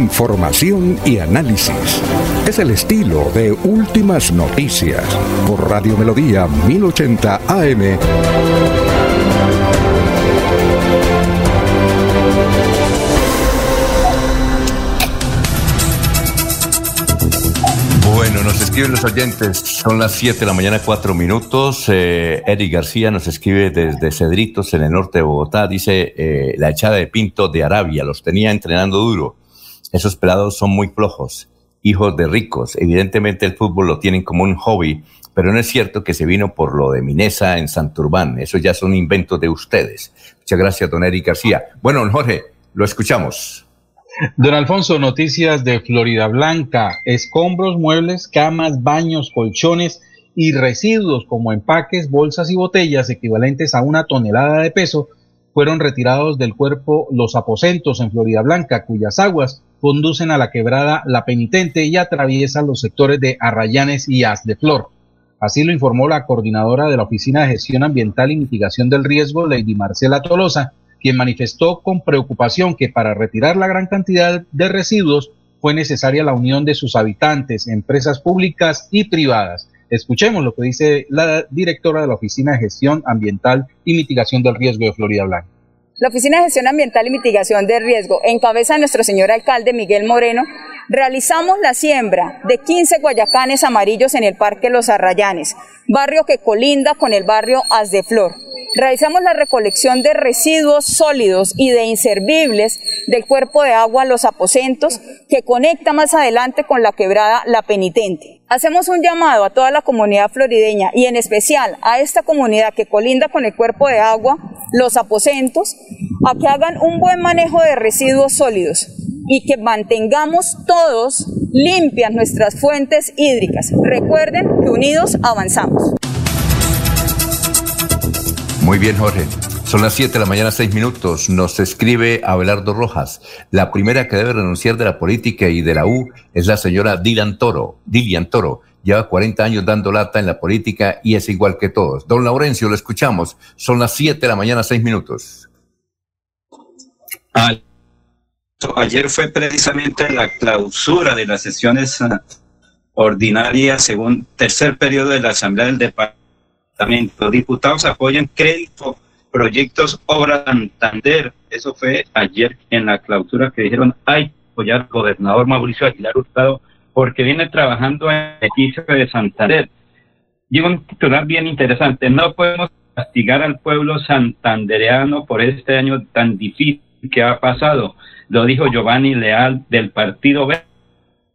Información y análisis. Es el estilo de Últimas Noticias por Radio Melodía 1080 AM. Bueno, nos escriben los oyentes, son las 7 de la mañana, 4 minutos. Eh, Eric García nos escribe desde Cedritos, en el norte de Bogotá. Dice, eh, la echada de Pinto de Arabia, los tenía entrenando duro. Esos pelados son muy flojos, hijos de ricos. Evidentemente el fútbol lo tienen como un hobby, pero no es cierto que se vino por lo de Minesa en Santurbán. Eso ya son inventos de ustedes. Muchas gracias, don Eric García. Bueno, don Jorge, lo escuchamos. Don Alfonso, noticias de Florida Blanca. Escombros, muebles, camas, baños, colchones y residuos como empaques, bolsas y botellas equivalentes a una tonelada de peso fueron retirados del cuerpo los aposentos en Florida Blanca, cuyas aguas conducen a la quebrada La Penitente y atraviesan los sectores de Arrayanes y As de Flor. Así lo informó la coordinadora de la Oficina de Gestión Ambiental y Mitigación del Riesgo, Lady Marcela Tolosa, quien manifestó con preocupación que para retirar la gran cantidad de residuos fue necesaria la unión de sus habitantes, empresas públicas y privadas. Escuchemos lo que dice la directora de la Oficina de Gestión Ambiental y Mitigación del Riesgo de Florida Blanca. La Oficina de Gestión Ambiental y Mitigación del Riesgo, en cabeza de nuestro señor alcalde Miguel Moreno, realizamos la siembra de 15 guayacanes amarillos en el Parque Los Arrayanes, barrio que colinda con el barrio As de Flor. Realizamos la recolección de residuos sólidos y de inservibles del cuerpo de agua Los Aposentos, que conecta más adelante con la quebrada La Penitente. Hacemos un llamado a toda la comunidad florideña y en especial a esta comunidad que colinda con el cuerpo de agua Los Aposentos, a que hagan un buen manejo de residuos sólidos y que mantengamos todos limpias nuestras fuentes hídricas. Recuerden que unidos avanzamos. Muy bien, Jorge. Son las 7 de la mañana, 6 minutos. Nos escribe Abelardo Rojas. La primera que debe renunciar de la política y de la U es la señora Dylan Toro. Dilian Toro. Lleva 40 años dando lata en la política y es igual que todos. Don Laurencio, lo escuchamos. Son las 7 de la mañana, 6 minutos. Ayer fue precisamente la clausura de las sesiones ah, ordinarias según tercer periodo de la Asamblea del Departamento. Diputados apoyan crédito proyectos Obra Santander. Eso fue ayer en la clausura que dijeron, hay apoyar al gobernador Mauricio Aguilar Hurtado porque viene trabajando en el edificio de Santander. Y un titular bien interesante, no podemos castigar al pueblo santandereano por este año tan difícil que ha pasado. Lo dijo Giovanni Leal del Partido B.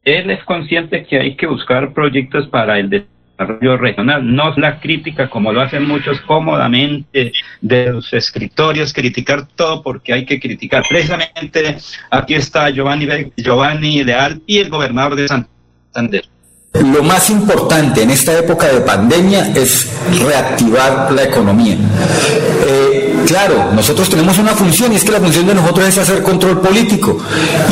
Él es consciente que hay que buscar proyectos para el desarrollo regional, no la crítica como lo hacen muchos cómodamente de los escritorios, criticar todo porque hay que criticar. Precisamente aquí está Giovanni, Giovanni Leal y el gobernador de Santander. Lo más importante en esta época de pandemia es reactivar la economía. Eh, Claro, nosotros tenemos una función y es que la función de nosotros es hacer control político.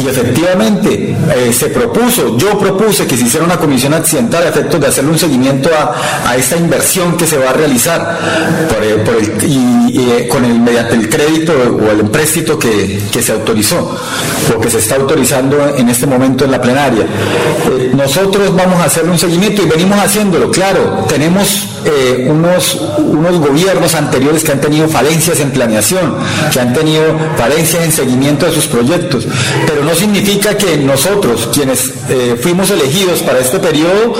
Y efectivamente eh, se propuso, yo propuse que se hiciera una comisión accidental a efectos de hacerle un seguimiento a, esta inversión que se va a realizar por, y, eh, con el, mediante el crédito o el empréstito que, se autorizó o que se está autorizando en este momento en la plenaria. Eh, nosotros vamos a hacerle un seguimiento y venimos haciéndolo. Claro, tenemos unos, unos gobiernos anteriores que han tenido falencias en planeación, que han tenido falencias en seguimiento de sus proyectos, pero no significa que nosotros, quienes eh, fuimos elegidos para este periodo,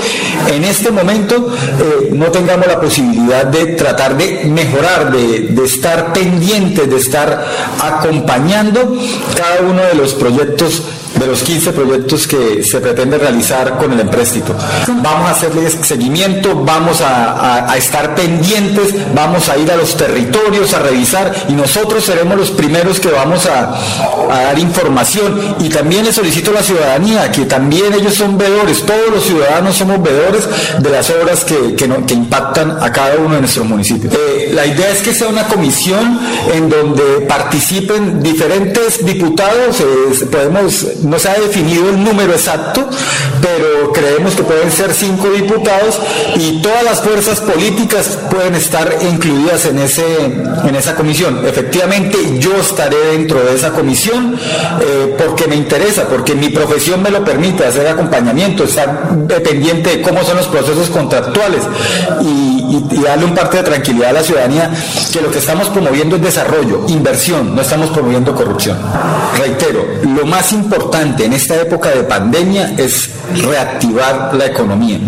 en este momento eh, no tengamos la posibilidad de tratar de mejorar, de estar pendientes, de estar acompañando cada uno de los proyectos de los 15 proyectos que se pretende realizar con el empréstito. Vamos a hacerles seguimiento, vamos a, estar pendientes, vamos a ir a los territorios a revisar y nosotros seremos los primeros que vamos a, dar información y también le solicito a la ciudadanía que también ellos son veedores, todos los ciudadanos somos veedores de las obras que, que, impactan a cada uno de nuestros municipios. Eh, la idea es que sea una comisión en donde participen diferentes diputados, eh, podemos no se ha definido el número exacto, pero creemos que pueden ser cinco diputados y todas las fuerzas políticas pueden estar incluidas en, ese, en esa comisión. Efectivamente, yo estaré dentro de esa comisión eh, porque me interesa, porque mi profesión me lo permite hacer acompañamiento, estar pendiente de cómo son los procesos contractuales y, y darle un parte de tranquilidad a la ciudadanía que lo que estamos promoviendo es desarrollo, inversión, no estamos promoviendo corrupción. Reitero, lo más importante en esta época de pandemia es reactivar la economía.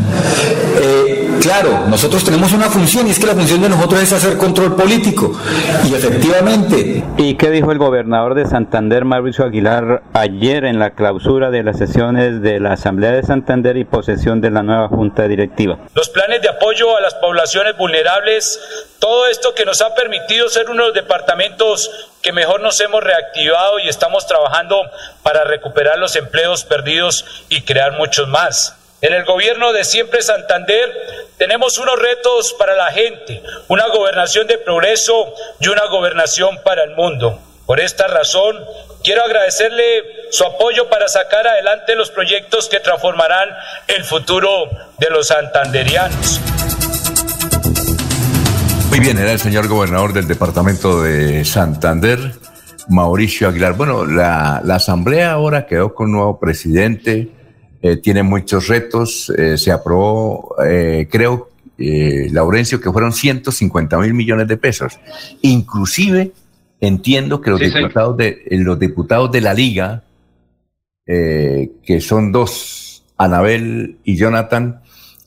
Eh, claro, nosotros tenemos una función y es que la función de nosotros es hacer control político. Y efectivamente. ¿Y qué dijo el gobernador de Santander, Mauricio Aguilar, ayer en la clausura de las sesiones de la Asamblea de Santander y posesión de la nueva Junta Directiva? Los planes de apoyo a las poblaciones vulnerables, todo esto que nos ha permitido ser uno de los departamentos que mejor nos hemos reactivado y estamos trabajando para recuperar los empleos perdidos y crear muchos más. En el gobierno de Siempre Santander tenemos unos retos para la gente, una gobernación de progreso y una gobernación para el mundo. Por esta razón, quiero agradecerle su apoyo para sacar adelante los proyectos que transformarán el futuro de los santanderianos. Muy bien, era el señor gobernador del departamento de Santander, Mauricio Aguilar. Bueno, la, asamblea ahora quedó con un nuevo presidente, eh, tiene muchos retos. Eh, se aprobó, eh, creo, Laurencio, que fueron 150 mil millones de pesos. Inclusive, entiendo que los, diputados, de, los diputados de la liga, que son dos, Anabel y Jonathan,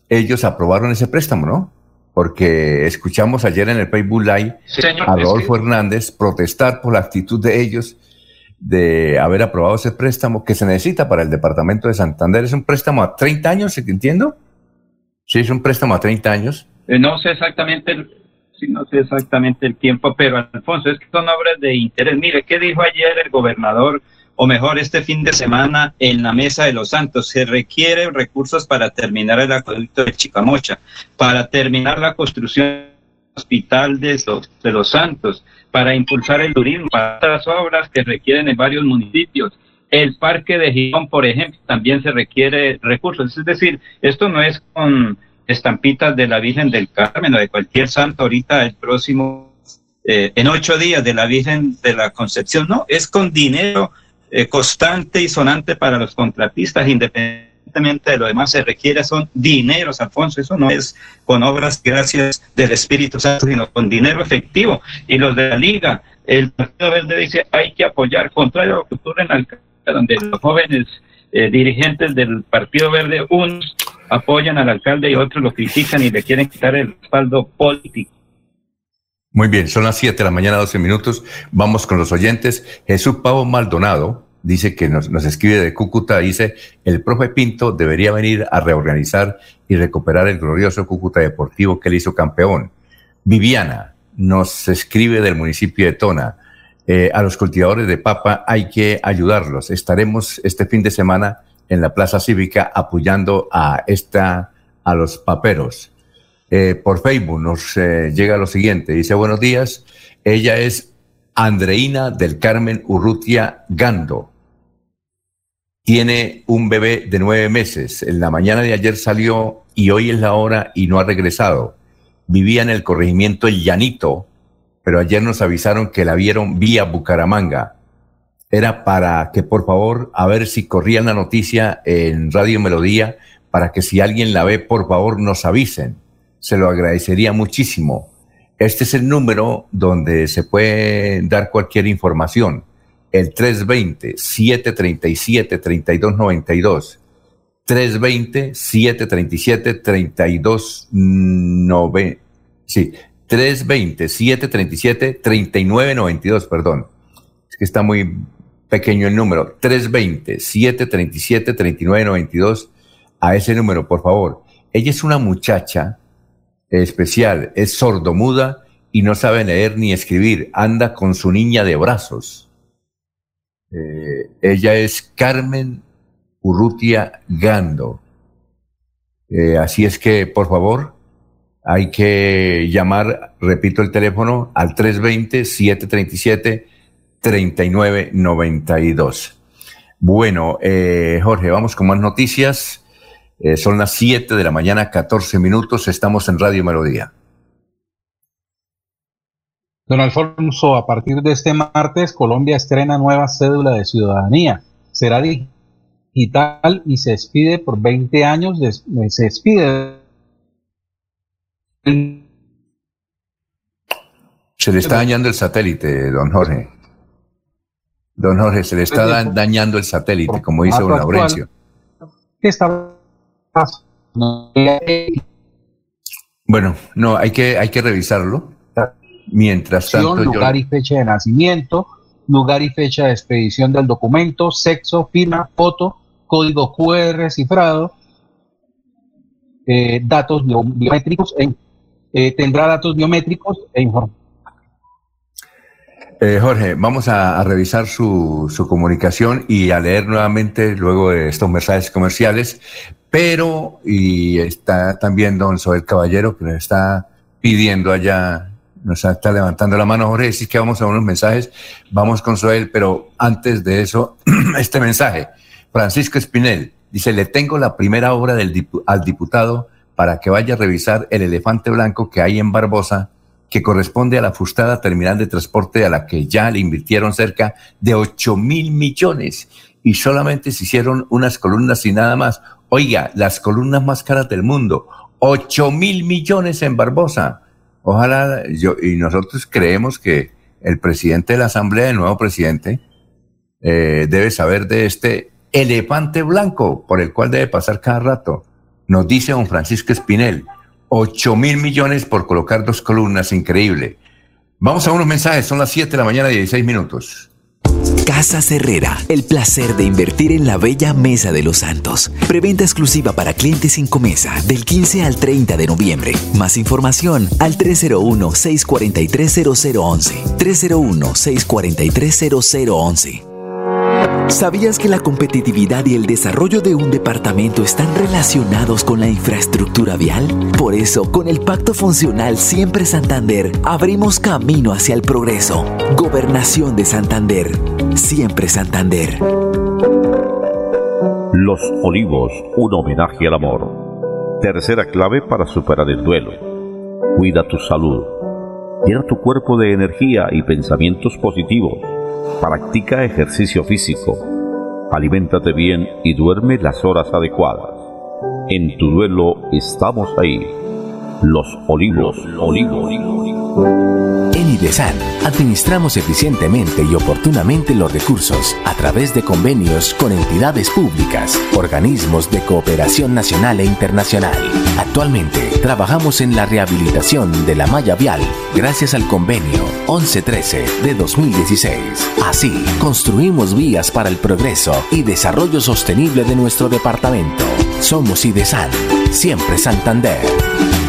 ellos aprobaron ese préstamo, ¿no? Porque escuchamos ayer en el Facebook Live a Rodolfo Hernández protestar por la actitud de ellos de haber aprobado ese préstamo que se necesita para el departamento de Santander. ¿Es un préstamo a 30 años, ¿se entiendo? Sí, es un préstamo a 30 años. Eh, no sé exactamente el, no sé exactamente el tiempo, pero Alfonso, es que son obras de interés. Mire, ¿qué dijo ayer el gobernador? O mejor, este fin de semana en la Mesa de los Santos, se requieren recursos para terminar el acueducto de Chicamocha, para terminar la construcción hospital de los, de los santos, para impulsar el turismo, para otras obras que requieren en varios municipios. El parque de Girón, por ejemplo, también se requiere recursos. Es decir, esto no es con estampitas de la Virgen del Carmen o de cualquier santo ahorita el próximo, eh, en ocho días de la Virgen de la Concepción, no, es con dinero eh, constante y sonante para los contratistas, de lo demás, se requiere son dineros, Alfonso, eso no es con obras gracias del Espíritu Santo, sino con dinero efectivo. Y los de la Liga, el Partido Verde dice, hay que apoyar, contrario a lo que ocurre en Alcalá, donde los jóvenes eh, dirigentes del Partido Verde, unos apoyan al alcalde y otros lo critican y le quieren quitar el respaldo político. Muy bien, son las 7 de la mañana, 12 minutos. Vamos con los oyentes. Jesús Pavo Maldonado dice que nos, nos escribe de Cúcuta, dice, el profe Pinto debería venir a reorganizar y recuperar el glorioso Cúcuta Deportivo que él hizo campeón. Viviana nos escribe del municipio de Tona. Eh, a los cultivadores de papa hay que ayudarlos. Estaremos este fin de semana en la Plaza Cívica apoyando a esta, a los paperos. Eh, por Facebook nos eh, llega lo siguiente, dice buenos días, ella es Andreina del Carmen Urrutia Gando. Tiene un bebé de nueve meses. En la mañana de ayer salió y hoy es la hora y no ha regresado. Vivía en el corregimiento El Llanito, pero ayer nos avisaron que la vieron vía Bucaramanga era para que por favor, a ver si corrían la noticia en Radio Melodía, para que si alguien la ve, por favor nos avisen. Se lo agradecería muchísimo. Este es el número donde se puede dar cualquier información. El 320-737-3292. 320-737-3292. Sí, 320-737-3992, perdón. Es que está muy pequeño el número, 320-737-3992, a ese número, por favor. Ella es una muchacha especial, es sordomuda y no sabe leer ni escribir, anda con su niña de brazos. Eh, ella es Carmen Urrutia Gando. Eh, así es que, por favor, hay que llamar, repito el teléfono, al 320-737. 3992. Bueno, eh, Jorge, vamos con más noticias. Eh, son las 7 de la mañana, 14 minutos. Estamos en Radio Melodía. Don Alfonso, a partir de este martes, Colombia estrena nueva cédula de ciudadanía. Será digital y se expide por 20 años. De, se expide. Se le está dañando el satélite, don Jorge. Don Jorge, se le está dañando el satélite, como dice don Laurencio. ¿Qué está Bueno, no, hay que, hay que revisarlo. Mientras tanto. Lugar y fecha de nacimiento, lugar y fecha de expedición del documento, sexo, firma, foto, código QR cifrado, eh, datos biométricos, eh, tendrá datos biométricos e información eh, Jorge, vamos a, revisar su, su, comunicación y a leer nuevamente luego de estos mensajes comerciales, pero, y está también don Soel Caballero que nos está pidiendo allá, nos está levantando la mano, Jorge, decís que vamos a unos mensajes, vamos con Soel, pero antes de eso, este mensaje, Francisco Espinel, dice, le tengo la primera obra del, al diputado para que vaya a revisar el elefante blanco que hay en Barbosa, que corresponde a la fustada terminal de transporte a la que ya le invirtieron cerca de 8 mil millones. Y solamente se hicieron unas columnas y nada más. Oiga, las columnas más caras del mundo, 8 mil millones en Barbosa. Ojalá, yo, y nosotros creemos que el presidente de la Asamblea, el nuevo presidente, eh, debe saber de este elefante blanco por el cual debe pasar cada rato. Nos dice don Francisco Espinel, 8 mil millones por colocar dos columnas, increíble. Vamos a unos mensajes, son las 7 de la mañana, 16 minutos. Casa Herrera, el placer de invertir en la bella Mesa de los Santos. Preventa exclusiva para clientes sin comesa del 15 al 30 de noviembre. Más información al 301-643-0011. 301-643-0011. ¿Sabías que la competitividad y el desarrollo de un departamento están relacionados con la infraestructura vial? Por eso, con el Pacto Funcional Siempre Santander, abrimos camino hacia el progreso. Gobernación de Santander. Siempre Santander. Los Olivos, un homenaje al amor. Tercera clave para superar el duelo. Cuida tu salud. Llena tu cuerpo de energía y pensamientos positivos Practica ejercicio físico. Aliméntate bien y duerme las horas adecuadas. En tu duelo estamos ahí. Los olivos, olivos. IDESAN administramos eficientemente y oportunamente los recursos a través de convenios con entidades públicas, organismos de cooperación nacional e internacional. Actualmente trabajamos en la rehabilitación de la malla vial gracias al convenio 1113 de 2016. Así, construimos vías para el progreso y desarrollo sostenible de nuestro departamento. Somos IDESAN, siempre Santander.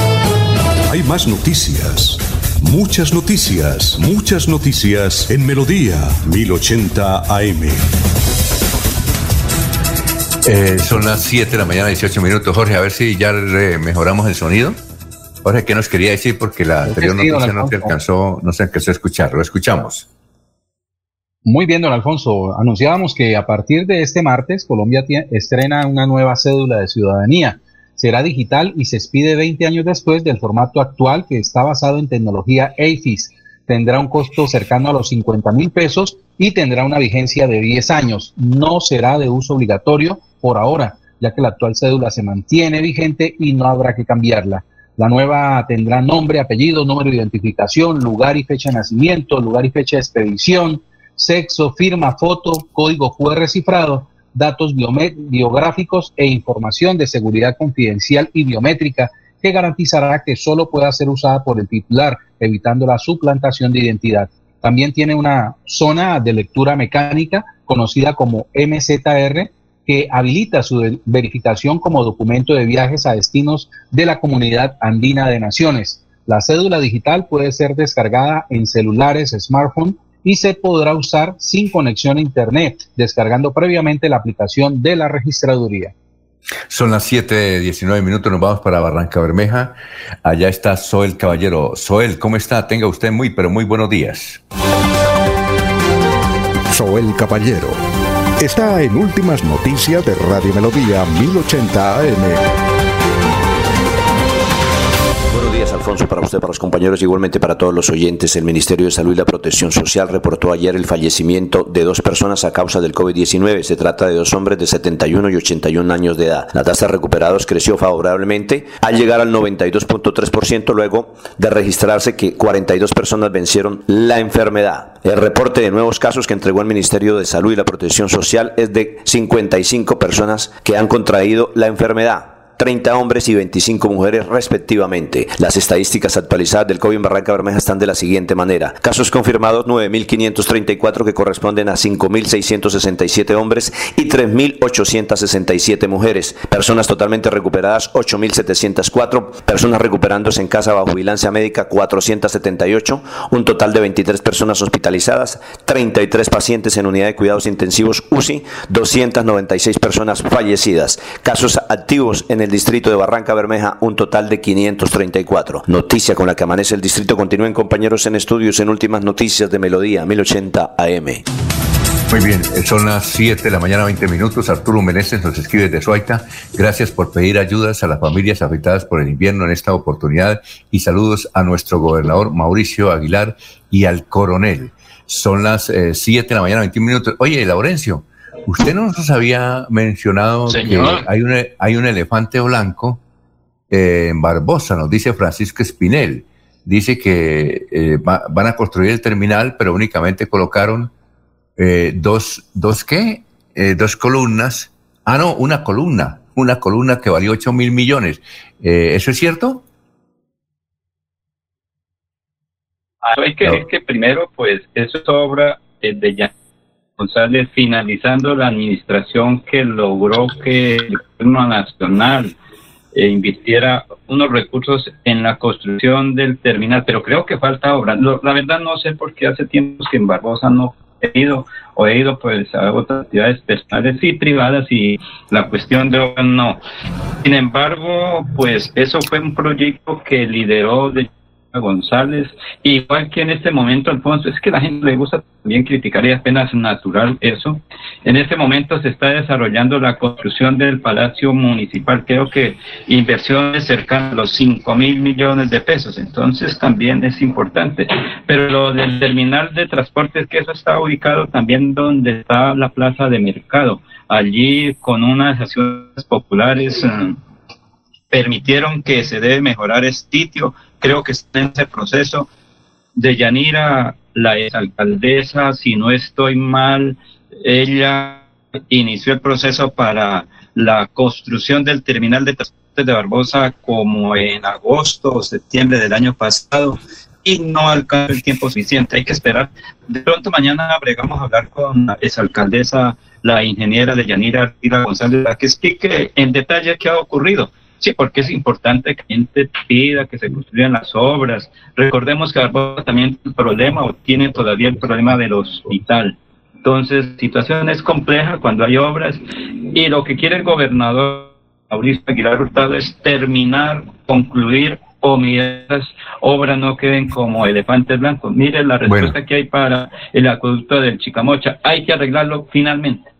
Hay más noticias. Muchas noticias, muchas noticias en Melodía 1080 AM. Eh, son las 7 de la mañana, 18 minutos. Jorge, a ver si ya mejoramos el sonido. Jorge, ¿qué nos quería decir? Porque la anterior noticia no se alcanzó, no se alcanzó a escuchar. Lo escuchamos. Muy bien, don Alfonso. Anunciábamos que a partir de este martes Colombia estrena una nueva cédula de ciudadanía. Será digital y se expide 20 años después del formato actual que está basado en tecnología AFIS. Tendrá un costo cercano a los 50 mil pesos y tendrá una vigencia de 10 años. No será de uso obligatorio por ahora, ya que la actual cédula se mantiene vigente y no habrá que cambiarla. La nueva tendrá nombre, apellido, número de identificación, lugar y fecha de nacimiento, lugar y fecha de expedición, sexo, firma, foto, código QR cifrado, datos biográficos e información de seguridad confidencial y biométrica que garantizará que solo pueda ser usada por el titular, evitando la suplantación de identidad. También tiene una zona de lectura mecánica conocida como MZR que habilita su verificación como documento de viajes a destinos de la Comunidad Andina de Naciones. La cédula digital puede ser descargada en celulares, smartphone y se podrá usar sin conexión a Internet, descargando previamente la aplicación de la registraduría. Son las 7, 19 minutos, nos vamos para Barranca Bermeja. Allá está Soel Caballero. Soel, ¿cómo está? Tenga usted muy, pero muy buenos días. Soel Caballero está en Últimas Noticias de Radio Melodía 1080 AM. Días, Alfonso, para usted, para los compañeros, igualmente para todos los oyentes. El Ministerio de Salud y la Protección Social reportó ayer el fallecimiento de dos personas a causa del COVID-19. Se trata de dos hombres de 71 y 81 años de edad. La tasa de recuperados creció favorablemente al llegar al 92.3% luego de registrarse que 42 personas vencieron la enfermedad. El reporte de nuevos casos que entregó el Ministerio de Salud y la Protección Social es de 55 personas que han contraído la enfermedad. 30 hombres y 25 mujeres respectivamente. Las estadísticas actualizadas del COVID en Barranca Bermeja están de la siguiente manera. Casos confirmados 9.534 que corresponden a 5.667 hombres y 3.867 mujeres. Personas totalmente recuperadas 8.704. Personas recuperándose en casa bajo vigilancia médica 478. Un total de 23 personas hospitalizadas. 33 pacientes en unidad de cuidados intensivos UCI. 296 personas fallecidas. Casos activos en el distrito de Barranca Bermeja, un total de 534. Noticia con la que amanece el distrito. Continúen compañeros en estudios en últimas noticias de Melodía 1080 AM. Muy bien, eh, son las 7 de la mañana, 20 minutos. Arturo Meneses nos escribe de Suaita. Gracias por pedir ayudas a las familias afectadas por el invierno en esta oportunidad y saludos a nuestro gobernador Mauricio Aguilar y al coronel. Son las eh, 7 de la mañana, 21 minutos. Oye, Laurencio, usted no nos había mencionado Señor. que hay un, hay un elefante blanco eh, en Barbosa, nos dice Francisco Espinel. Dice que eh, va- van a construir el terminal, pero únicamente colocaron eh, dos, dos qué, Eh, dos columnas. Ah, no, una columna, una columna que valió 8 mil millones. Eh, ¿Eso es cierto? Ah, Hay que decir que primero, pues, eso es obra de Jan González, finalizando la administración que logró que el gobierno nacional eh, invirtiera unos recursos en la construcción del terminal, pero creo que falta obra. La verdad no sé por qué hace tiempo que en Barbosa no he ido o he ido pues a otras actividades personales y privadas y la cuestión de obra no. Sin embargo, pues eso fue un proyecto que lideró de González, igual que en este momento, Alfonso, es que la gente le gusta también criticar y apenas natural eso. En este momento se está desarrollando la construcción del Palacio Municipal, creo que inversiones cercanas a los 5 mil millones de pesos, entonces también es importante. Pero lo del terminal de transportes, que eso está ubicado también donde está la plaza de mercado, allí con unas acciones populares. eh, permitieron que se debe mejorar este sitio. Creo que está en ese proceso. De Yanira, la alcaldesa, si no estoy mal, ella inició el proceso para la construcción del terminal de transporte de Barbosa como en agosto o septiembre del año pasado y no alcanza el tiempo suficiente. Hay que esperar. De pronto mañana bregamos a hablar con la exalcaldesa, la ingeniera de Yanira Ardila González, para que explique en detalle qué ha ocurrido. Sí, porque es importante que la gente pida que se construyan las obras. Recordemos que Barbosa también tiene el problema o tiene todavía el problema del hospital. Entonces, la situación es compleja cuando hay obras y lo que quiere el gobernador Mauricio Aguilar Hurtado es terminar, concluir o mientras obras no queden como elefantes blancos. Mire la respuesta que hay para el acueducto del Chicamocha. Hay que arreglarlo finalmente.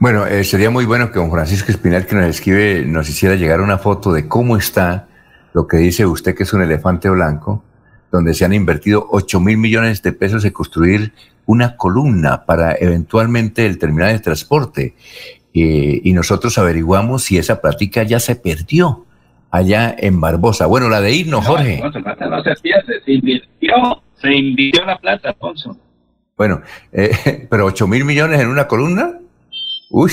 Bueno, eh, sería muy bueno que don Francisco Espinal, que nos escribe, nos hiciera llegar una foto de cómo está lo que dice usted que es un elefante blanco, donde se han invertido 8 mil millones de pesos en construir una columna para eventualmente el terminal de transporte. Eh, y nosotros averiguamos si esa práctica ya se perdió allá en Barbosa. Bueno, la de irnos, Jorge. Alfonso, plata no se pierde, se invirtió, se invirtió la plata, Alfonso. Bueno, eh, pero 8 mil millones en una columna. Uy,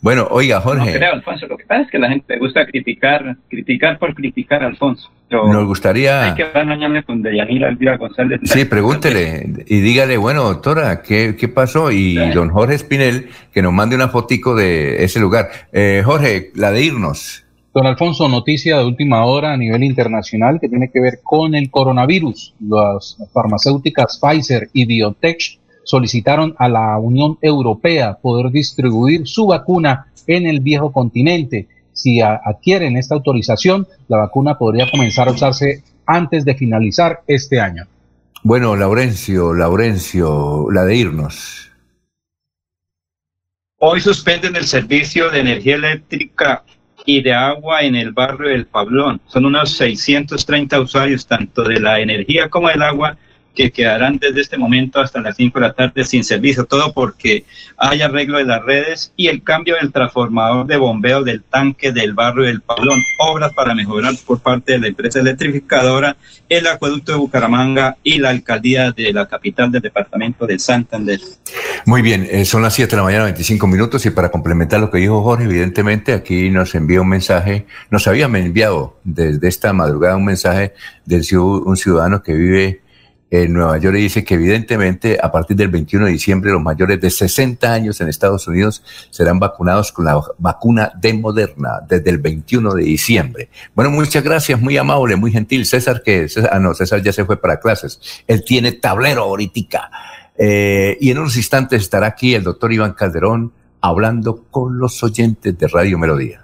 bueno, oiga, No Jorge, creo, Alfonso. Lo que pasa es que la gente le gusta criticar, criticar por criticar, Alfonso. Pero nos gustaría... hay que hablar mañana con Deyanira Elvira González. Sí, pregúntele y dígale, bueno, doctora, ¿qué, qué pasó? Y don Jorge Espinel, que nos mande una fotico de ese lugar. Eh, Jorge, la de irnos. Don Alfonso, noticia de última hora a nivel internacional que tiene que ver con el coronavirus. Las farmacéuticas Pfizer y BioNTech solicitaron a la Unión Europea poder distribuir su vacuna en el viejo continente. Si adquieren esta autorización, la vacuna podría comenzar a usarse antes de finalizar este año. Bueno, Laurencio, Laurencio, la de irnos. Hoy suspenden el servicio de energía eléctrica y de agua en el barrio del Pablón. Son unos 630 usuarios, tanto de la energía como del agua, que quedarán desde este momento hasta las 5 de la tarde sin servicio. Todo porque hay arreglo de las redes y el cambio del transformador de bombeo del tanque del barrio del Pablón. Obras para mejorar por parte de la empresa electrificadora, el acueducto de Bucaramanga y la alcaldía de la capital del departamento de Santander. Muy bien, eh, son las 7 de la mañana, 25 minutos, y para complementar lo que dijo Jorge, evidentemente aquí nos envía un mensaje, nos habían enviado desde esta madrugada un mensaje de un ciudadano que vive en Nueva York y dice que evidentemente a partir del 21 de diciembre los mayores de 60 años en Estados Unidos serán vacunados con la vacuna de Moderna desde el 21 de diciembre. Bueno, muchas gracias, muy amable, muy gentil. César, que ah, no, César ya se fue para clases. Él tiene tablero ahorita. Eh, y en unos instantes estará aquí el doctor Iván Calderón hablando con los oyentes de Radio Melodía.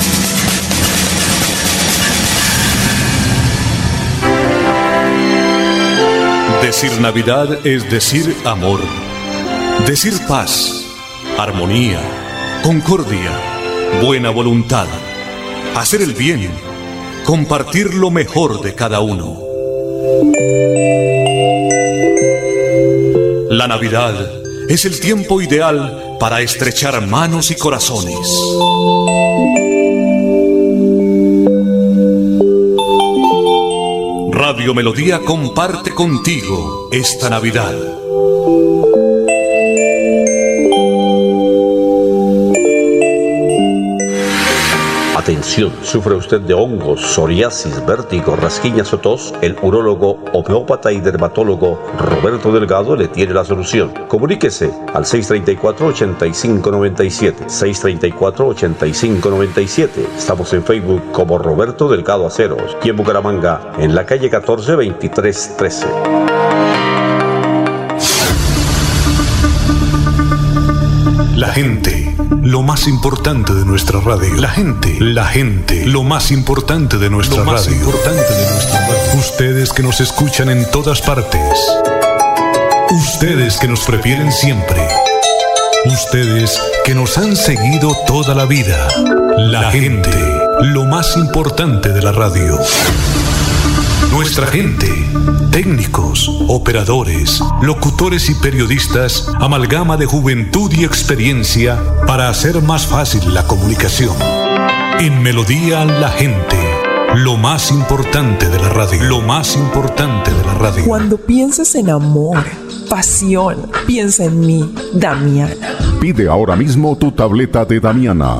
Decir Navidad es decir amor, decir paz, armonía, concordia, buena voluntad, hacer el bien, compartir lo mejor de cada uno. La Navidad es el tiempo ideal para estrechar manos y corazones. Radio Melodía comparte contigo esta Navidad. ¿Sufre usted de hongos, psoriasis, vértigo, rasquiñas o tos? El urólogo, homeópata y dermatólogo Roberto Delgado le tiene la solución. Comuníquese al 634-8597. 634-8597. Estamos en Facebook como Roberto Delgado Aceros y en Bucaramanga, en la calle 14 2313. La gente, lo más importante de nuestra radio. La gente, la gente, lo más importante de nuestra Lo más radio. importante de nuestra radio. Ustedes que nos escuchan en todas partes. Ustedes que nos prefieren siempre. Ustedes que nos han seguido toda la vida. La gente, lo más importante de la radio. Nuestra gente, técnicos, operadores, locutores y periodistas, amalgama de juventud y experiencia para hacer más fácil la comunicación. En Melodía la gente, lo más importante de la radio, lo más importante de la radio. Cuando pienses en amor, pasión, piensa en mí, Damiana. Pide ahora mismo tu tableta de Damiana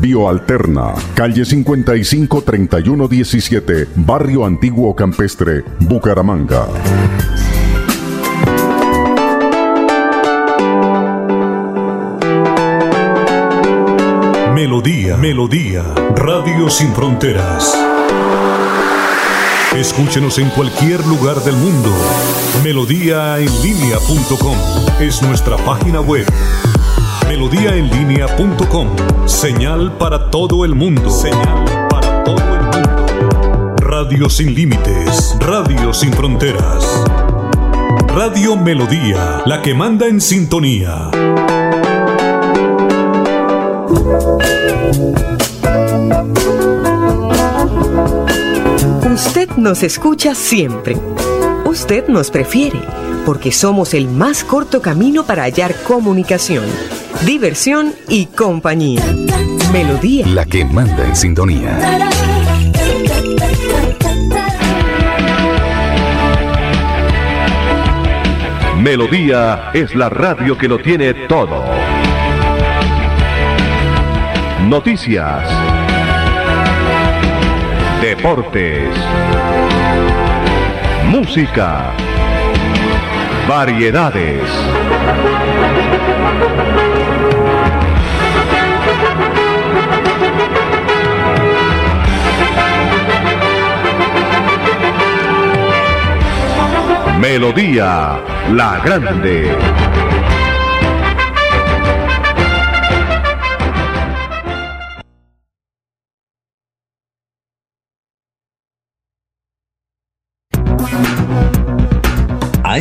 Bioalterna, calle 55 31 17, Barrio Antiguo Campestre, Bucaramanga. Melodía, Melodía, Radio Sin Fronteras. Escúchenos en cualquier lugar del mundo. Melodíaenlínea.com es nuestra página web. Melodíaenlínea.com, señal para todo el mundo. Señal para todo el mundo. Radio sin límites, Radio sin fronteras. Radio Melodía, la que manda en sintonía. Usted nos escucha siempre. Usted nos prefiere porque somos el más corto camino para hallar comunicación, diversión y compañía. Melodía. La que manda en sintonía. Melodía es la radio que lo tiene todo. Noticias. Deportes. Música. Variedades. Melodía La Grande.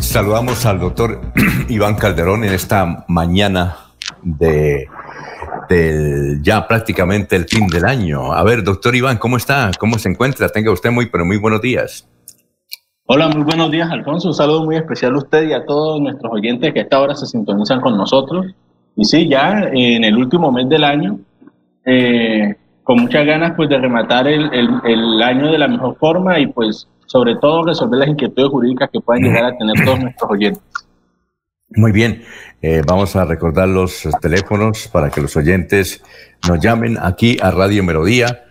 Saludamos al doctor Iván Calderón en esta mañana de del ya prácticamente el fin del año. A ver, doctor Iván, ¿cómo está? ¿Cómo se encuentra? Tenga usted muy, pero muy buenos días. Hola, muy buenos días, Alfonso. Un saludo muy especial a usted y a todos nuestros oyentes que a esta hora se sintonizan con nosotros. Y sí, ya en el último mes del año, eh, con muchas ganas pues de rematar el, el, año de la mejor forma y pues sobre todo resolver las inquietudes jurídicas que puedan llegar a tener todos nuestros oyentes. Muy bien, eh, vamos a recordar los teléfonos para que los oyentes nos llamen aquí a Radio Melodía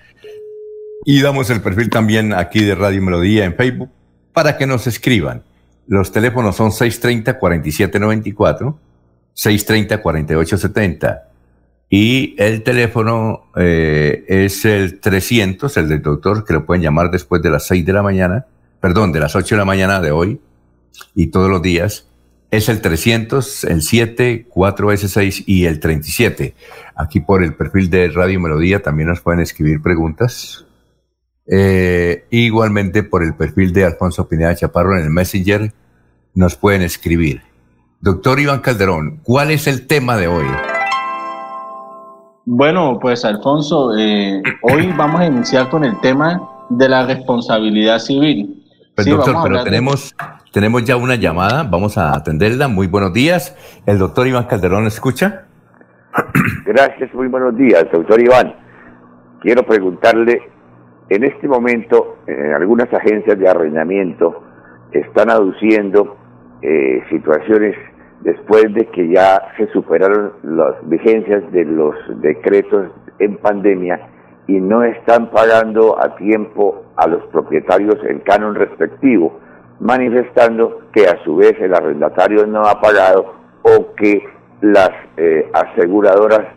y damos el perfil también aquí de Radio Melodía en Facebook para que nos escriban. Los teléfonos son 630-4794, 630-4870 y el teléfono eh, es el 300, el del doctor, que lo pueden llamar después de las 6 de la mañana, perdón, de las 8 de la mañana de hoy y todos los días. Es el 300, el 7, 4S6 y el 37. Aquí por el perfil de Radio Melodía también nos pueden escribir preguntas. Eh, igualmente por el perfil de Alfonso Pineda Chaparro en el Messenger nos pueden escribir. Doctor Iván Calderón, ¿cuál es el tema de hoy? Bueno, pues Alfonso, eh, hoy vamos a iniciar con el tema de la responsabilidad civil. Pues doctor, pero tenemos, tenemos ya una llamada, vamos a atenderla. Muy buenos días. ¿El doctor Iván Calderón escucha? Gracias, muy buenos días, doctor Iván. Quiero preguntarle, en este momento, en algunas agencias de arrendamiento están aduciendo eh, situaciones después de que ya se superaron las vigencias de los decretos en pandemia y no están pagando a tiempo a los propietarios el canon respectivo, manifestando que a su vez el arrendatario no ha pagado o que las eh, aseguradoras,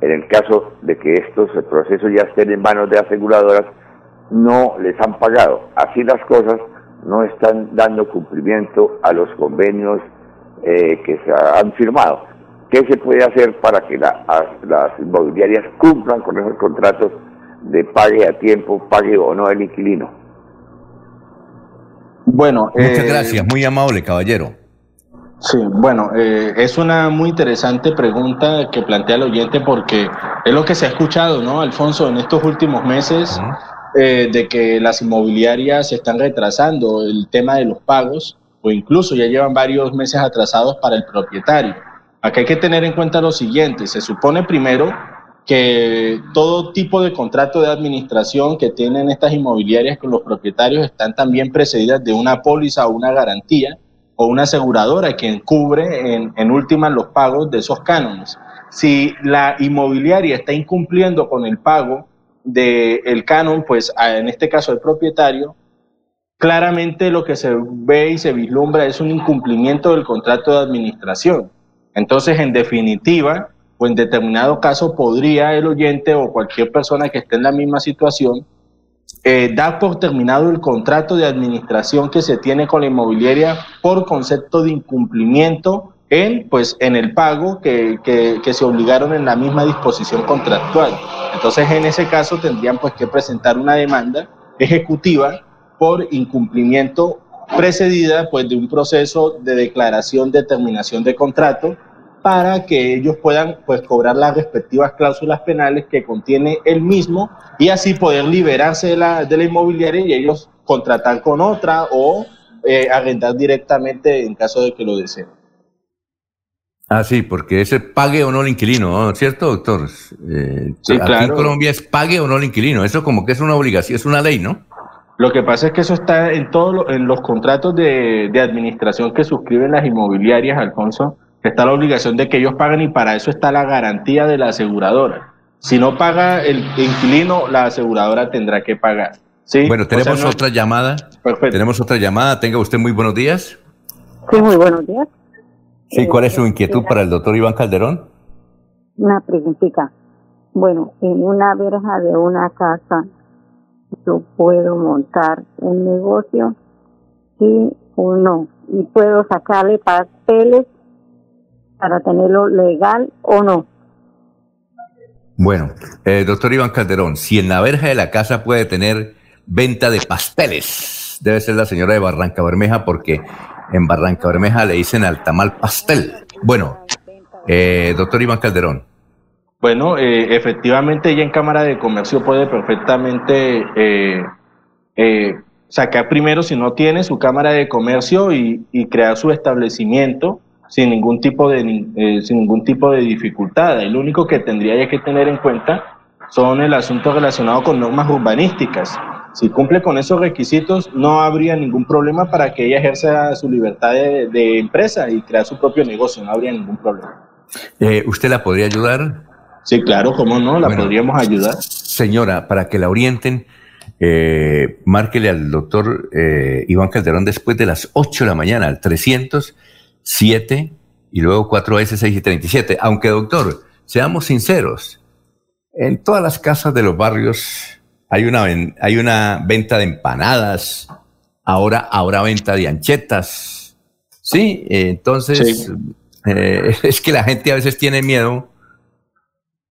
en el caso de que estos procesos ya estén en manos de aseguradoras, no les han pagado. Así las cosas no están dando cumplimiento a los convenios eh, que se han firmado. ¿Qué se puede hacer para que las inmobiliarias cumplan con esos contratos de pague a tiempo, pague o no el inquilino? Bueno, muchas eh, gracias, muy amable caballero. Sí, bueno, eh, es una muy interesante pregunta que plantea el oyente porque es lo que se ha escuchado, ¿no, Alfonso, en estos últimos meses, de que las inmobiliarias están retrasando el tema de los pagos o incluso ya llevan varios meses atrasados para el propietario. Acá hay que tener en cuenta lo siguiente, se supone primero que todo tipo de contrato de administración que tienen estas inmobiliarias con los propietarios están también precedidas de una póliza o una garantía o una aseguradora que cubre en, en última los pagos de esos cánones. Si la inmobiliaria está incumpliendo con el pago del canon, pues en este caso el propietario, claramente lo que se ve y se vislumbra es un incumplimiento del contrato de administración. Entonces, en definitiva, o en determinado caso, podría el oyente o cualquier persona que esté en la misma situación eh, dar por terminado el contrato de administración que se tiene con la inmobiliaria por concepto de incumplimiento en, pues, en el pago que, que, que, se obligaron en la misma disposición contractual. Entonces, en ese caso, tendrían pues, que presentar una demanda ejecutiva por incumplimiento precedida pues de un proceso de declaración de terminación de contrato para que ellos puedan pues cobrar las respectivas cláusulas penales que contiene el mismo y así poder liberarse de la, de la inmobiliaria y ellos contratar con otra o eh, arrendar directamente en caso de que lo deseen. Ah, sí, porque ese pague o no el inquilino, ¿cierto, doctor? Eh, sí, aquí en Colombia es pague o no el inquilino. Eso como que es una obligación, es una ley, ¿no? Lo que pasa es que eso está en todos en los contratos de, administración que suscriben las inmobiliarias, Alfonso, está la obligación de que ellos paguen y para eso está la garantía de la aseguradora. Si no paga el inquilino, la aseguradora tendrá que pagar. ¿sí? Bueno, tenemos otra llamada. Perfecto. Tenemos otra llamada. Tenga usted muy buenos días. Sí, muy buenos días. Sí, ¿cuál es su inquietud para el doctor Iván Calderón? Una preguntita. Bueno, en una verja de una casa yo puedo montar un negocio, sí o no, y puedo sacarle papeles para tenerlo legal o no. Bueno, eh, doctor Iván Calderón, si en la verja de la casa puede tener venta de pasteles, debe ser la señora de Barranca Bermeja, porque en Barranca Bermeja le dicen al tamal pastel. Bueno, eh, doctor Iván Calderón. Bueno, eh, efectivamente ella en Cámara de Comercio puede perfectamente eh, eh, sacar primero, si no tiene, su Cámara de Comercio y, crear su establecimiento sin ningún tipo de sin ningún tipo de dificultad. lo único que tendría que tener en cuenta son el asunto relacionado con normas urbanísticas. Si cumple con esos requisitos, no habría ningún problema para que ella ejerza su libertad de, empresa y crear su propio negocio, no habría ningún problema. Eh, ¿Usted la podría ayudar? Sí, claro, cómo no, la podríamos ayudar. Señora, para que la orienten, eh, márquele al doctor eh, Iván Calderón después de las 8 de la mañana, al 307 y luego 4S6 y 37. Aunque, doctor, seamos sinceros, en todas las casas de los barrios hay una, hay una venta de empanadas, ahora habrá venta de anchetas. Sí, entonces eh, es que la gente a veces tiene miedo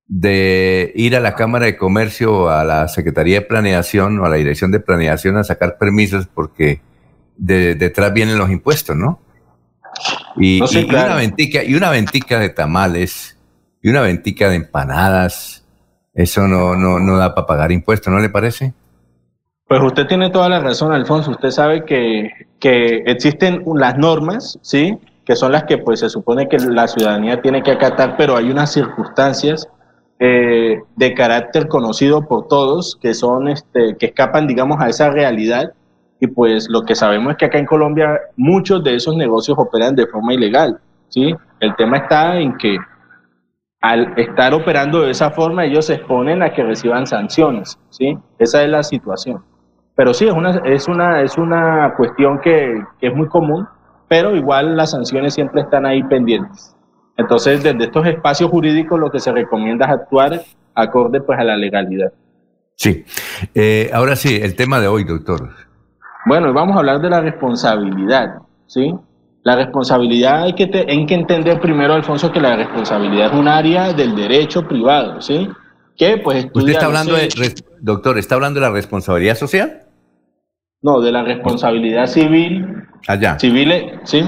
de ir a la Cámara de Comercio, a la Secretaría de Planeación o a la Dirección de Planeación a sacar permisos porque detrás vienen los impuestos, ¿no? Y, una ventica, y una ventica de tamales y una ventica de empanadas, eso no, no, no da para pagar impuestos, ¿no le parece? Pues usted tiene toda la razón, Alfonso. Usted sabe que, que existen las normas, ¿sí? Que son las que pues se supone que la ciudadanía tiene que acatar, pero hay unas circunstancias eh, de carácter conocido por todos, que son, este, que escapan, digamos, a esa realidad. Y pues lo que sabemos es que acá en Colombia muchos de esos negocios operan de forma ilegal, ¿sí? El tema está en que al estar operando de esa forma ellos se exponen a que reciban sanciones, ¿sí? Esa es la situación. Pero sí, es una, es una, es una cuestión que, que es muy común, pero igual las sanciones siempre están ahí pendientes. Entonces, desde estos espacios jurídicos lo que se recomienda es actuar acorde pues a la legalidad. Sí. Eh, ahora sí, el tema de hoy, doctor. Bueno, vamos a hablar de la responsabilidad, ¿sí? La responsabilidad hay que, hay que entender primero, Alfonso, que la responsabilidad es un área del derecho privado, ¿sí? Que pues ¿Usted está hablando de, doctor, está hablando de la responsabilidad social? No, de la responsabilidad civil. Allá. Civil, sí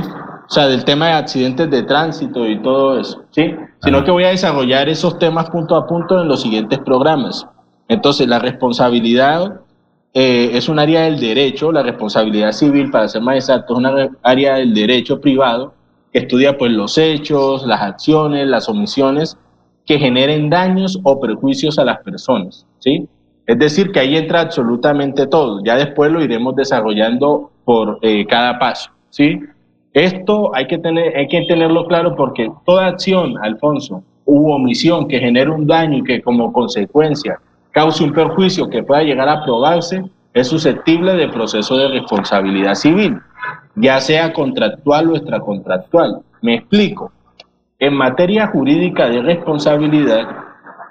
o sea, del tema de accidentes de tránsito y todo eso, ¿sí? Sino que voy a desarrollar esos temas punto a punto en los siguientes programas. Entonces, la responsabilidad eh, es un área del derecho, la responsabilidad civil, para ser más exacto, es una área del derecho privado que estudia pues los hechos, las acciones, las omisiones que generen daños o perjuicios a las personas, ¿sí? Es decir, que ahí entra absolutamente todo. Ya después lo iremos desarrollando por eh, cada paso, ¿sí? Esto hay que, tener, hay que tenerlo claro porque toda acción, Alfonso, u omisión que genere un daño y que como consecuencia cause un perjuicio que pueda llegar a probarse, es susceptible de proceso de responsabilidad civil, ya sea contractual o extracontractual. Me explico. En materia jurídica de responsabilidad,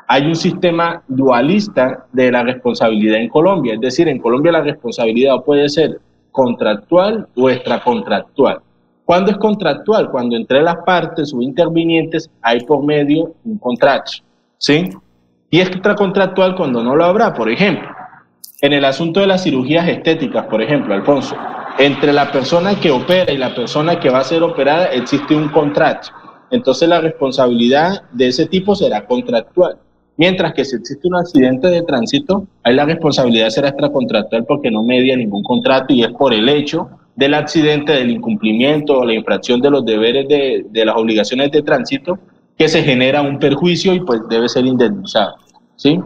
hay un sistema dualista de la responsabilidad en Colombia. Es decir, en Colombia la responsabilidad puede ser contractual o extracontractual. ¿Cuándo es contractual? Cuando entre las partes o intervinientes hay por medio un contrato. ¿Sí? Y es extracontractual cuando no lo habrá, por ejemplo. En el asunto de las cirugías estéticas, por ejemplo, Alfonso, entre la persona que opera y la persona que va a ser operada existe un contrato. Entonces la responsabilidad de ese tipo será contractual. Mientras que si existe un accidente de tránsito, ahí la responsabilidad será extracontractual porque no media ningún contrato y es por el hecho del accidente, del incumplimiento o la infracción de los deberes de, de, las obligaciones de tránsito, que se genera un perjuicio y pues debe ser indemnizado. ¿sí?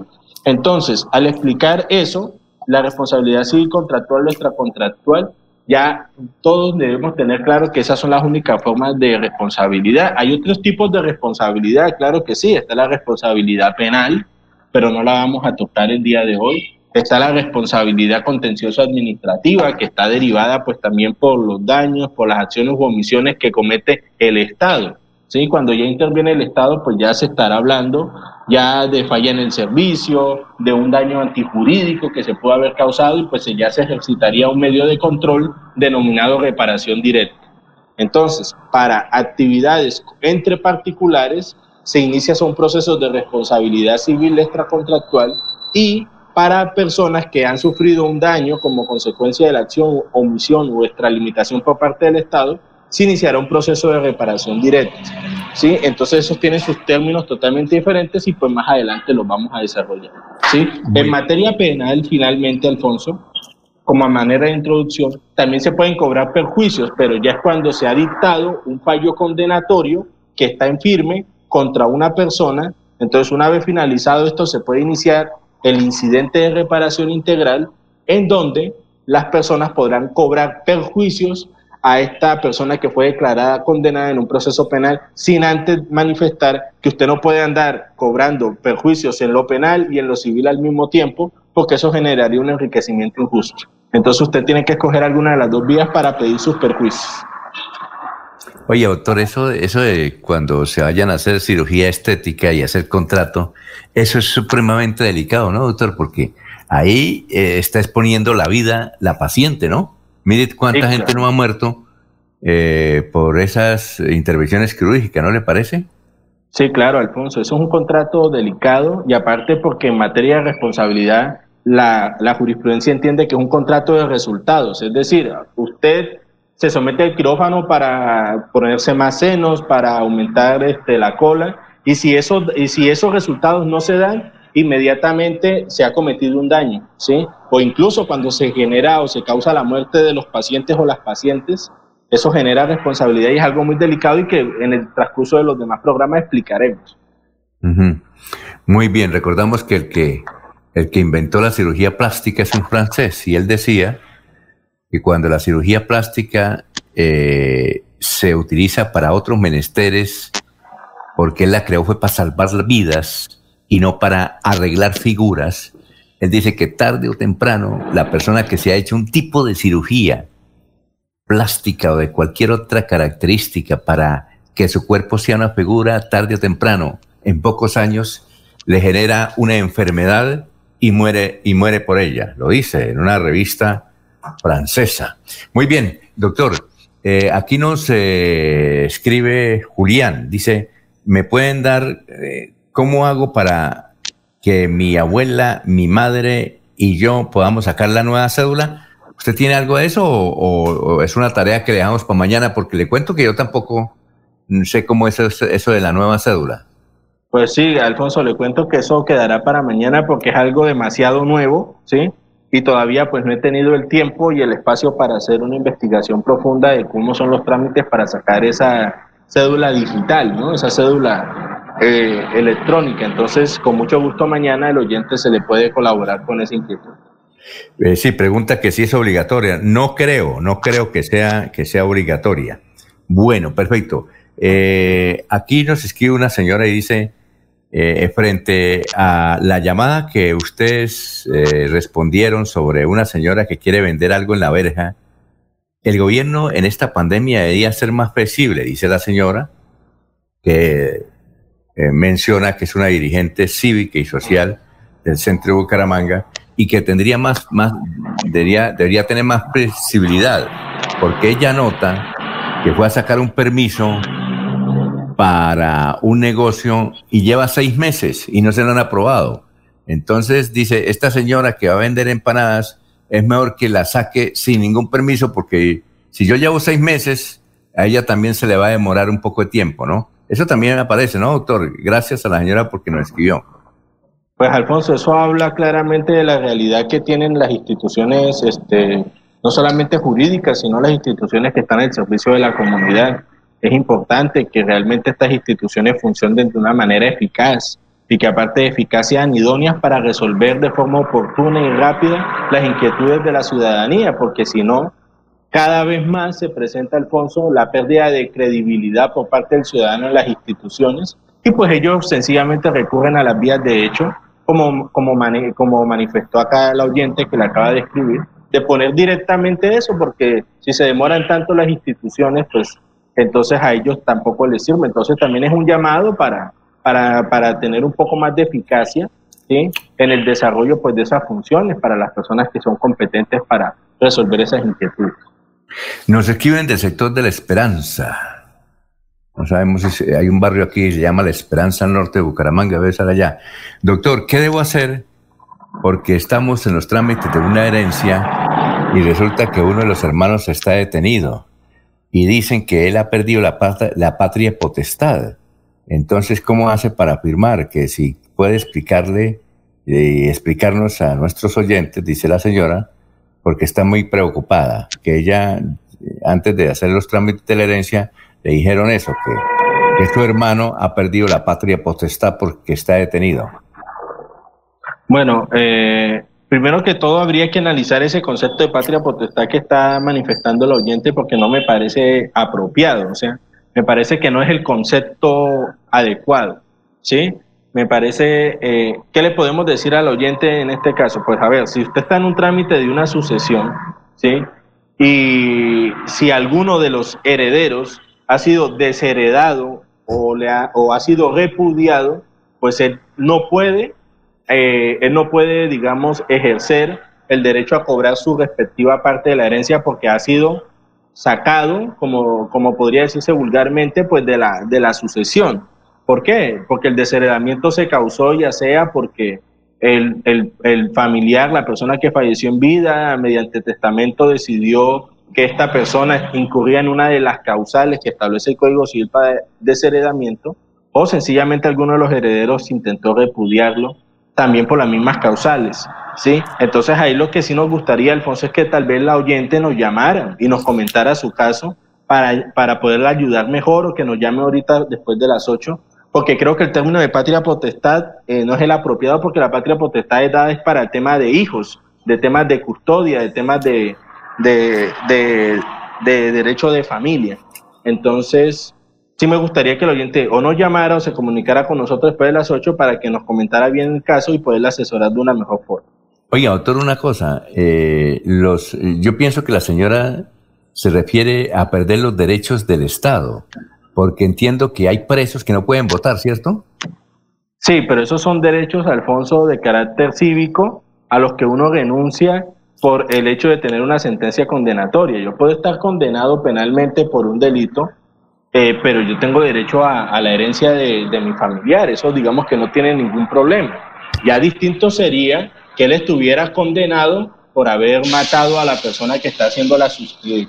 Entonces, al explicar eso, la responsabilidad civil contractual o extracontractual, ya todos debemos tener claro que esas son las únicas formas de responsabilidad. Hay otros tipos de responsabilidad, claro que sí, está la responsabilidad penal, pero no la vamos a tocar el día de hoy está la responsabilidad contenciosa administrativa que está derivada pues también por los daños, por las acciones u omisiones que comete el Estado. ¿sí? Cuando ya interviene el Estado pues ya se estará hablando ya de falla en el servicio, de un daño antijurídico que se puede haber causado y pues ya se ejercitaría un medio de control denominado reparación directa. Entonces, para actividades entre particulares se inicia son procesos de responsabilidad civil extracontractual y para personas que han sufrido un daño como consecuencia de la acción, omisión o extralimitación por parte del Estado, se iniciará un proceso de reparación directa. ¿sí? Entonces esos tienen sus términos totalmente diferentes y pues más adelante los vamos a desarrollar. ¿sí? En materia penal, finalmente, Alfonso, como a manera de introducción, también se pueden cobrar perjuicios, pero ya es cuando se ha dictado un fallo condenatorio que está en firme contra una persona Entonces, una vez finalizado esto, se puede iniciar el incidente de reparación integral en donde las personas podrán cobrar perjuicios a esta persona que fue declarada condenada en un proceso penal sin antes manifestar que usted no puede andar cobrando perjuicios en lo penal y en lo civil al mismo tiempo, porque eso generaría un enriquecimiento injusto. Entonces usted tiene que escoger alguna de las dos vías para pedir sus perjuicios. Oye, doctor, eso, eso de cuando se vayan a hacer cirugía estética y hacer contrato, eso es supremamente delicado, ¿no, doctor? Porque ahí eh, está exponiendo la vida la paciente, ¿no? Mire cuánta gente no ha muerto eh, por esas intervenciones quirúrgicas, ¿no le parece? Sí, claro, Alfonso, eso es un contrato delicado y aparte porque en materia de responsabilidad la, la jurisprudencia entiende que es un contrato de resultados, es decir, usted se somete al quirófano para ponerse más senos, para aumentar este, la cola, y si, eso, y si esos resultados no se dan, inmediatamente se ha cometido un daño, ¿sí? O incluso cuando se genera o se causa la muerte de los pacientes o las pacientes, eso genera responsabilidad y es algo muy delicado y que en el transcurso de los demás programas explicaremos. Muy bien, recordamos que el que el que inventó la cirugía plástica es un francés y él decía que cuando la cirugía plástica eh, se utiliza para otros menesteres, porque él la creó fue para salvar vidas y no para arreglar figuras, él dice que tarde o temprano la persona que se ha hecho un tipo de cirugía plástica o de cualquier otra característica para que su cuerpo sea una figura, tarde o temprano, en pocos años, le genera una enfermedad y muere, y muere por ella. Lo dice en una revista francesa. Muy bien, doctor. Eh, aquí nos eh, escribe Julián. Dice, ¿me pueden dar eh, cómo hago para que mi abuela, mi madre y yo podamos sacar la nueva cédula? ¿Usted tiene algo de eso o, es una tarea que le dejamos para mañana? Porque le cuento que yo tampoco sé cómo es eso de la nueva cédula. Pues sí, Alfonso, le cuento que eso quedará para mañana porque es algo demasiado nuevo, ¿sí? Y todavía pues no he tenido el tiempo y el espacio para hacer una investigación profunda de cómo son los trámites para sacar esa cédula digital, ¿no? esa cédula eh, electrónica. Entonces, con mucho gusto mañana el oyente se le puede colaborar con esa inquietud. Eh, sí, pregunta que si es obligatoria. No creo, no creo que sea, que sea obligatoria. Bueno, perfecto. Eh, aquí nos escribe una señora y dice, eh, frente a la llamada que ustedes eh, respondieron sobre una señora que quiere vender algo en la verja, el gobierno en esta pandemia debería ser más flexible, dice la señora, que eh, menciona que es una dirigente cívica y social del centro de Bucaramanga y que tendría más, más debería, debería tener más flexibilidad, porque ella nota que fue a sacar un permiso para un negocio y lleva seis meses y no se lo han aprobado. Entonces dice, esta señora que va a vender empanadas es mejor que la saque sin ningún permiso porque si yo llevo seis meses, a ella también se le va a demorar un poco de tiempo, ¿no? Eso también aparece, ¿no, doctor? Gracias a la señora porque nos escribió. Pues Alfonso, eso habla claramente de la realidad que tienen las instituciones, este, no solamente jurídicas, sino las instituciones que están al servicio de la comunidad es importante que realmente estas instituciones funcionen de una manera eficaz y que aparte de eficaz sean idóneas para resolver de forma oportuna y rápida las inquietudes de la ciudadanía, porque si no, cada vez más se presenta, Alfonso, la pérdida de credibilidad por parte del ciudadano en las instituciones y pues ellos sencillamente recurren a las vías de hecho, como, como, como manifestó acá el oyente que le acaba de escribir, de poner directamente eso, porque si se demoran tanto las instituciones, pues entonces a ellos tampoco les sirve. Entonces también es un llamado para, para, tener un poco más de eficacia en el desarrollo pues, de esas funciones para las personas que son competentes para resolver esas inquietudes. Nos escriben del sector de la Esperanza. No sabemos si hay un barrio aquí que se llama La Esperanza Norte de Bucaramanga, allá. Doctor, ¿qué debo hacer? Porque estamos en los trámites de una herencia y resulta que uno de los hermanos está detenido y dicen que él ha perdido la, patria, potestad. Entonces, ¿cómo hace para afirmar que si puede explicarle y eh, explicarnos a nuestros oyentes, dice la señora, porque está muy preocupada, que ella, antes de hacer los trámites de la herencia, le dijeron eso, que que su hermano ha perdido la patria potestad porque está detenido? Bueno, eh, primero que todo habría que analizar ese concepto de patria potestad que está manifestando el oyente porque no me parece apropiado, o sea, me parece que no es el concepto adecuado, ¿sí? Me parece, eh, ¿qué le podemos decir al oyente en este caso? Pues a ver, si usted está en un trámite de una sucesión, ¿sí? Y si alguno de los herederos ha sido desheredado o, le ha, o ha sido repudiado, pues él no puede, eh, él no puede, digamos, ejercer el derecho a cobrar su respectiva parte de la herencia porque ha sido sacado, como, como podría decirse vulgarmente, pues de la, de la sucesión. ¿Por qué? Porque el desheredamiento se causó ya sea porque el, familiar, la persona que falleció en vida, mediante testamento decidió que esta persona incurría en una de las causales que establece el Código Civil para desheredamiento, o sencillamente alguno de los herederos intentó repudiarlo también por las mismas causales. ¿sí? Entonces ahí lo que sí nos gustaría, Alfonso, es que tal vez la oyente nos llamara y nos comentara su caso para, para poderla ayudar mejor o que nos llame ahorita después de las 8 porque creo que el término de patria potestad eh, no es el apropiado porque la patria potestad es dada para el tema de hijos, de temas de custodia, de temas de, de, de, derecho de familia. Entonces, sí me gustaría que el oyente o nos llamara o se comunicara con nosotros después de las 8 para que nos comentara bien el caso y poderle asesorar de una mejor forma. Oye, doctor, una cosa. Eh, los, yo pienso que la señora se refiere a perder los derechos del Estado porque entiendo que hay presos que no pueden votar, ¿cierto? Sí, pero esos son derechos, Alfonso, de carácter cívico a los que uno renuncia por el hecho de tener una sentencia condenatoria. Yo puedo estar condenado penalmente por un delito, eh, pero yo tengo derecho a, la herencia de, de mi familiar. Eso digamos que no tiene ningún problema. Ya distinto sería que él estuviera condenado por haber matado a la persona que está haciendo la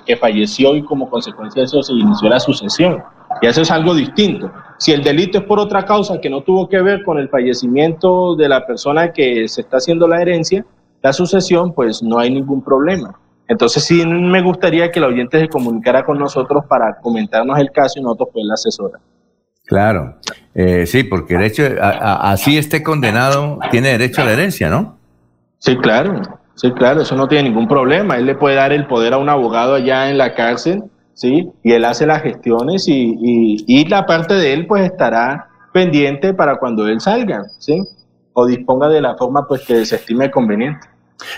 que falleció y como consecuencia de eso se inició la sucesión. Y eso es algo distinto. Si el delito es por otra causa que no tuvo que ver con el fallecimiento de la persona que se está haciendo la herencia, la sucesión, pues no hay ningún problema. Entonces sí me gustaría que el oyente se comunicara con nosotros para comentarnos el caso y nosotros pues la asesora. Claro, eh, sí, porque el hecho, así esté condenado, tiene derecho a la herencia, ¿no? Sí, claro, sí, claro, eso no tiene ningún problema. Él le puede dar el poder a un abogado allá en la cárcel ¿sí? Y él hace las gestiones y, y, la parte de él pues estará pendiente para cuando él salga, ¿sí? O disponga de la forma pues que se estime conveniente.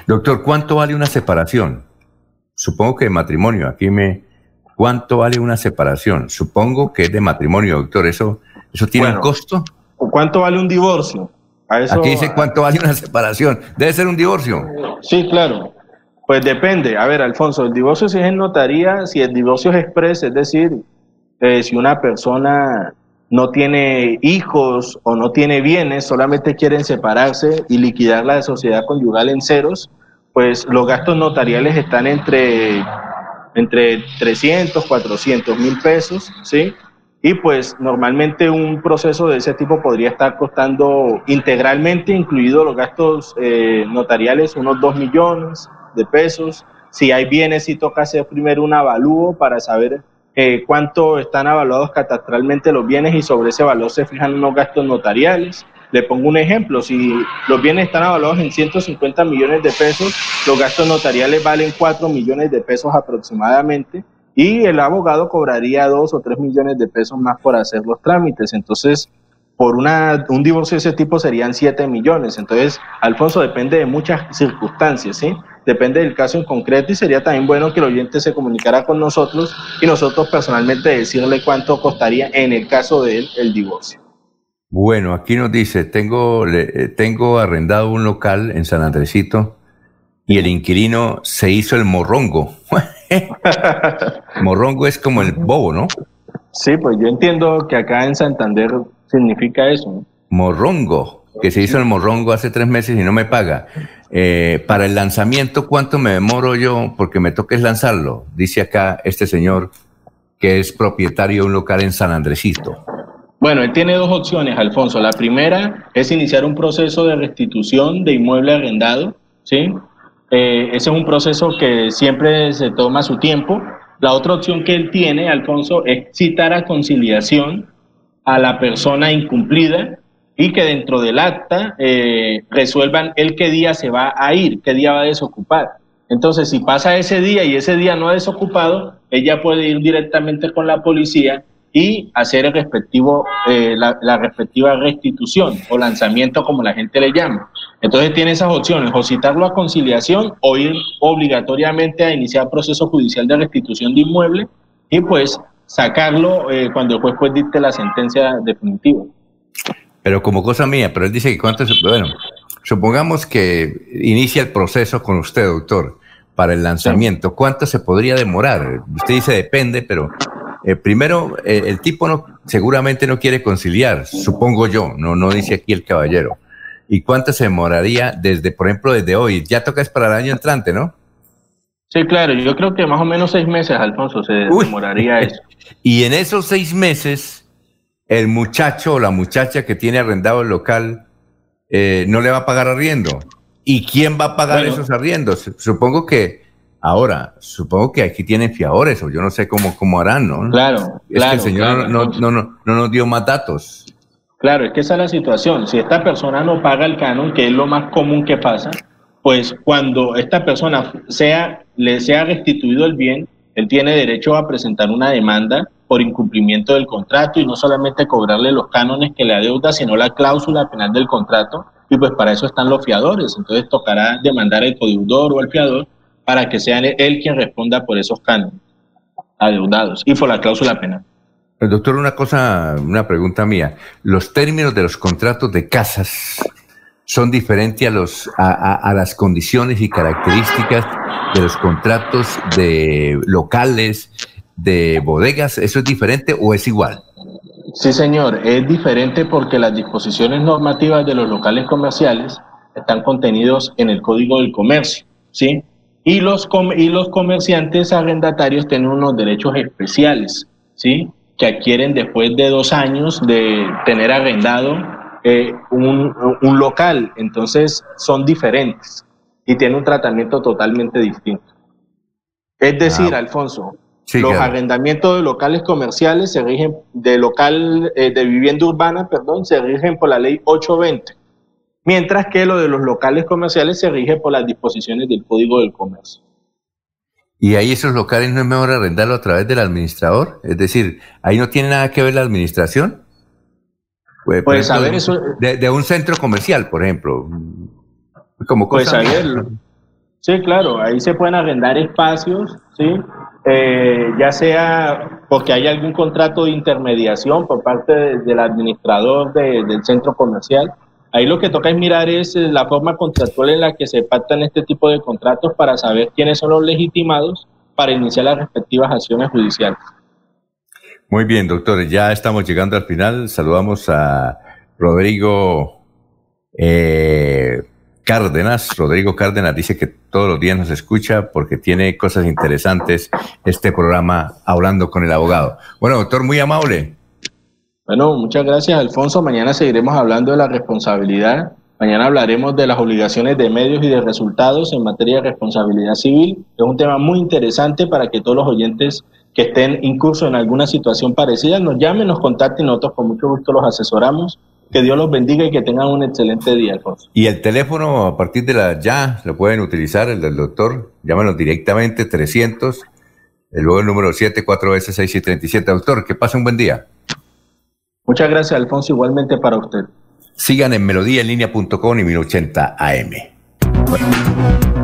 Doctor, ¿cuánto vale una separación? Supongo que de matrimonio, aquí me... ¿Cuánto vale una separación? Supongo que es de matrimonio, doctor. ¿Eso, eso tiene un costo? ¿Cuánto vale un divorcio? Aquí dice cuánto vale una separación. Debe ser un divorcio. Sí, claro. Pues depende. A ver, Alfonso, el divorcio si es en notaría, si el divorcio es expreso, es decir, eh, si una persona no tiene hijos o no tiene bienes, solamente quieren separarse y liquidar la sociedad conyugal en ceros, pues los gastos notariales están entre, entre 300, 400 mil pesos, ¿sí? Y pues normalmente un proceso de ese tipo podría estar costando integralmente, incluidos los gastos eh, notariales, unos 2 millones, de pesos. Si hay bienes, si toca hacer primero un avalúo para saber eh, cuánto están avaluados catastralmente los bienes y sobre ese valor se fijan unos gastos notariales. Le pongo un ejemplo, si los bienes están avaluados en 150 millones de pesos, los gastos notariales valen 4 millones de pesos aproximadamente y el abogado cobraría 2 o 3 millones de pesos más por hacer los trámites. Entonces, por una, un divorcio de ese tipo serían 7 millones. Entonces, Alfonso, depende de muchas circunstancias, ¿sí? Depende del caso en concreto y sería también bueno que el oyente se comunicara con nosotros y nosotros personalmente decirle cuánto costaría en el caso de él el divorcio. Bueno, aquí nos dice, tengo, eh, tengo arrendado un local en San Andresito y el inquilino se hizo el morrongo. morrongo es como el bobo, ¿no? Sí, pues yo entiendo que acá en Santander significa eso. Morrongo, que se hizo el morrongo hace tres meses y no me paga. Eh, para el lanzamiento, ¿cuánto me demoro yo? Porque me toca lanzarlo. Dice acá este señor que es propietario de un local en San Andresito. Bueno, él tiene dos opciones, Alfonso. La primera es iniciar un proceso de restitución de inmueble arrendado, ¿sí? Eh, ese es un proceso que siempre se toma su tiempo. La otra opción que él tiene, Alfonso, es citar a conciliación a la persona incumplida y que dentro del acta eh, resuelvan el qué día se va a ir, qué día va a desocupar. Entonces, si pasa ese día y ese día no ha desocupado, ella puede ir directamente con la policía y hacer el respectivo, eh, la, respectiva restitución o lanzamiento, como la gente le llama. Entonces tiene esas opciones, o citarlo a conciliación o ir obligatoriamente a iniciar proceso judicial de restitución de inmueble y pues sacarlo eh, cuando el juez pues dicte la sentencia definitiva. Pero como cosa mía, pero él dice que cuánto se... Bueno, supongamos que inicia el proceso con usted, doctor, para el lanzamiento. ¿Cuánto se podría demorar? Usted dice depende, pero eh, primero, eh, el tipo no, seguramente no quiere conciliar, supongo yo, no, no dice aquí el caballero. ¿Y cuánto se demoraría desde, por ejemplo, desde hoy? Ya toca es para el año entrante, ¿no? Sí, claro, yo creo que más o menos seis meses, Alfonso, se demoraría eso. Y en esos seis meses, el muchacho o la muchacha que tiene arrendado el local eh, no le va a pagar arriendo. ¿Y quién va a pagar esos arriendos? Supongo que ahora, supongo que aquí tienen fiadores o yo no sé cómo, cómo harán, ¿no? Claro, es que el señor no, no, no, no nos dio más datos. Claro, es que esa es la situación. Si esta persona no paga el canon, que es lo más común que pasa, pues cuando esta persona sea, le sea restituido el bien, él tiene derecho a presentar una demanda por incumplimiento del contrato y no solamente cobrarle los cánones que le adeuda, sino la cláusula penal del contrato. Y pues para eso están los fiadores. Entonces tocará demandar al codeudor o al fiador para que sea él quien responda por esos cánones adeudados y por la cláusula penal. El doctor, una cosa, una pregunta mía. Los términos de los contratos de casas son diferentes a, los, a, las condiciones y características de los contratos de locales, de bodegas. ¿Eso es diferente o es igual? Sí, señor, es diferente porque las disposiciones normativas de los locales comerciales están contenidos en el Código del Comercio, ¿sí? Y los, y los comerciantes arrendatarios tienen unos derechos especiales, ¿sí? Que adquieren después de dos años de tener arrendado eh, un, un, local, entonces son diferentes y tienen un tratamiento totalmente distinto. Es decir, ah. Alfonso, los arrendamientos de locales comerciales se rigen, de local eh, de vivienda urbana, perdón, se rigen por la ley 820, mientras que lo de los locales comerciales se rige por las disposiciones del Código del Comercio. ¿Y ahí esos locales no es mejor arrendarlo a través del administrador? Es decir, ahí no tiene nada que ver la administración. Pues, pues a ver, eso... De, un centro comercial, por ejemplo. Como pues a ver, sí, claro, ahí se pueden arrendar espacios, ¿sí? Eh, ya sea porque hay algún contrato de intermediación por parte del administrador del centro comercial. Ahí lo que toca es mirar es eh, la forma contractual en la que se pactan este tipo de contratos para saber quiénes son los legitimados para iniciar las respectivas acciones judiciales. Muy bien, doctores, ya estamos llegando al final. Saludamos a Rodrigo eh, Cárdenas. Rodrigo Cárdenas dice que todos los días nos escucha porque tiene cosas interesantes este programa Hablando con el Abogado. Bueno, doctor, muy amable. Bueno, muchas gracias, Alfonso. Mañana seguiremos hablando de la responsabilidad. Mañana hablaremos de las obligaciones de medios y de resultados en materia de responsabilidad civil. Es un tema muy interesante para que todos los oyentes que estén incursos en alguna situación parecida, nos llamen, nos contacten nosotros con mucho gusto los asesoramos. Que Dios los bendiga y que tengan un excelente día, Alfonso. Y el teléfono a partir de la ya lo pueden utilizar, el del doctor, llámanos directamente 300, luego el número 7, 4 veces 6 y 37. Doctor, que pase un buen día. Muchas gracias, Alfonso, igualmente para usted. Sigan en melodíaenlínea.com y 1080 AM.